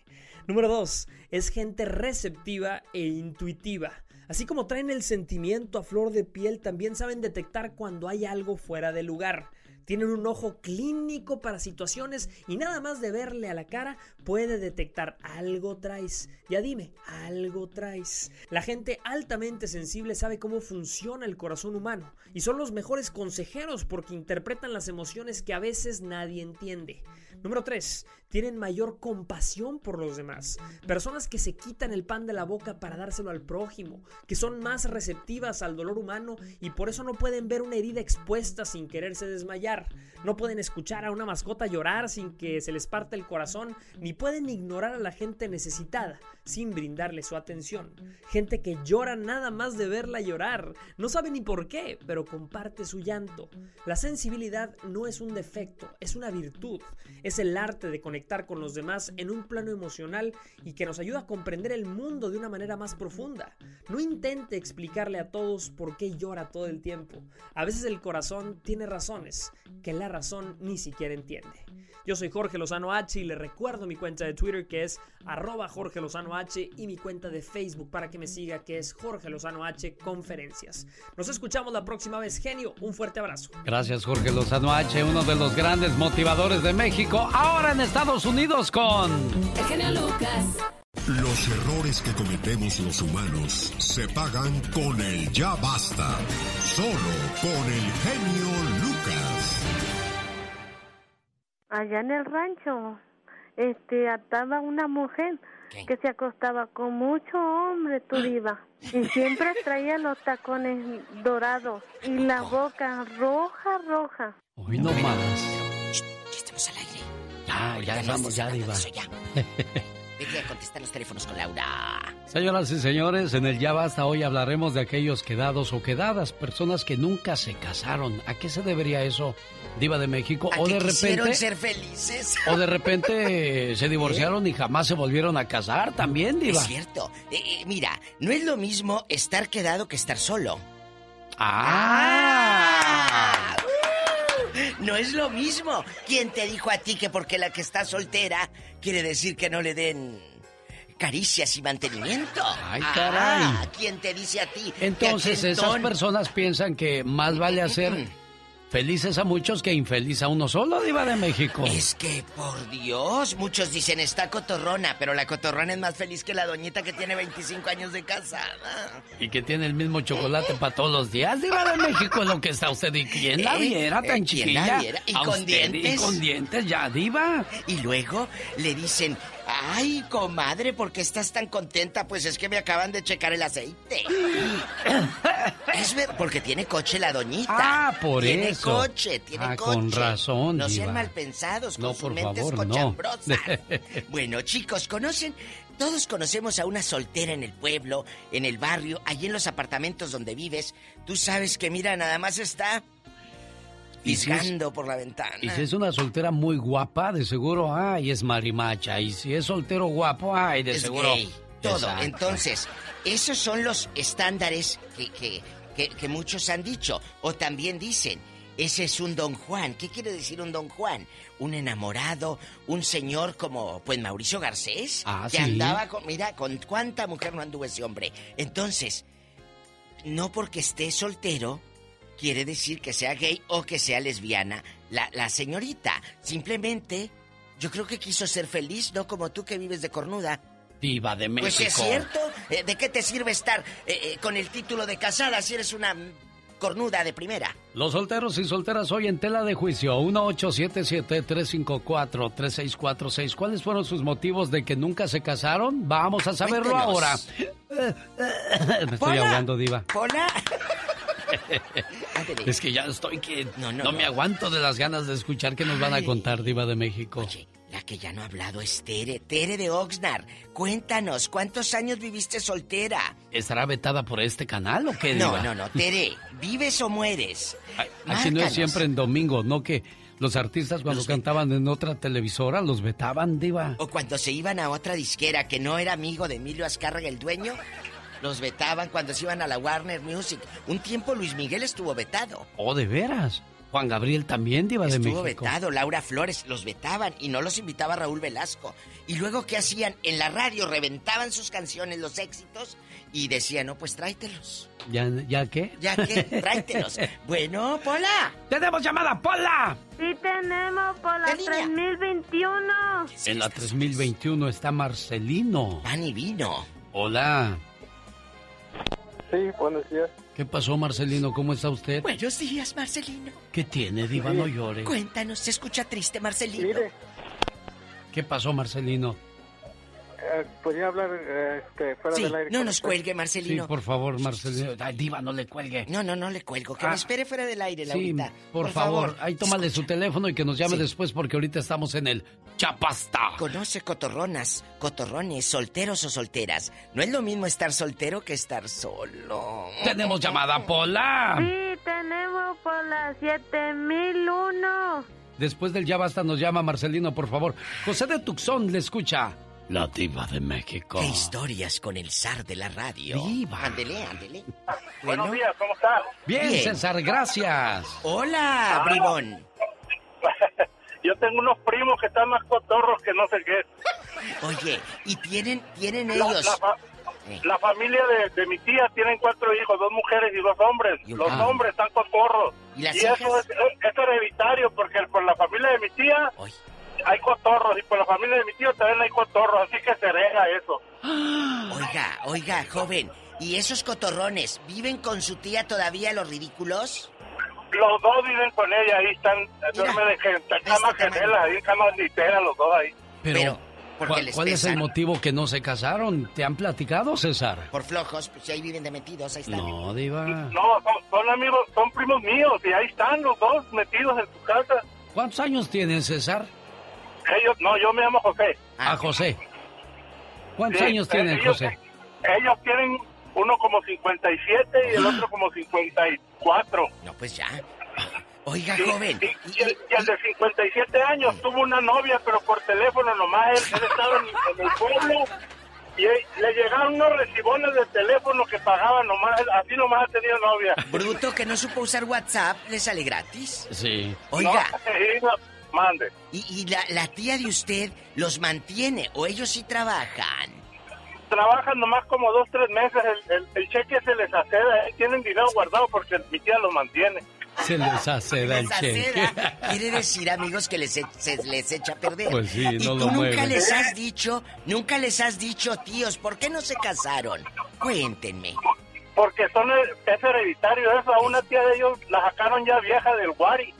Número 2. Es gente receptiva e intuitiva. Así como traen el sentimiento a flor de piel, también saben detectar cuando hay algo fuera de lugar. Tienen un ojo clínico para situaciones y nada más de verle a la cara puede detectar algo traes. Ya dime, algo traes. La gente altamente sensible sabe cómo funciona el corazón humano y son los mejores consejeros porque interpretan las emociones que a veces nadie entiende. Número 3. Tienen mayor compasión por los demás. Personas que se quitan el pan de la boca para dárselo al prójimo, que son más receptivas al dolor humano y por eso no pueden ver una herida expuesta sin quererse desmayar. No pueden escuchar a una mascota llorar sin que se les parte el corazón, ni pueden ignorar a la gente necesitada sin brindarle su atención. Gente que llora nada más de verla llorar. No sabe ni por qué, pero comparte su llanto. La sensibilidad no es un defecto, es una virtud. Es el arte de conectar con los demás en un plano emocional y que nos ayuda a comprender el mundo de una manera más profunda. No intente explicarle a todos por qué llora todo el tiempo. A veces el corazón tiene razones que la razón ni siquiera entiende. Yo soy Jorge Lozano H y le recuerdo mi cuenta de Twitter que es arroba Jorge Lozano H y mi cuenta de Facebook para que me siga que es Jorge Lozano H Conferencias. Nos escuchamos la próxima vez, genio. Un fuerte abrazo. Gracias, Jorge Lozano H, uno de los grandes motivadores de México, ahora en Estados Unidos con... El genio Lucas. Los errores que cometemos los humanos se pagan con el ya basta. Solo con el genio Lucas. Allá en el rancho, este, ataba una mujer que se acostaba con mucho hombre, tu diva. Y siempre traía los tacones dorados y la boca roja, roja. Hoy no más. Estamos al aire. Ya, ya vamos, ya, Diva. Vete a contestar los teléfonos con Laura. Señoras y señores, en el Ya Basta hoy hablaremos de aquellos quedados o quedadas, personas que nunca se casaron. ¿A qué se debería eso, Diva de México? ¿A o que de repente. ser felices? O de repente se divorciaron y jamás se volvieron a casar también, Diva. Es cierto. Eh, eh, mira, no es lo mismo estar quedado que estar solo. ¡Ah! ¡Uh! No es lo mismo. ¿Quién te dijo a ti que porque la que está soltera quiere decir que no le den caricias y mantenimiento? Ay, caray. Ah, ¿Quién te dice a ti? Entonces esas personas piensan que más vale hacer felices a muchos que infeliz a uno solo, Diva de México. Es que, por Dios, muchos dicen está cotorrona, pero la cotorrona es más feliz que la doñita que tiene 25 años de casada. Y que tiene el mismo chocolate para todos los días, Diva de México, lo que está usted. ¿Y quién la ¿Eh? viera tan Eh, ¿quién chiquilla? la viera? ¿Y con usted, dientes? Y con dientes ya, Diva. Y luego le dicen, Ay, comadre, ¿por qué estás tan contenta? Pues es que me acaban de checar el aceite. es ver, porque tiene coche la doñita. Ah, por tiene eso. coche, tiene Ah, coche. con razón, No sean diva. mal pensados, con No, sus por mentes favor, no. cochambrosas. bueno, chicos, ¿conocen? Todos conocemos a una soltera en el pueblo, en el barrio, allí en los apartamentos donde vives. Tú sabes que, mira, nada más está Y si por la ventana. Y si es una soltera muy guapa, de seguro, ay, es marimacha. Y si es soltero guapo, ay, de es seguro. gay, todo. Exacto. Entonces, esos son los estándares que, que, que- que muchos han dicho. O también dicen, ese es un don Juan. ¿Qué quiere decir un don Juan? Un enamorado, un señor como, pues, Mauricio Garcés. Ah, que sí. andaba con, mira, con cuánta mujer no anduvo ese hombre. Entonces, no porque esté soltero, quiere decir que sea gay o que sea lesbiana la, la señorita. Simplemente, yo creo que quiso ser feliz, no como tú que vives de cornuda. Diva de México. Pues es cierto. Eh, ¿De qué te sirve estar eh, eh, con el título de casada si eres una cornuda de primera? Los solteros y solteras hoy en tela de juicio. 1877-354-3646. ¿Cuáles fueron sus motivos de que nunca se casaron? Vamos a saberlo Cuéntenos. ahora. Me estoy Pola. ahogando, Diva. Hola. Es que ya estoy que no, no, me no. aguanto de las ganas de escuchar qué nos van a contar, Diva de México. La que ya no ha hablado es Tere, Tere de Oxnard. Cuéntanos, ¿cuántos años viviste soltera? ¿Estará vetada por este canal o qué, No, Diva? no, no, Tere, ¿vives o mueres? Aquí no es siempre en domingo, ¿no? Que los artistas cuando cantaban en otra televisora los vetaban, Diva. O cuando se iban a otra disquera que no era amigo de Emilio Azcárraga, el dueño, los vetaban cuando se iban a la Warner Music. Un tiempo Luis Miguel estuvo vetado. Oh, de veras. Juan Gabriel también, Diva de Estuvo México. vetado, Laura Flores, los vetaban y no los invitaba Raúl Velasco. Y luego, ¿qué hacían? En la radio reventaban sus canciones, los éxitos, y decían, no, pues tráetelos. ¿Ya, ¿Ya qué? ¿Ya qué? Tráetelos. bueno, Pola. ¡Tenemos llamada, Pola! Sí tenemos por la 3021. En la 3021 está Marcelino. Pan y vino. Hola. Sí, buenos días. ¿Qué pasó, Marcelino? ¿Cómo está usted? Buenos días, Marcelino. ¿Qué tiene, Diva? No llore. Cuéntanos, se escucha triste, Marcelino. Mire, ¿Qué pasó, Marcelino? Eh, podría hablar eh, este, fuera Sí, del aire. no nos usted? cuelgue, Sí, Marcelino. por favor, Marcelino. Ay, Diva, no le cuelgue. No, no, no le cuelgo. Que Ah. me espere fuera del aire, Sí, Laurita. por, favor. Ahí tómale su teléfono y que nos llame Sí. después porque ahorita estamos en el Chapasta. Conoce cotorronas, cotorrones, solteros o solteras. No es lo mismo estar soltero que estar solo. Tenemos llamada, Pola. Sí tenemos por la 7001. Después del ya basta nos llama Marcelino, por favor. José de Tucson le escucha. La diva de México. ¿Qué historias con el zar de la radio? Diva. Ándele, ándele. Buenos días, ¿cómo estás? Bien, Bien. César, gracias. Hola, Ah. bribón. Yo tengo unos primos que están más cotorros que no sé qué. Oye, ¿y tienen, tienen La, ellos? la fa- Eh. la familia de, de mi tía tienen cuatro hijos, dos mujeres y dos hombres. Y Los Ah. hombres están cotorros. ¿Y las eso hijas? es, es hereditario porque por la familia de mi tía Ay. Hay cotorros y por la familia de mi tío también hay cotorros, así que se hereda eso. Oiga, oiga, joven. ¿Y esos cotorrones viven con su tía todavía los ridículos? Los dos viven con ella, ahí están, duermen en cama este tamaño. gemela, ahí en cama litera los dos ahí. Pero, porque ¿cuál, les cuál es el motivo que no se casaron? ¿Te han platicado, César? Por flojos, pues ahí viven de metidos, ahí están. No, diva. No, son, son amigos, son primos míos y ahí están los dos metidos en su casa. ¿Cuántos años tienen, César? Ellos, no, yo me llamo José. A José. ¿Cuántos Sí, años eh, tienen, ellos- José? Ellos tienen uno como 57 y el otro como 54. No, pues ya. Oiga, Sí, joven. sí, y, el, y el de 57 años tuvo una novia, pero por teléfono nomás. Él, él estaba en, en el pueblo y él- le llegaron unos recibones de teléfono que pagaban nomás. Así nomás ha tenido novia. Bruto que no supo usar WhatsApp, le sale gratis. Sí. Oiga, No, sí, no, mande. ¿y, y la, la tía de usted los mantiene o ellos sí trabajan? Trabajan nomás como dos, tres meses. El, el- el cheque se les aceda. eh, Tienen dinero guardado porque mi tía lo mantiene. Se les hace el cheque. Quiere decir, amigos, que les, e- se les echa a perder. Pues sí, y tú lo nunca mueven. les has dicho, nunca les has dicho, tíos, ¿por qué no se casaron? Cuéntenme. Porque son es hereditario eso. A una tía de ellos la sacaron ya vieja del Guari.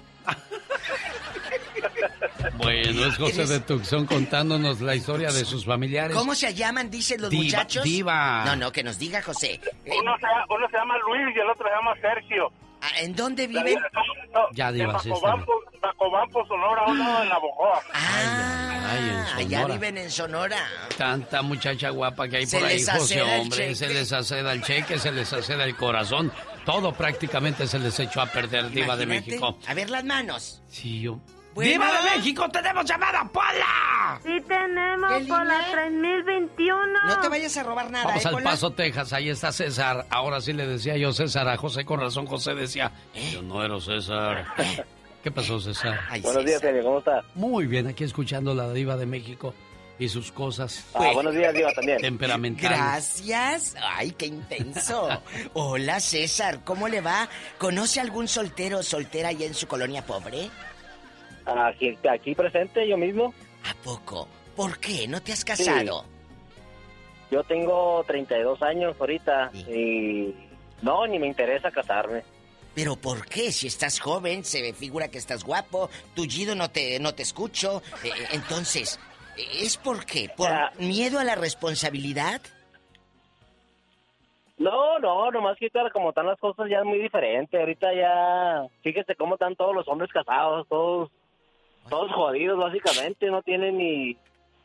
Bueno, es José de Tucson contándonos la historia de sus familiares. ¿Cómo se llaman, dicen los Diva- muchachos? diva. No, no, que nos diga José. Uno se, llama- uno se llama Luis y el otro se llama Sergio. Ah, ¿En dónde viven? Ya, Diva, en sí está bien. Bacobampo, Bacobampo, Sonora, uno en la Bojoa. Ay, en Ah, allá viven en Sonora. Tanta muchacha guapa que hay Se por ahí, José, hombre. cheque. Se les aceda el cheque, se les aceda el corazón. Todo prácticamente se les echó a perder, Diva de Imagínate. México. A ver las manos. Sí, yo. Bueno. ¡Diva de México! ¡Tenemos llamada, Pola! Sí tenemos por la 3021. No te vayas a robar nada, Vamos ¿eh, al Pola? Paso, Texas. Ahí está César. Ahora sí le decía yo César a José. Con razón, José decía: ¿Eh? Yo no era César. ¿Qué pasó, César? Buenos días, Sergio, ¿cómo está? Muy bien, aquí escuchando la Diva de México y sus cosas. Ah, buenos días, Diva, también. Temperamentales. Gracias. Ay, qué intenso. Hola, César. ¿Cómo le va? ¿Conoce algún soltero o soltera allá en su colonia pobre? Aquí, aquí presente, yo mismo. ¿A poco? ¿Por qué? ¿No te has casado? Yo tengo 32 años ahorita y no, ni me interesa casarme. ¿Pero por qué? Si estás joven, se me figura que estás guapo, tullido no te, no te escucho. Eh, eh, entonces, ¿es por qué? ¿Por miedo a la responsabilidad? No, no, nomás que ahora como están las cosas ya es muy diferente. Ahorita ya, fíjese cómo están todos los hombres casados, todos, todos jodidos básicamente, no tienen ni,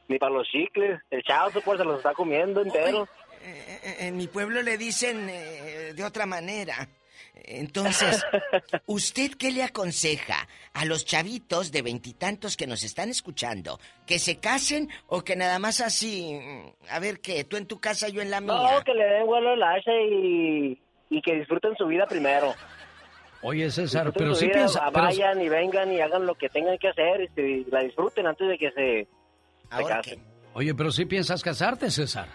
ni para los chicles. El chavo pues se los está comiendo enteros. Eh, eh, En mi pueblo le dicen eh, de otra manera. Entonces, ¿usted qué le aconseja a los chavitos de veintitantos que nos están escuchando? ¿Que se casen o que nada más así, mm, a ver qué, tú en tu casa, yo en la mía? No, que le den vuelo al hacha y, y que disfruten su vida primero. Oye, César, Disfruten pero sí vida, piensa. pero- Vayan y vengan y hagan lo que tengan que hacer y se- la disfruten antes de que se, se casen. Oye, pero sí piensas casarte, César.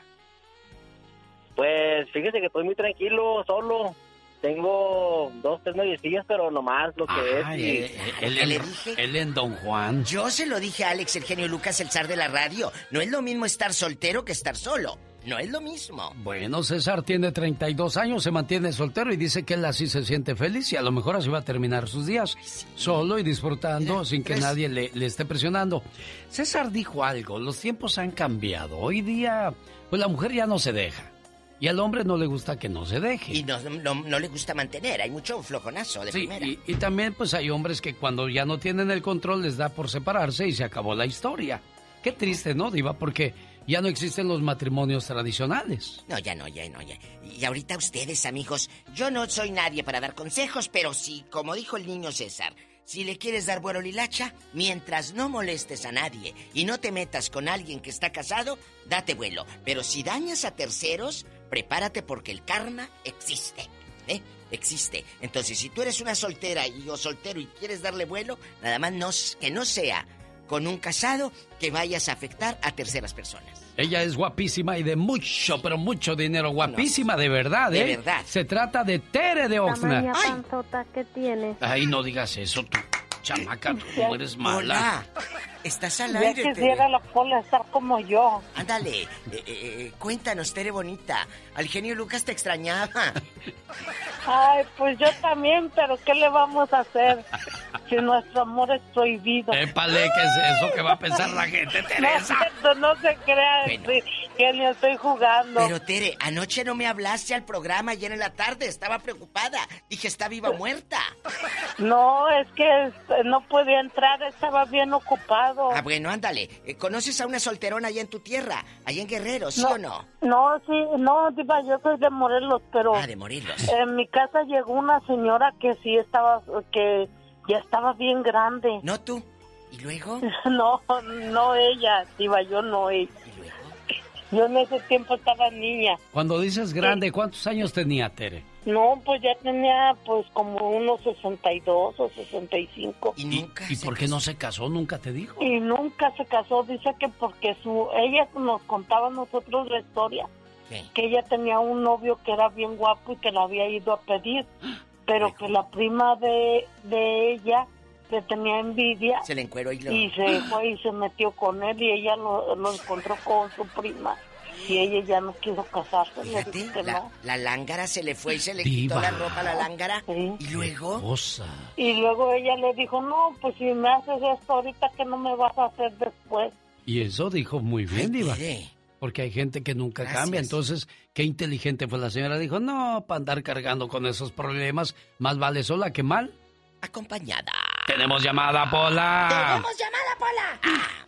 Pues fíjese que estoy muy tranquilo, solo. Tengo dos, tres noviecillas, pero nomás lo que es. y- eh, él, en, él en Don Juan. Yo se lo dije a Alex, el genio Lucas, el zar de la radio. No es lo mismo estar soltero que estar solo. No es lo mismo. Bueno, César tiene 32 años, se mantiene soltero y dice que él así se siente feliz y a lo mejor así va a terminar sus días, solo y disfrutando sin que tres. nadie le, le esté presionando. César dijo algo, los tiempos han cambiado. Hoy día, pues la mujer ya no se deja y al hombre no le gusta que no se deje. Y no, no, no le gusta mantener. Hay mucho flojonazo de Sí, primera. y, y también pues hay hombres que cuando ya no tienen el control les da por separarse y se acabó la historia. Qué triste, ¿no, Diva? Porque ya no existen los matrimonios tradicionales. No, ya no, ya no, ya. Y ahorita ustedes, amigos, yo no soy nadie para dar consejos, pero sí, como dijo el niño César, si le quieres dar vuelo lilacha, mientras no molestes a nadie y no te metas con alguien que está casado, date vuelo. Pero si dañas a terceros, prepárate porque el karma existe. ¿Eh? Existe. Entonces, si tú eres una soltera y yo soltero y quieres darle vuelo, nada más no, que no sea con un casado que vayas a afectar a terceras personas. Ella es guapísima y de mucho, pero mucho dinero. Guapísima de verdad, De ¿eh? verdad. Se trata de Tere de Oxnard. panzota que tiene. Ay, no digas eso, tú, chamaca, tú no eres mala. Hola. Estás al Ya aire, quisiera Tere. la pola estar como yo. Ándale, eh, eh, eh, cuéntanos, Tere Bonita. Al genio Lucas te extrañaba. Ay, pues yo también, pero ¿qué le vamos a hacer si nuestro amor es prohibido? Épale, ¿qué es eso que va a pensar la gente, No, Teresa? cierto, no se crea que ni estoy jugando. Pero Tere, anoche no me hablaste al programa ayer en la tarde. Estaba preocupada. Dije, ¿está viva o muerta? No, es que este, no podía entrar, estaba bien Ah, bueno, ándale. Eh, ¿Conoces a una solterona allá en tu tierra? Allá en Guerrero, ¿sí No. o no? No, sí, no, Diva, yo soy de Morelos, pero Ah, de Morelos. en mi casa llegó una señora que sí estaba, que ya estaba bien grande. ¿No tú? ¿Y luego? No, no ella, Diva, yo no ella. Yo en ese tiempo estaba niña. Cuando dices grande, ¿cuántos años tenía Tere? No, pues ya tenía pues como unos 62 o 65. ¿Y nunca? ¿Y por qué no se casó? Nunca te dijo. Y nunca se casó, dice que porque su ella nos contaba a nosotros la historia, que ella tenía un novio que era bien guapo y que la había ido a pedir, pero que la prima de, de ella le tenía envidia Se le encueró y lo... y se fue y se metió con él y ella lo, lo encontró con su prima Y ella ya no quiso casarse. le Fíjate, que la, no. la lángara se le fue y se le Diva. quitó la ropa a la lángara. Y luego, Cosa. Y luego ella le dijo, no, pues si me haces esto ahorita, que no me vas a hacer después? Y eso dijo muy bien, Diva. mire, Porque hay gente que nunca Gracias. cambia. Entonces, qué inteligente fue la señora. Dijo, no, para andar cargando con esos problemas, más vale sola que mal. acompañada. Tenemos llamada, Pola. ¡Tenemos llamada, Pola!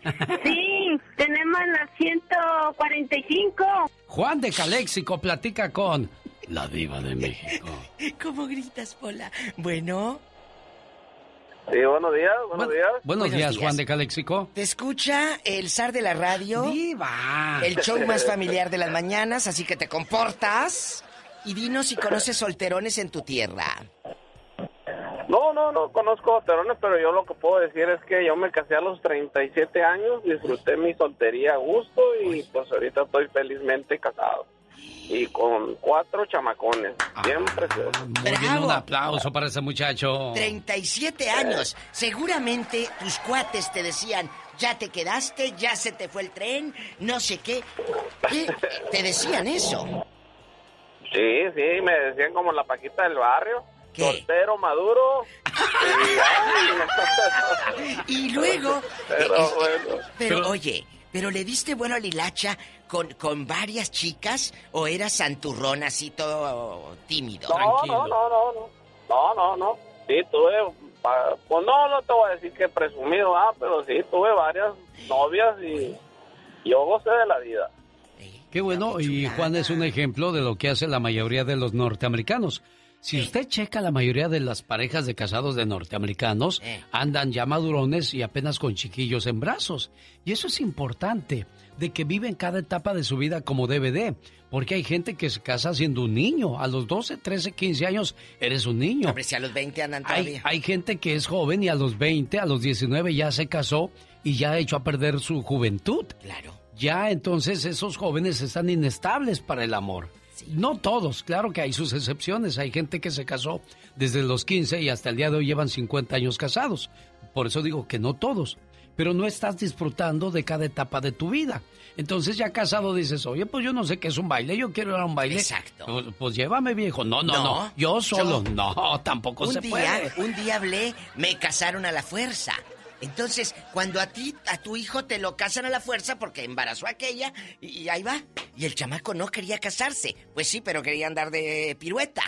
Sí, tenemos la 145. Juan de Caléxico platica con la diva de México. ¿Cómo gritas, Pola? Bueno, Sí, buenos días, buenos días. Buenos, Buenos días, días. Juan de Caléxico. te escucha el zar de la radio. Diva. El show más familiar de las mañanas, así que te comportas. Y dinos si conoces solterones en tu tierra. No, no, no conozco terones, pero yo lo que puedo decir es que yo me casé a los 37 años, disfruté mi soltería a gusto y pues ahorita estoy felizmente casado. Y con cuatro chamacones, bien preciosos. Muy bien, un aplauso para ese muchacho. 37 años. Seguramente tus cuates te decían, ya te quedaste, ya se te fue el tren, no sé qué. ¿Qué? Te decían eso. Sí, sí, me decían como la paquita del barrio. ¿Qué? Soltero, maduro. y, Y luego... Pero eh, eh, bueno. Pero, oye, ¿pero le diste bueno a Lilacha con, con varias chicas o eras santurrón así todo tímido? No, no, no, no, no. No, no, no. Sí, tuve. pa- Pues no, no te voy a decir que presumido, ah, pero sí, tuve varias novias y yo gocé de la vida. Qué bueno, y Juan es un ejemplo de lo que hace la mayoría de los norteamericanos. Si usted checa la mayoría de las parejas de casados de norteamericanos, andan ya madurones y apenas con chiquillos en brazos. Y eso es importante, de que viven cada etapa de su vida como debe de. Porque hay gente que se casa siendo un niño. A los 12, 13, 15 años eres un niño. Hombre, si a los 20 andan Hay, todavía. hay gente que es joven y a los 20, a los 19 ya se casó y ya ha hecho a perder su juventud. Claro. Ya entonces esos jóvenes están inestables para el amor. No todos, claro que hay sus excepciones. Hay gente que se casó desde los 15 y hasta el día de hoy llevan 50 años casados. Por eso digo que no todos. Pero no estás disfrutando de cada etapa de tu vida. Entonces ya casado dices, oye, pues yo no sé qué es un baile, yo quiero ir a un baile. Exacto. Pues, pues llévame viejo. No, no, no. No, Yo solo. yo- No, tampoco un se día, puede. un día hablé, me casaron a la fuerza. Entonces, cuando a ti, a tu hijo te lo casan a la fuerza porque embarazó a aquella, y, y ahí va. Y el chamaco no quería casarse. Pues sí, pero quería andar de pirueta.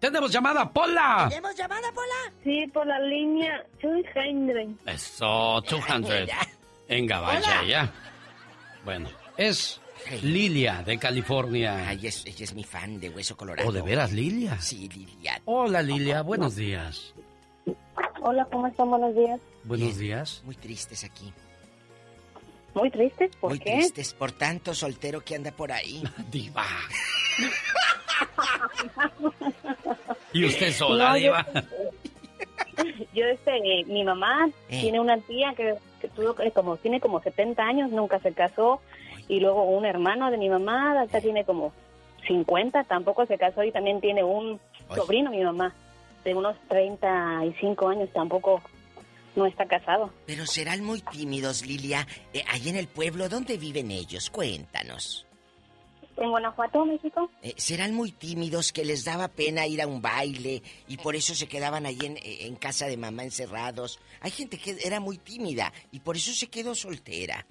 Tenemos llamada, Pola. ¿Tenemos llamada, Pola? Sí, por la línea 200. Eso, 200. Venga, vaya Hola. ya. Bueno, es Lilia de California. Ay, es- ella es mi fan de Hueso Colorado. ¿O de veras, Lilia? Sí, Lilia. Hola, Lilia, buenos días. Hola, ¿cómo están? Buenos días. Buenos días. Muy tristes aquí. Muy tristes, ¿por Muy qué? tristes por tanto soltero que anda por ahí. Diva. ¿Y usted sola, No, Diva? Yo, este, mi mamá Eh. tiene una tía que, que tuvo eh, como, tiene como 70 años, nunca se casó. Y luego un hermano de mi mamá, hasta tiene como 50, tampoco se casó. Y también tiene un sobrino, mi mamá, de unos 35 años, tampoco no está casado. Pero serán muy tímidos, Lilia. Eh, ahí en el pueblo, ¿dónde viven ellos? Cuéntanos. En Guanajuato, México. Eh, serán muy tímidos que les daba pena ir a un baile y por eso se quedaban ahí en, eh, en casa de mamá encerrados. Hay gente que era muy tímida y por eso se quedó soltera.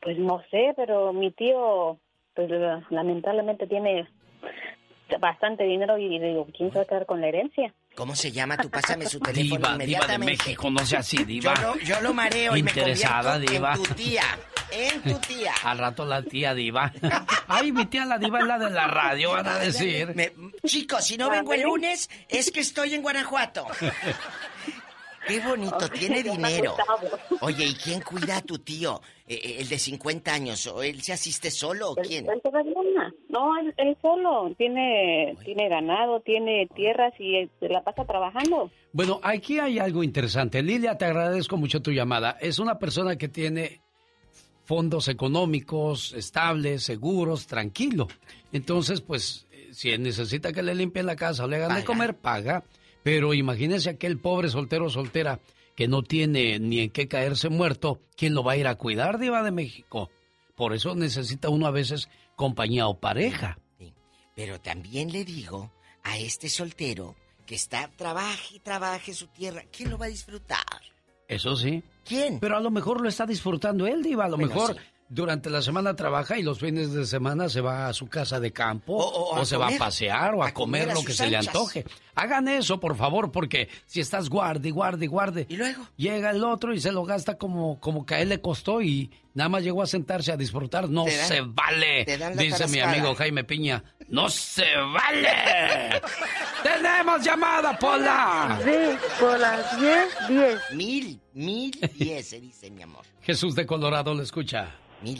Pues no sé, pero mi tío, pues la- lamentablemente tiene bastante dinero y digo, ¿quién se va a quedar con la herencia? ¿Cómo se llama? Tú pásame su teléfono Diva, diva de inmediatamente. México, no sea así, diva. Yo lo, yo lo mareo y me Interesada, convierto diva. en tu tía. En tu tía. Al rato la tía diva. Ay, mi tía la diva es la de la radio, van a decir. Me- chicos, si no vengo el lunes, es que estoy en Guanajuato. Qué bonito, tiene dinero. Oye, ¿y quién cuida a tu tío? Eh, eh, ¿El de 50 años? ¿O él se asiste solo o quién? No. Él, él solo. Tiene, tiene ganado, tiene tierras y se la pasa trabajando. Bueno, aquí hay algo interesante. Lilia, te agradezco mucho tu llamada. Es una persona que tiene fondos económicos estables, seguros, tranquilo. Entonces, pues, eh, si necesita que le limpien la casa o le hagan de comer, paga. Pero imagínese aquel pobre soltero o soltera que no tiene ni en qué caerse muerto, ¿quién lo va a ir a cuidar, Diva de México? Por eso necesita uno a veces compañía o pareja. Pero también le digo a este soltero que está, trabaje y trabaje su tierra, ¿quién lo va a disfrutar? Eso sí. ¿Quién? Pero a lo mejor lo está disfrutando él, Diva. A lo Bueno, mejor sí. Durante la semana trabaja y los fines de semana se va a su casa de campo O- se va a pasear o a, A comer, comer a lo que se le antoje. Hagan eso, por favor, porque si estás guarde, guarde, guarde. ¿Y luego? Llega el otro y se lo gasta como, como que a él le costó y nada más llegó a sentarse a disfrutar. No dan- se vale, te dan la dice mi amigo Jaime Piña. ¡No se vale! ¡Tenemos llamada, Pola! Sí, por las 10, 10. Mil, mil diez, se dice mi amor. Jesús de Colorado le escucha.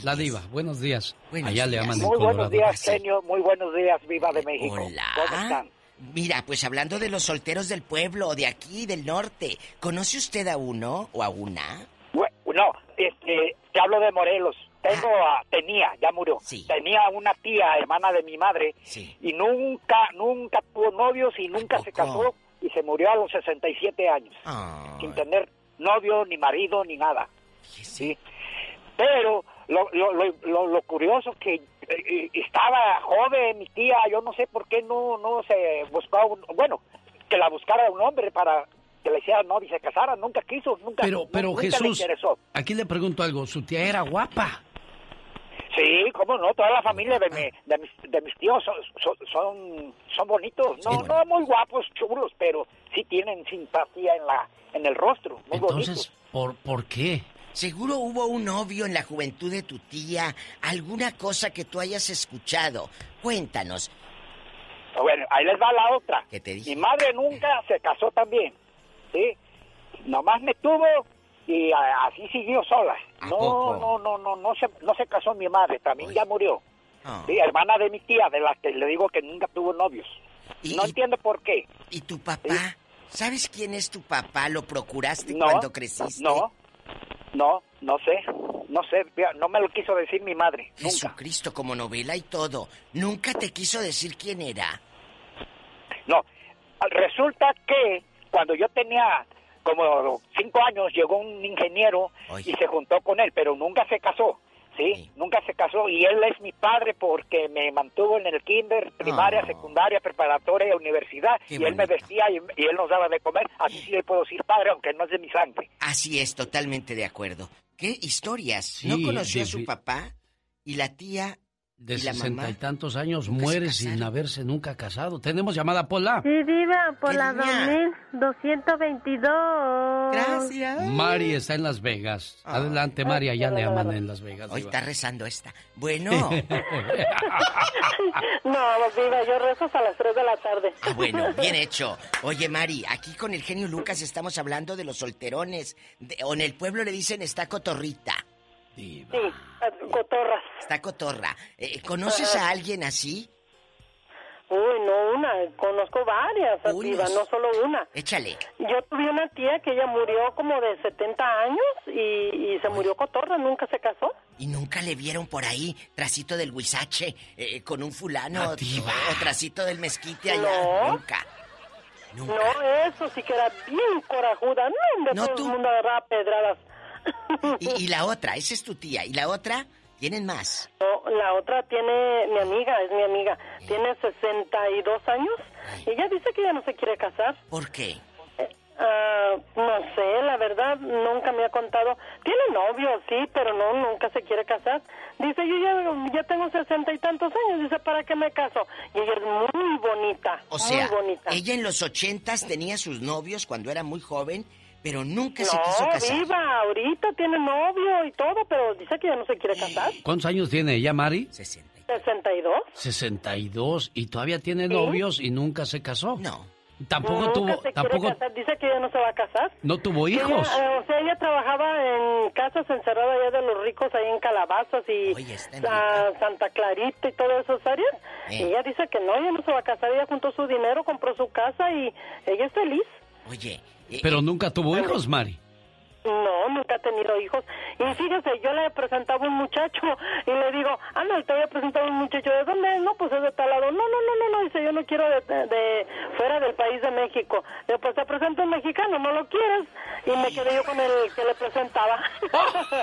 La diva, buenos días. Allá le aman Muy buenos días, genio. Muy buenos días, Viva de México. Hola. ¿Cómo están? Mira, pues hablando de los solteros del pueblo, de aquí, del norte, ¿conoce usted a uno o a una? No, este, te hablo de Morelos. Tengo, a- tenía, ya murió. Tenía una tía, hermana de mi madre, y nunca, nunca tuvo novios y nunca se casó y se murió a los 67 años, sin tener novio, ni marido, ni nada. Sí. Pero lo, lo, lo, lo- lo curioso que eh, eh, estaba joven mi tía, yo no sé por qué no, no se buscaba un, bueno, que la buscara un hombre para que le hiciera novia y se casara, nunca quiso, nunca, Pero, pero nunca le Jesús, interesó. aquí le pregunto algo. Su tía era guapa. Sí, cómo no, toda la familia de, mi- de, mis, de mis tíos son, son, son, son bonitos, no, no muy guapos, chulos, pero sí tienen simpatía en la en el rostro, muy bonitos. Entonces, ¿por, ¿por qué? Seguro hubo un novio en la juventud de tu tía, alguna cosa que tú hayas escuchado. Cuéntanos. Bueno, ahí les va la otra. ¿Qué te Mi madre nunca se casó también, ¿sí? Nomás me tuvo y a- así siguió sola. No, no, no, no, no se, no se casó mi madre, también ya murió. Ah. Sí, hermana de mi tía, de la que le digo que nunca tuvo novios. no entiendo por qué. ¿Y tu papá? ¿Sabes quién es tu papá? ¿Lo procuraste No, cuando creciste? No, no, no sé, no sé, no me lo quiso decir mi madre, nunca. Jesucristo, como novela y todo. ¿Nunca te quiso decir quién era? No, resulta que cuando yo tenía como cinco años llegó un ingeniero y se juntó con él, pero nunca se casó, ¿sí? Nunca se casó y él es mi padre porque me mantuvo en el kinder, primaria, secundaria, preparatoria y universidad Qué y él me vestía y, y él nos daba de comer, así sí le puedo decir padre, aunque no es de mi sangre. Así es, totalmente de acuerdo. ¿Qué historias? ¿No Sí, conoció a su sí. papá? Y la tía De sesenta y tantos años muere sin haberse nunca casado. ¿Tenemos llamada, Pola? Sí, diva, por la niña? 2222. Mari está en Las Vegas. Adelante, Mari, allá le aman en Las Vegas. Hoy diva. está rezando esta. Bueno, No, Viva, yo rezo hasta las 3 de la tarde. ah, bueno, bien hecho. Oye, Mari, aquí con el genio Lucas estamos hablando de los solterones. De- o en el pueblo le dicen está cotorrita. Sí, cotorras. Está cotorra. Eh, ¿Conoces a alguien así? Uy, no una, conozco varias, Viva, no solo una. Échale. Yo tuve una tía que ella murió como de 70 años y, y se murió cotorra, nunca se casó. Y nunca le vieron por ahí, trasito del huizache, eh, con un fulano, o, o trasito del mezquite allá. No. Nunca. No, eso sí que era bien corajuda. No, hombre, No, todo tú. el mundo agarraba pedradas. Y, y la otra, esa es tu tía. Y la otra, tienen más. No, la otra tiene, mi amiga, es mi amiga, tiene 62 años y ella dice que ya no se quiere casar. ¿Por qué? Ah, no sé, la verdad, nunca me ha contado. Tiene novio, sí, pero no, nunca se quiere casar. Dice, yo ya, ya tengo sesenta y tantos años, dice, ¿para qué me caso? Y ella es muy bonita, O sea, muy bonita. ella en los ochentas tenía sus novios cuando era muy joven, pero nunca se no, quiso casar. viva, ahorita tiene novio y todo, pero dice que ya no se quiere casar. ¿Cuántos años tiene ella, Mari? 62. 62. ¿Y todavía tiene novios y nunca se casó? No. Tampoco nunca tuvo, se tampoco, casar, dice que ya no se va a casar. no tuvo Ella, hijos. eh, o sea, ella trabajaba en casas encerradas allá de los ricos, ahí en Calabazas y ah, Santa Clarita y todas esas áreas. Eh. Y ella dice que no, ella no se va a casar, ella juntó su dinero, compró su casa y ella es feliz. Oye, Pero nunca tuvo hijos, Mari. No, nunca he tenido hijos. Y fíjese, yo le presentaba un muchacho y le digo, ah, no, te voy a presentar un muchacho. ¿De dónde? No, pues es de tal lado. No, no, no, no, no, dice, yo no quiero de, de- de fuera del país de México. Yo, pues te presento un mexicano, ¿no lo quieres? Y me quedé yo con el que le presentaba.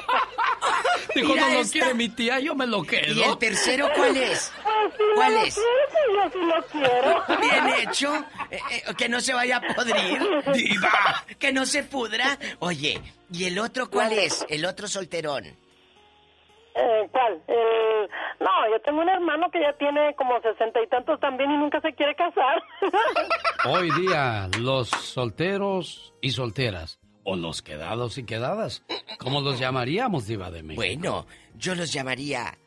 Dijo, Mira no lo esta. quiere mi tía, yo me lo quedo. ¿Y el tercero cuál es? Pues ¿Cuál es? quiero, pues yo sí lo quiero. Bien hecho. Eh, eh, que no se vaya a podrir. Diva. Que no se pudra. Oye, ¿y el otro cuál es? El otro solterón. Eh, ¿Cuál? El... No, yo tengo un hermano que ya tiene como sesenta y tantos también y nunca se quiere casar. Hoy día, los solteros y solteras, o los quedados y quedadas, ¿cómo los llamaríamos, Diva de México? Bueno, yo los llamaría.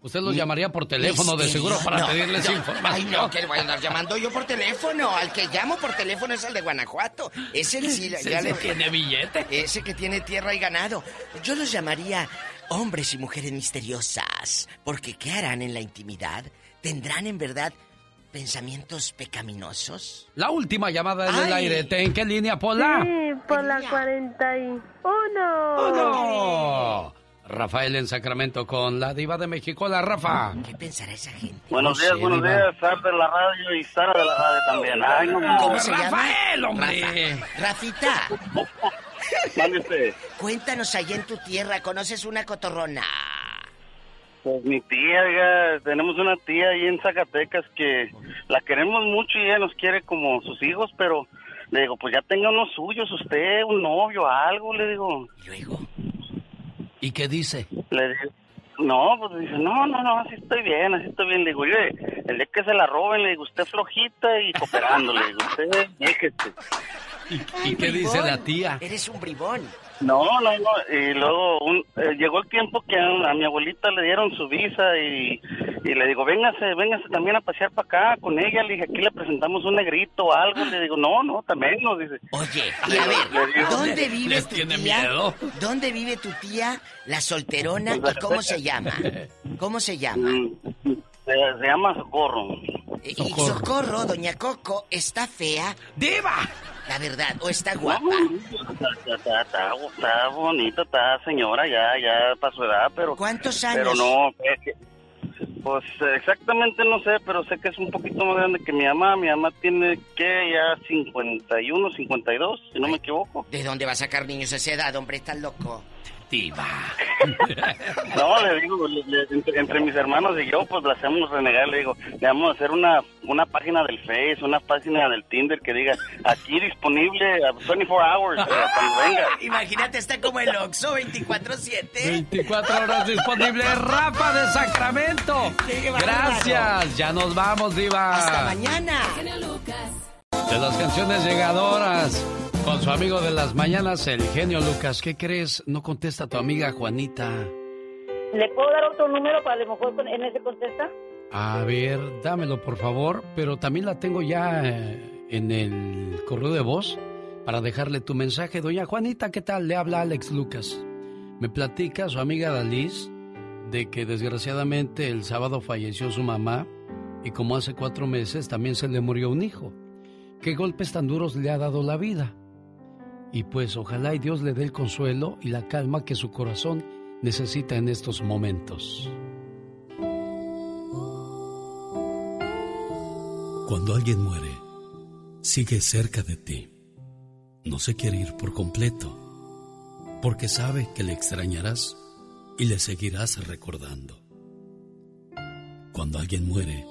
Usted los llamaría por teléfono de seguro para No, pedirles no. información. Ay, no, que le voy a andar llamando yo por teléfono. Al que llamo por teléfono es el de Guanajuato. Es el sí, Ese ya sí tiene billete. Ese que tiene tierra y ganado. Yo los llamaría hombres y mujeres misteriosas. Porque ¿qué harán en la intimidad? ¿Tendrán en verdad pensamientos pecaminosos? La última llamada en el aire. ¿En qué línea, Pola? Sí, por la 41. ¡Uno! Rafael en Sacramento con la diva de México. Hola, Rafa. ¿Qué pensará esa gente? Buenos No días, buenos Diva. días, Sar de la radio y Sara de la radio también. Ay, no, ¿Cómo se llama? Rafael, hombre. Rafa. Rafita, cuéntanos allá en tu tierra, ¿conoces una cotorrona? Pues mi tía, oiga, tenemos una tía ahí en Zacatecas que la queremos mucho y ella nos quiere como sus hijos, pero le digo, pues ya tenga unos suyos usted, un novio, algo, le digo. ¿Y qué dice? Le digo, no, pues dice, no, no, no, así estoy bien, así estoy bien. Le digo, oye, el día que se la roben, le digo, usted flojita y cooperando, le digo, usted, déjese. ¿Y qué dice la tía? Eres un bribón. No, no, no. Y luego un- eh, llegó el tiempo que a, a mi abuelita le dieron su visa y, y le digo, véngase, véngase también a pasear para acá con ella. Le dije, aquí le presentamos un negrito o algo. Le digo, no, no, también nos dice. Oye, y a ver, le digo- ¿dónde vive ¿Les tu tiene tía? miedo? ¿Dónde vive tu tía, la solterona, y cómo se llama? ¿Cómo se llama? Se, se llama Socorro. Y Socorro, doña Coco, ¿está fea? ¡Diva! La verdad, ¿o está guapa? Está, está, está, está bonita, está señora, ya, ya para su edad, pero... ¿Cuántos Pero años? no, es que- pues exactamente no sé, pero sé que es un poquito más grande que mi mamá. Mi mamá tiene que ya 51, 52, si no me equivoco. ¿De dónde va a sacar niños a esa edad, hombre? ¿Estás loco? Diva. No, le digo, le- le- entre, entre mis hermanos y yo, pues la hacemos renegar. Le digo, le vamos a hacer una, una página del Face, una página del Tinder que diga aquí disponible a 24 hours, eh, cuando venga. Imagínate, está como el Oxxo 24-7. 24 horas disponible. Rafa de Sacramento. Gracias. Ya nos vamos, Diva. Hasta mañana. De las canciones llegadoras. Con su amigo de las mañanas, el genio Lucas. ¿Qué crees? No contesta tu amiga Juanita. ¿Le puedo dar otro número para a lo mejor en ese contesta? A ver, dámelo por favor, pero también la tengo ya eh, en el correo de voz para dejarle tu mensaje. Doña Juanita, ¿qué tal? Le habla Alex Lucas. Me platica su amiga Dalis de que desgraciadamente el sábado falleció su mamá y como hace cuatro meses también se le murió un hijo. ¿Qué golpes tan duros le ha dado la vida? Y pues ojalá y Dios le dé el consuelo y la calma que su corazón necesita en estos momentos. Cuando alguien muere, sigue cerca de ti. No se quiere ir por completo, porque sabe que le extrañarás y le seguirás recordando. Cuando alguien muere,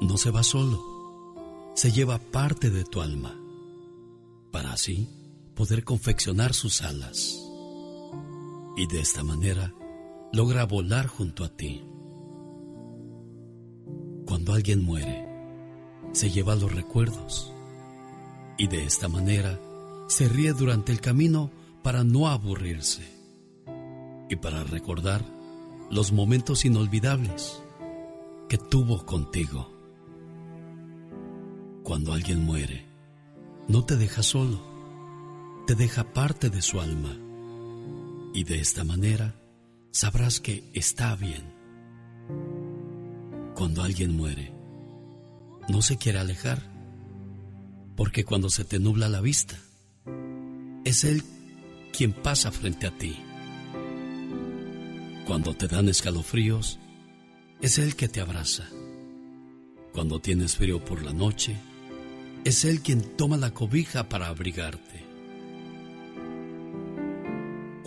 no se va solo, se lleva parte de tu alma, para así poder confeccionar sus alas. Y de esta manera logra volar junto a ti. Cuando alguien muere, se lleva los recuerdos y de esta manera se ríe durante el camino para no aburrirse y para recordar los momentos inolvidables que tuvo contigo. Cuando alguien muere, no te deja solo, te deja parte de su alma y de esta manera sabrás que está bien. Cuando alguien muere, no se quiere alejar, porque cuando se te nubla la vista, es Él quien pasa frente a ti. Cuando te dan escalofríos, es Él que te abraza. Cuando tienes frío por la noche, es Él quien toma la cobija para abrigarte.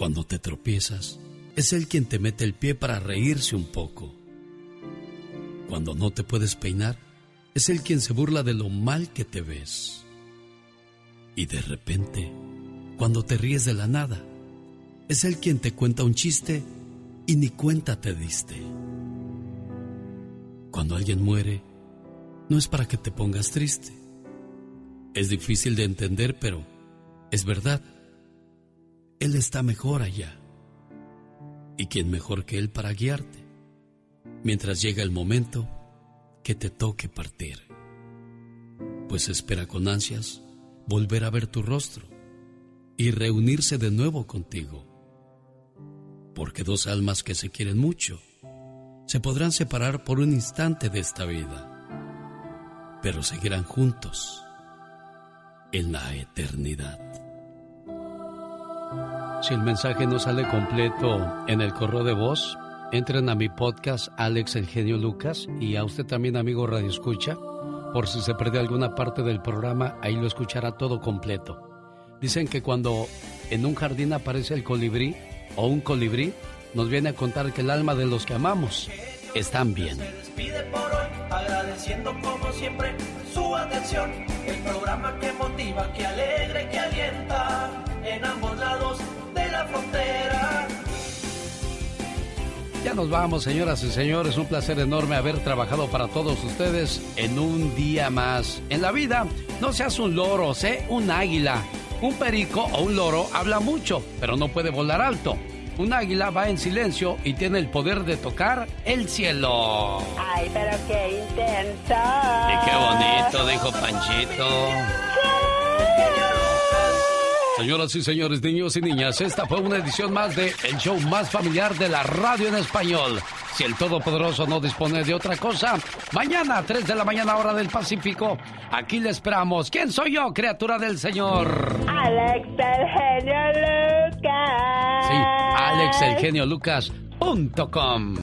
Cuando te tropiezas, es Él quien te mete el pie para reírse un poco. Cuando no te puedes peinar, es Él quien se burla de lo mal que te ves. Y de repente, cuando te ríes de la nada, es Él quien te cuenta un chiste y ni cuenta te diste. Cuando alguien muere, no es para que te pongas triste. Es difícil de entender, pero es verdad. Él está mejor allá. ¿Y quién mejor que Él para guiarte? Mientras llega el momento que te toque partir. Pues espera con ansias volver a ver tu rostro y reunirse de nuevo contigo. Porque dos almas que se quieren mucho se podrán separar por un instante de esta vida, pero seguirán juntos en la eternidad. Si el mensaje no sale completo en el correo de voz, entren a mi podcast Alex El Genio Lucas y a usted también, amigo Radio Escucha, por si se perdió alguna parte del programa, ahí lo escuchará todo completo. Dicen que cuando en un jardín aparece el colibrí o un colibrí, nos viene a contar que el alma de los que amamos están bien. Se despide por hoy, agradeciendo como siempre su atención. El programa que motiva, que alegra y que alienta en ambos lados de la frontera. Ya nos vamos, señoras y señores. Un placer enorme haber trabajado para todos ustedes en un día más. En la vida, no seas un loro, sé un águila. Un perico o un loro habla mucho, pero no puede volar alto. Un águila va en silencio y tiene el poder de tocar el cielo. Ay, pero qué intenso. Y qué bonito, dijo Panchito. Señoras y señores, niños y niñas, esta fue una edición más de El Show Más Familiar de la Radio en Español. Si el Todopoderoso no dispone de otra cosa, mañana a 3 de la mañana hora del Pacífico, aquí le esperamos. ¿Quién soy yo, criatura del Señor? Alex el genio Lucas. Sí, alexelgeniolucas.com.